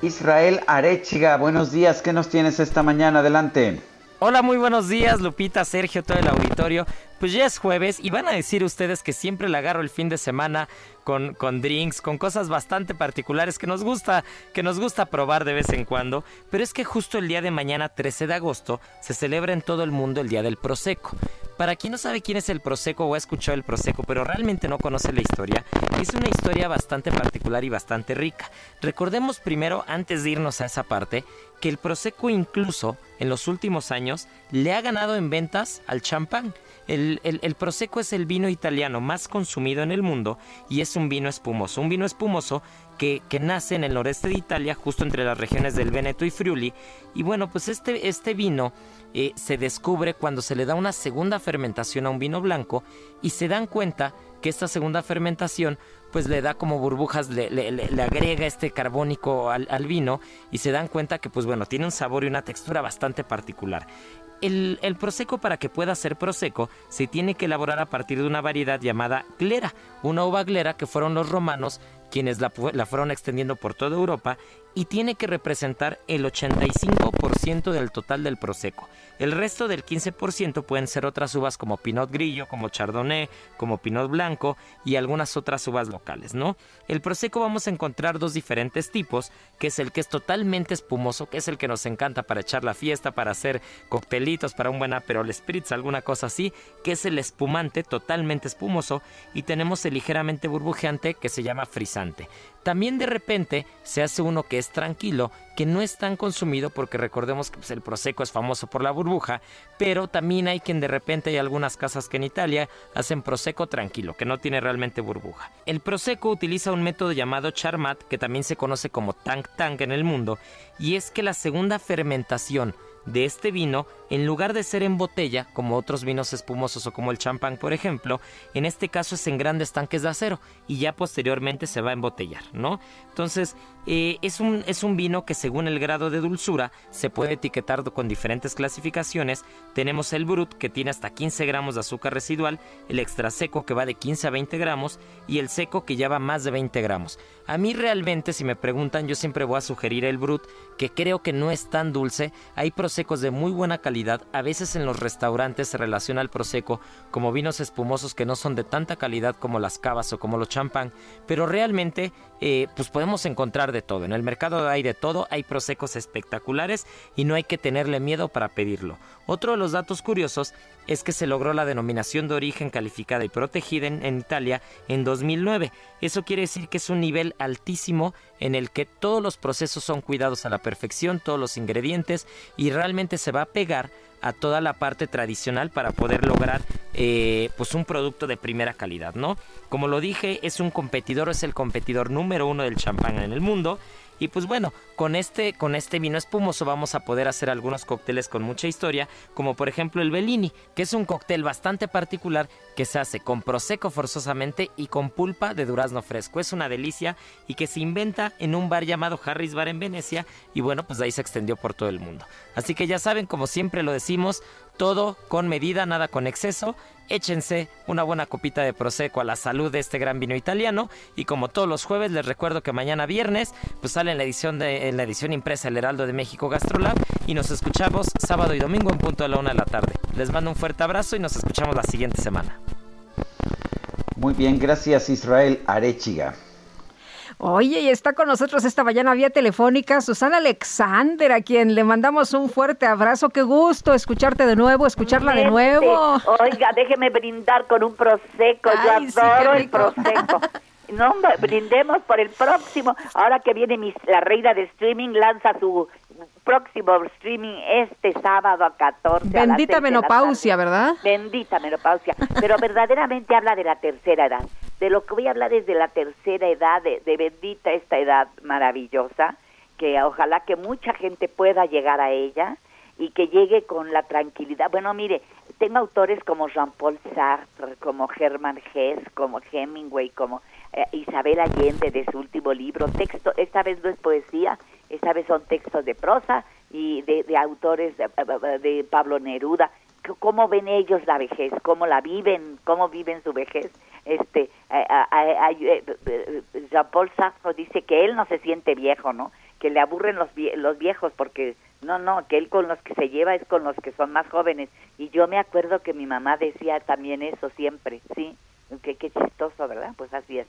Israel Arechiga, buenos días. ¿Qué nos tienes esta mañana? Adelante. Hola, muy buenos días, Lupita, Sergio, todo el auditorio. Pues ya es jueves y van a decir ustedes que siempre le agarro el fin de semana con, con drinks, con cosas bastante particulares que nos gusta, que nos gusta probar de vez en cuando. Pero es que justo el día de mañana, 13 de agosto, se celebra en todo el mundo el Día del Prosecco. Para quien no sabe quién es el Prosecco o ha escuchado el Prosecco, pero realmente no conoce la historia, es una historia bastante particular y bastante rica. Recordemos primero, antes de irnos a esa parte, que el Prosecco incluso en los últimos años le ha ganado en ventas al champán. El, el, el, Prosecco es el vino italiano más consumido en el mundo y es un vino espumoso. Un vino espumoso que, que, nace en el noreste de Italia, justo entre las regiones del Veneto y Friuli. Y bueno, pues este, este vino eh, se descubre cuando se le da una segunda fermentación a un vino blanco y se dan cuenta que esta segunda fermentación pues le da como burbujas, le, agrega este carbónico al, al, vino y se dan cuenta que pues bueno, tiene un sabor y una textura bastante particular. El, el, prosecco para que pueda ser prosecco se tiene que elaborar a partir de una variedad llamada glera, una uva glera que fueron los romanos quienes la, la fueron extendiendo por toda Europa y tiene que representar el 85% del total del prosecco. El resto del 15% pueden ser otras uvas como Pinot Grillo, como Chardonnay, como Pinot Blanco y algunas otras uvas locales, ¿no? El Prosecco vamos a encontrar dos diferentes tipos, que es el que es totalmente espumoso, que es el que nos encanta para echar la fiesta, para hacer coctelitos, para un buen aperol spritz, alguna cosa así, que es el espumante totalmente espumoso, y tenemos el ligeramente burbujeante que se llama frisante. También de repente se hace uno que es tranquilo, que no es tan consumido porque recordemos que pues, el Prosecco es famoso por la burbuja, pero también hay quien de repente hay algunas casas que en Italia hacen Prosecco tranquilo, que no tiene realmente burbuja. El Prosecco utiliza un método llamado Charmat, que también se conoce como Tank Tank en el mundo, y es que la segunda fermentación de este vino, en lugar de ser en botella, como otros vinos espumosos o como el champán, por ejemplo, en este caso es en grandes tanques de acero y ya posteriormente se va a embotellar, ¿no? Entonces, eh, es, un, es un vino que según el grado de dulzura se puede etiquetar con diferentes clasificaciones. Tenemos el Brut, que tiene hasta 15 gramos de azúcar residual, el extra seco, que va de 15 a 20 gramos, y el seco, que ya va más de 20 gramos. A mí realmente, si me preguntan, yo siempre voy a sugerir el Brut, que creo que no es tan dulce. Hay prosecos de muy buena calidad. A veces en los restaurantes se relaciona el prosecco como vinos espumosos que no son de tanta calidad como las cavas o como los champán, pero realmente eh, pues podemos encontrar de todo. En el mercado hay de todo, hay prosecos espectaculares y no hay que tenerle miedo para pedirlo. Otro de los datos curiosos es que se logró la denominación de origen calificada y protegida en, en, Italia en 2009. Eso quiere decir que es un nivel altísimo en el que todos los procesos son cuidados a la perfección, todos los ingredientes y realmente se va a pegar a toda la parte tradicional para poder lograr eh, pues un producto de primera calidad, ¿no? Como lo dije, es un competidor, es el competidor número uno del champán en el mundo y pues bueno, con este, con este vino espumoso vamos a poder hacer algunos cócteles con mucha historia, como por ejemplo el Bellini, que es un cóctel bastante particular que se hace con prosecco forzosamente y con pulpa de durazno fresco. Es una delicia y que se inventa en un bar llamado Harris Bar en Venecia y bueno, pues de ahí se extendió por todo el mundo. Así que ya saben, como siempre lo decimos, todo con medida, nada con exceso. Échense una buena copita de Prosecco a la salud de este gran vino italiano. Y como todos los jueves, les recuerdo que mañana viernes pues sale en la edición, de, la edición impresa El Heraldo de México Gastrolab. Y nos escuchamos sábado y domingo en punto de la una de la tarde. Les mando un fuerte abrazo y nos escuchamos la siguiente semana. Muy bien, gracias Israel Arechiga. Oye, y está con nosotros esta mañana vía telefónica Susana Alexander, a quien le mandamos un fuerte abrazo. Qué gusto escucharte de nuevo, escucharla de nuevo. Oiga, déjeme brindar con un prosecco. Ay, Yo sí, adoro qué el prosecco. (laughs) No, brindemos por el próximo. Ahora que viene mis- la reina de streaming, lanza su próximo streaming este sábado a 14. a las Bendita menopausia, ¿verdad? Bendita menopausia. Pero verdaderamente habla de la tercera edad. De lo que voy a hablar es de la tercera edad, de, de bendita esta edad maravillosa, que ojalá que mucha gente pueda llegar a ella y que llegue con la tranquilidad. Bueno, mire, tengo autores como Jean-Paul Sartre, como Hermann Hesse, como Hemingway, como eh, Isabel Allende de su último libro. Texto, esta vez no es poesía, esta vez son textos de prosa y de, de autores de, de Pablo Neruda. ¿Cómo ven ellos la vejez? ¿Cómo la viven? ¿Cómo viven su vejez? Este, eh, eh, eh, Jean-Paul Sartre dice que él no se siente viejo, ¿no? Que le aburren los, los viejos porque no, no, que él con los que se lleva es con los que son más jóvenes. Y yo me acuerdo que mi mamá decía también eso siempre, ¿sí? Que qué chistoso, ¿verdad? Pues así es.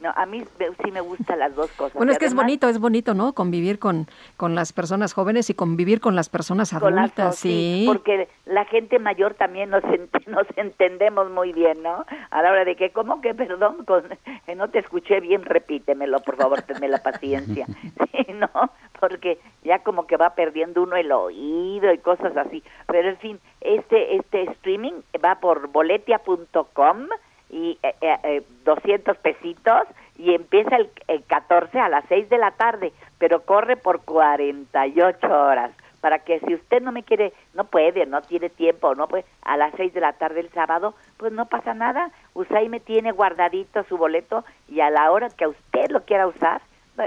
No, a mí sí me gustan las dos cosas. Bueno, es que es bonito, es bonito, ¿no? Convivir con, con las personas jóvenes y convivir con las personas las adultas, sí. porque la gente mayor también nos, ent- (laughs) nos entendemos muy bien, ¿no? A la hora de que, ¿cómo que, perdón? Con, que no te escuché bien, repítemelo, por favor, tenme la paciencia. (laughs) Sí, ¿no? Porque ya como que va perdiendo uno el oído y cosas así. Pero, en fin, este, este streaming va por boletia.com y eh, eh, eh, 200 pesitos y empieza el, el 14 a las 6 de la tarde, pero corre por 48 horas para que si usted no me quiere, no puede, no tiene tiempo, no puede, a las 6 de la tarde el sábado, pues no pasa nada. Usted me tiene guardadito su boleto y a la hora que usted lo quiera usar,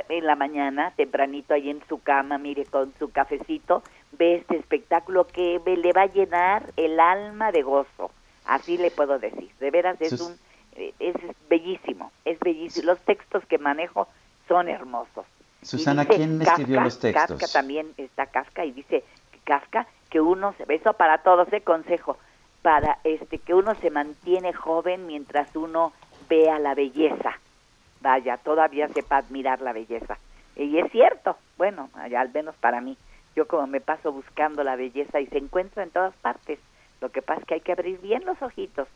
en la mañana, tempranito ahí en su cama, mire, con su cafecito, ve este espectáculo que le va a llenar el alma de gozo. Así le puedo decir. De veras es un eh, es bellísimo, es bellísimo. Los textos que manejo son hermosos. Susana, ¿quién escribió Kafka, los textos? Kafka también está Kafka y dice Kafka que uno se eso para todos ese consejo para este que uno se mantiene joven mientras uno vea la belleza. Vaya, todavía sepa admirar la belleza. Y es cierto, bueno, allá al menos para mí. Yo como me paso buscando la belleza y se encuentra en todas partes. Lo que pasa es que hay que abrir bien los ojitos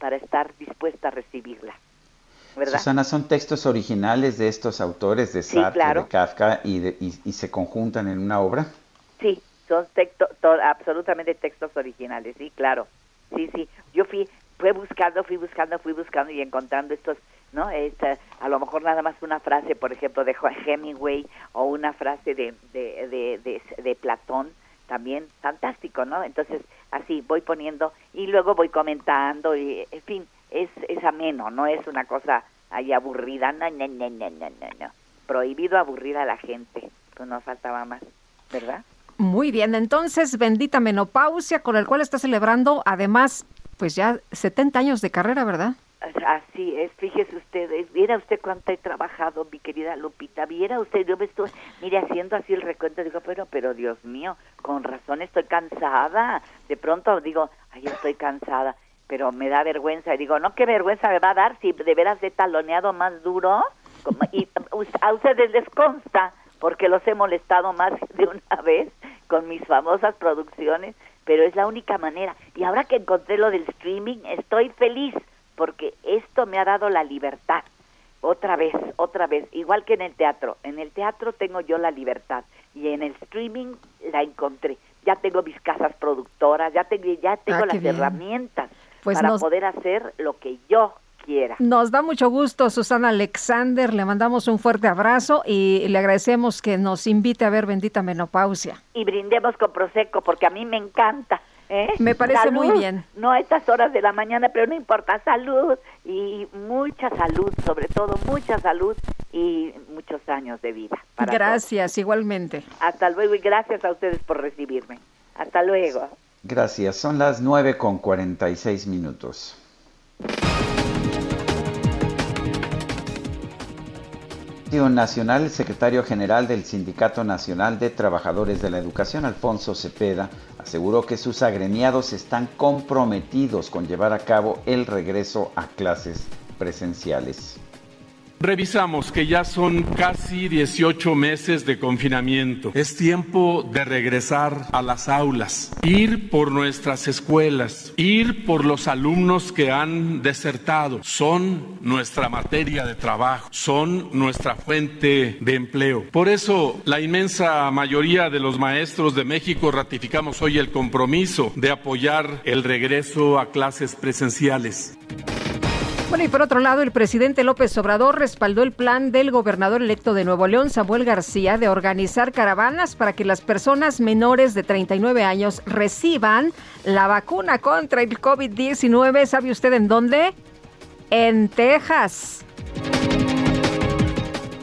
para estar dispuesta a recibirla. ¿Verdad? Susana, ¿son textos originales de estos autores, de Sí, Sartre, claro. de Kafka, y, de- y- y se conjuntan en una obra? Sí, son texto, to- absolutamente textos originales, sí, claro. Sí, sí. Yo fui, fui buscando, fui buscando, fui buscando y encontrando estos, ¿no? Esta, a lo mejor nada más una frase, por ejemplo, de Hemingway o una frase de, de, de Platón, también fantástico, ¿no? Entonces, así voy poniendo y luego voy comentando y, en fin, es, es ameno, no es una cosa ahí aburrida, no, no, no, no, no, no, no. Prohibido aburrir a la gente, pues nos faltaba más, ¿verdad? Muy bien, entonces, bendita menopausia, con el cual está celebrando, además, pues ya 70 años de carrera, ¿verdad? Así es, fíjese usted, viera usted cuánto he trabajado, mi querida Lupita, viera usted, yo me estuve, mire, haciendo así el recuento, digo, pero, pero Dios mío, con razón estoy cansada, de pronto digo, ay, estoy cansada, pero me da vergüenza, y digo, no, qué vergüenza me va a dar si de veras he taloneado más duro, como- y a ustedes les consta, porque los he molestado más (laughs) de una vez con mis famosas producciones, pero es la única manera. Y ahora que encontré lo del streaming, estoy feliz porque esto me ha dado la libertad. Otra vez, otra vez, igual que en el teatro. En el teatro tengo yo la libertad y en el streaming la encontré. ya tengo mis casas productoras, ya tengo, ya tengo Ah, las bien. herramientas Pues para nos- poder hacer lo que yo quiera. Nos da mucho gusto, Susana Alexander. Le mandamos un fuerte abrazo y le agradecemos que nos invite a ver Bendita Menopausia. Y brindemos con Prosecco, porque a mí me encanta. ¿Eh? Me parece Salud. muy bien. No a estas horas de la mañana, pero no importa, salud y mucha salud, sobre todo mucha salud y muchos años de vida. para Gracias, igualmente. Hasta luego y gracias a ustedes por recibirme. Hasta luego. Gracias. Son las 9 con 46 minutos. Nacional, el secretario general del Sindicato Nacional de Trabajadores de la Educación, Alfonso Cepeda, aseguró que sus agremiados están comprometidos con llevar a cabo el regreso a clases presenciales. Revisamos que ya son casi 18 meses de confinamiento. Es tiempo de regresar a las aulas, ir por nuestras escuelas, ir por los alumnos que han desertado. Son nuestra materia de trabajo, son nuestra fuente de empleo. Por eso, la inmensa mayoría de los maestros de México ratificamos hoy el compromiso de apoyar el regreso a clases presenciales. Bueno, y por otro lado, el presidente López Obrador respaldó el plan del gobernador electo de Nuevo León, Samuel García, de organizar caravanas para que las personas menores de 39 años reciban la vacuna contra el COVID-19. ¿Sabe usted en dónde? En Texas.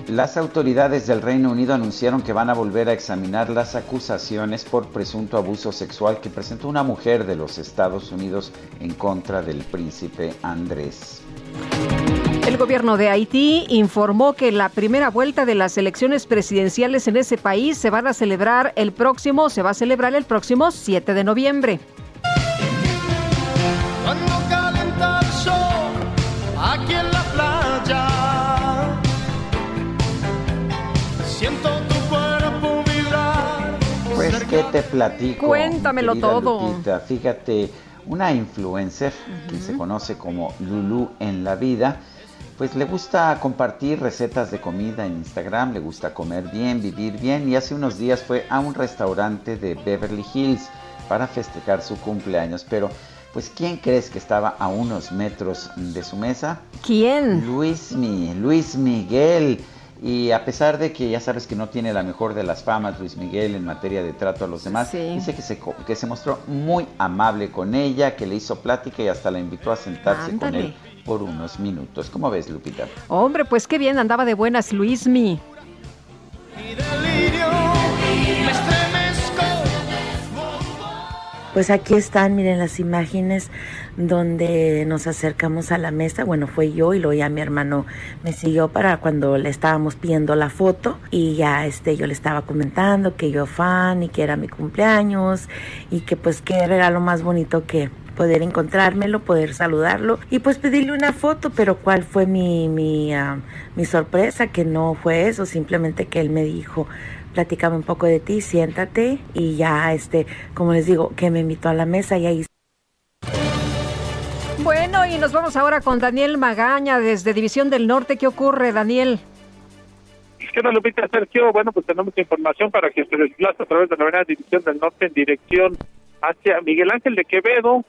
Las autoridades del Reino Unido anunciaron que van a volver a examinar las acusaciones por presunto abuso sexual que presentó una mujer de los Estados Unidos en contra del príncipe Andrés. El gobierno de Haití informó que la primera vuelta de las elecciones presidenciales en ese país se van a celebrar el próximo, se va a celebrar el próximo 7 de noviembre. Cuando calienta el sol aquí en la playa, siento tu cuerpo vibrar. Pues qué te platico. Cuéntamelo todo. Lupita? Fíjate, una influencer que se conoce como Lulu en la vida, pues le gusta compartir recetas de comida en Instagram, le gusta comer bien, vivir bien y hace unos días fue a un restaurante de Beverly Hills para festejar su cumpleaños, pero pues ¿quién crees que estaba a unos metros de su mesa? ¿Quién? Luis, Luis Miguel. Y a pesar de que ya sabes que no tiene la mejor de las famas Luis Miguel en materia de trato a los demás, dice que se, que se mostró muy amable con ella, que le hizo plática y hasta la invitó a sentarse con él por unos minutos. ¿Cómo ves, Lupita? Hombre, pues qué bien, andaba de buenas Luismi. Me estremezco. Pues aquí están, miren las imágenes donde nos acercamos a la mesa. Bueno, fue yo y luego ya mi hermano me siguió para cuando le estábamos pidiendo la foto y ya este yo le estaba comentando que yo fan y que era mi cumpleaños y que pues qué regalo más bonito que poder encontrármelo, poder saludarlo y pues pedirle una foto, pero cuál fue mi, mi, ah, mi sorpresa, que no fue eso, simplemente que él me dijo, platícame un poco de ti, siéntate y ya, este, como les digo, que me invitó a la mesa y ahí Bueno, y nos vamos ahora con Daniel Magaña desde División del Norte. ¿Qué ocurre, Daniel? ¿Qué tal, Lupita Sergio? Bueno, pues tenemos información para que se desplace a través de la avenida División del Norte en dirección hacia Miguel Ángel de Quevedo.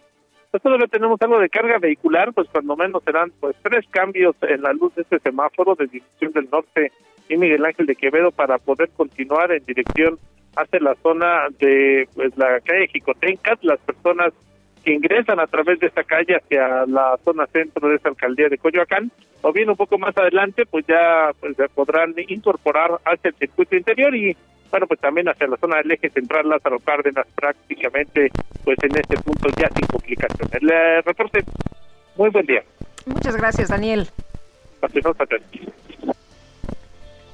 Pues todavía tenemos algo de carga vehicular, pues cuando menos serán pues tres cambios en la luz de este semáforo de División del Norte y Miguel Ángel de Quevedo para poder continuar en dirección hacia la zona de pues la calle Jicotencas, las personas que ingresan a través de esta calle hacia la zona centro de esta alcaldía de Coyoacán, o bien un poco más adelante, pues ya pues, se podrán incorporar hacia el circuito interior y bueno, pues también hacia la zona del eje central Lázaro Cárdenas prácticamente pues en este punto ya sin complicaciones. El eh, reporte, muy buen día. Muchas gracias, Daniel. Continuamos.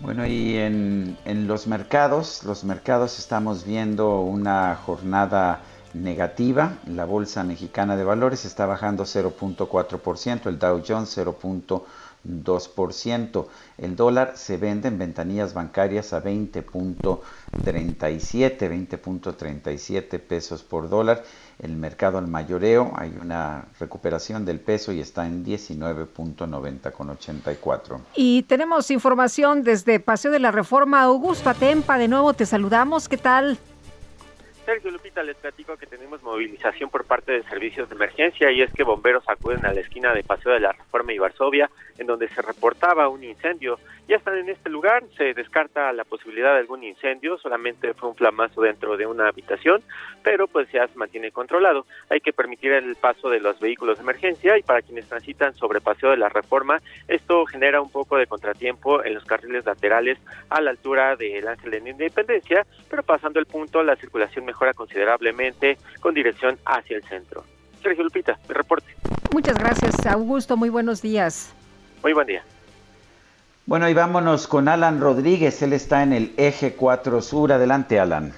Bueno, y en, en los mercados, los mercados estamos viendo una jornada negativa. La Bolsa Mexicana de Valores está bajando 0.4%, el Dow Jones 0.2%. El dólar se vende en ventanillas bancarias a 20.37, 20.37 pesos por dólar. El mercado al mayoreo hay una recuperación del peso y está en 19.90 con 84. Y tenemos información desde Paseo de la Reforma. Augusto Atempa, de nuevo te saludamos. ¿Qué tal? Sergio Lupita, les platico que tenemos movilización por parte de servicios de emergencia y es que bomberos acuden a la esquina de Paseo de la Reforma y Varsovia, en donde se reportaba un incendio. Ya están en este lugar, se descarta la posibilidad de algún incendio, solamente fue un flamazo dentro de una habitación, pero pues ya se mantiene controlado. Hay que permitir el paso de los vehículos de emergencia y para quienes transitan sobre Paseo de la Reforma, esto genera un poco de contratiempo en los carriles laterales a la altura del Ángel de Independencia, pero pasando el punto, la circulación mejora considerablemente con dirección hacia el centro. Sergio Lupita, mi reporte. Muchas gracias, Augusto. Muy buenos días. Muy buen día. Bueno, y vámonos con Alan Rodríguez. Él está en el eje 4 Sur. Adelante, Alan.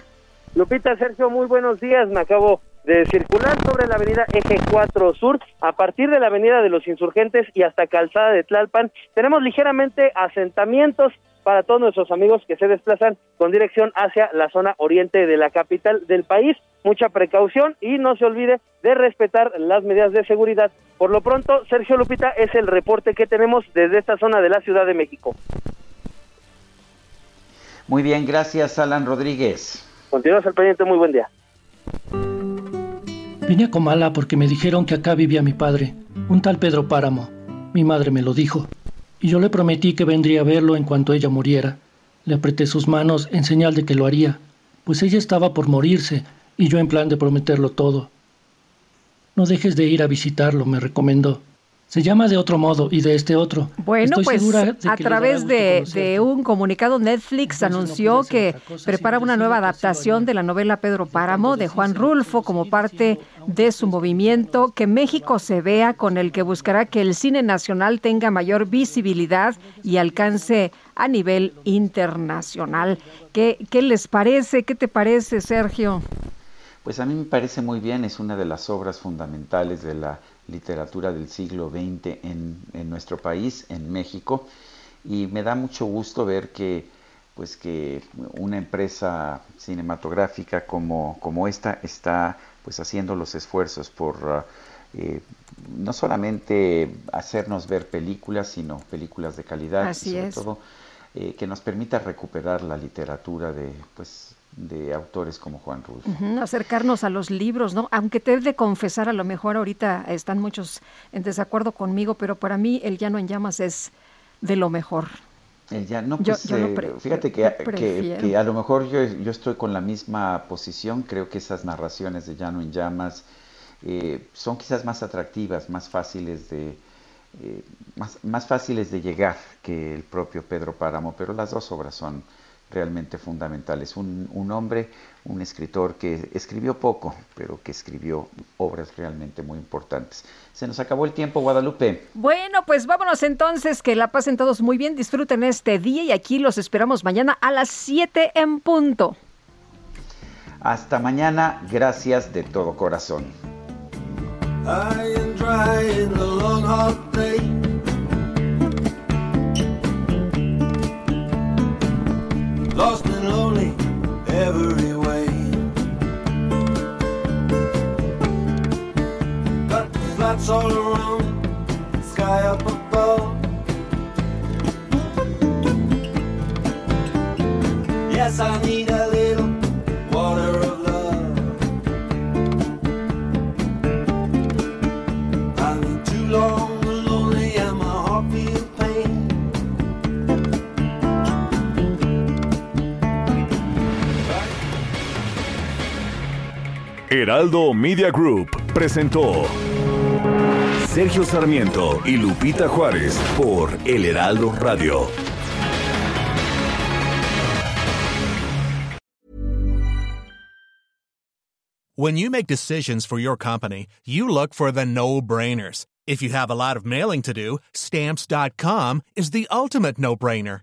Lupita, Sergio, muy buenos días. Me acabo de circular sobre la avenida Eje 4 Sur, a partir de la avenida de los Insurgentes y hasta Calzada de Tlalpan. Tenemos ligeramente asentamientos para todos nuestros amigos que se desplazan con dirección hacia la zona oriente de la capital del país. Mucha precaución y no se olvide de respetar las medidas de seguridad. Por lo pronto, Sergio Lupita es el reporte que tenemos desde esta zona de la Ciudad de México. Muy bien, gracias Alan Rodríguez. Continuamos al pendiente, muy buen día. Vine a Comala porque me dijeron que acá vivía mi padre, un tal Pedro Páramo. Mi madre me lo dijo y yo le prometí que vendría a verlo en cuanto ella muriera. Le apreté sus manos en señal de que lo haría, pues ella estaba por morirse y yo en plan de prometerlo todo. No dejes de ir a visitarlo, me recomendó. Se llama de otro modo y de este otro. Bueno, Estoy pues segura de a través de un comunicado, Netflix anunció que prepara una nueva adaptación de la novela Pedro Páramo de Juan Rulfo como parte de su movimiento Que México se vea, con el que buscará que el cine nacional tenga mayor visibilidad y alcance a nivel internacional. ¿Qué, qué les parece? ¿Qué te parece, Sergio? Pues a mí me parece muy bien, es una de las obras fundamentales de la literatura del siglo XX en, en, nuestro país, en México, y me da mucho gusto ver que, pues que una empresa cinematográfica como, como esta está pues haciendo los esfuerzos por eh, no solamente hacernos ver películas, sino películas de calidad, Así y sobre es. todo eh, que nos permita recuperar la literatura de pues de autores como Juan Rulfo. Ujú, acercarnos a los libros, ¿no? Aunque te he de confesar, a lo mejor ahorita están muchos en desacuerdo conmigo, pero para mí El Llano en Llamas es de lo mejor. El ya, no, Yo- pues, yo lo eh, fíjate que, yo que a lo mejor yo, yo estoy con la misma posición, creo que esas narraciones de Llano en Llamas eh, son quizás más atractivas, más fáciles de eh, más, más fáciles de llegar que el propio Pedro Páramo, pero las dos obras son realmente fundamentales. Un, un hombre, un escritor que escribió poco, pero que escribió obras realmente muy importantes. Se nos acabó el tiempo, Guadalupe. Bueno, pues vámonos entonces, que la pasen todos muy bien, disfruten este día y aquí los esperamos mañana a las 7 en punto. Hasta mañana, gracias de todo corazón. Lost and lonely every way. Got flats all around, sky up above. Yes, I need a Heraldo Media Group presentó Sergio Sarmiento y Lupita Juárez por El Heraldo Radio. When you make decisions for your company, you look for the no brainers. If you have a lot of mailing to do, stamps.com is the ultimate no brainer.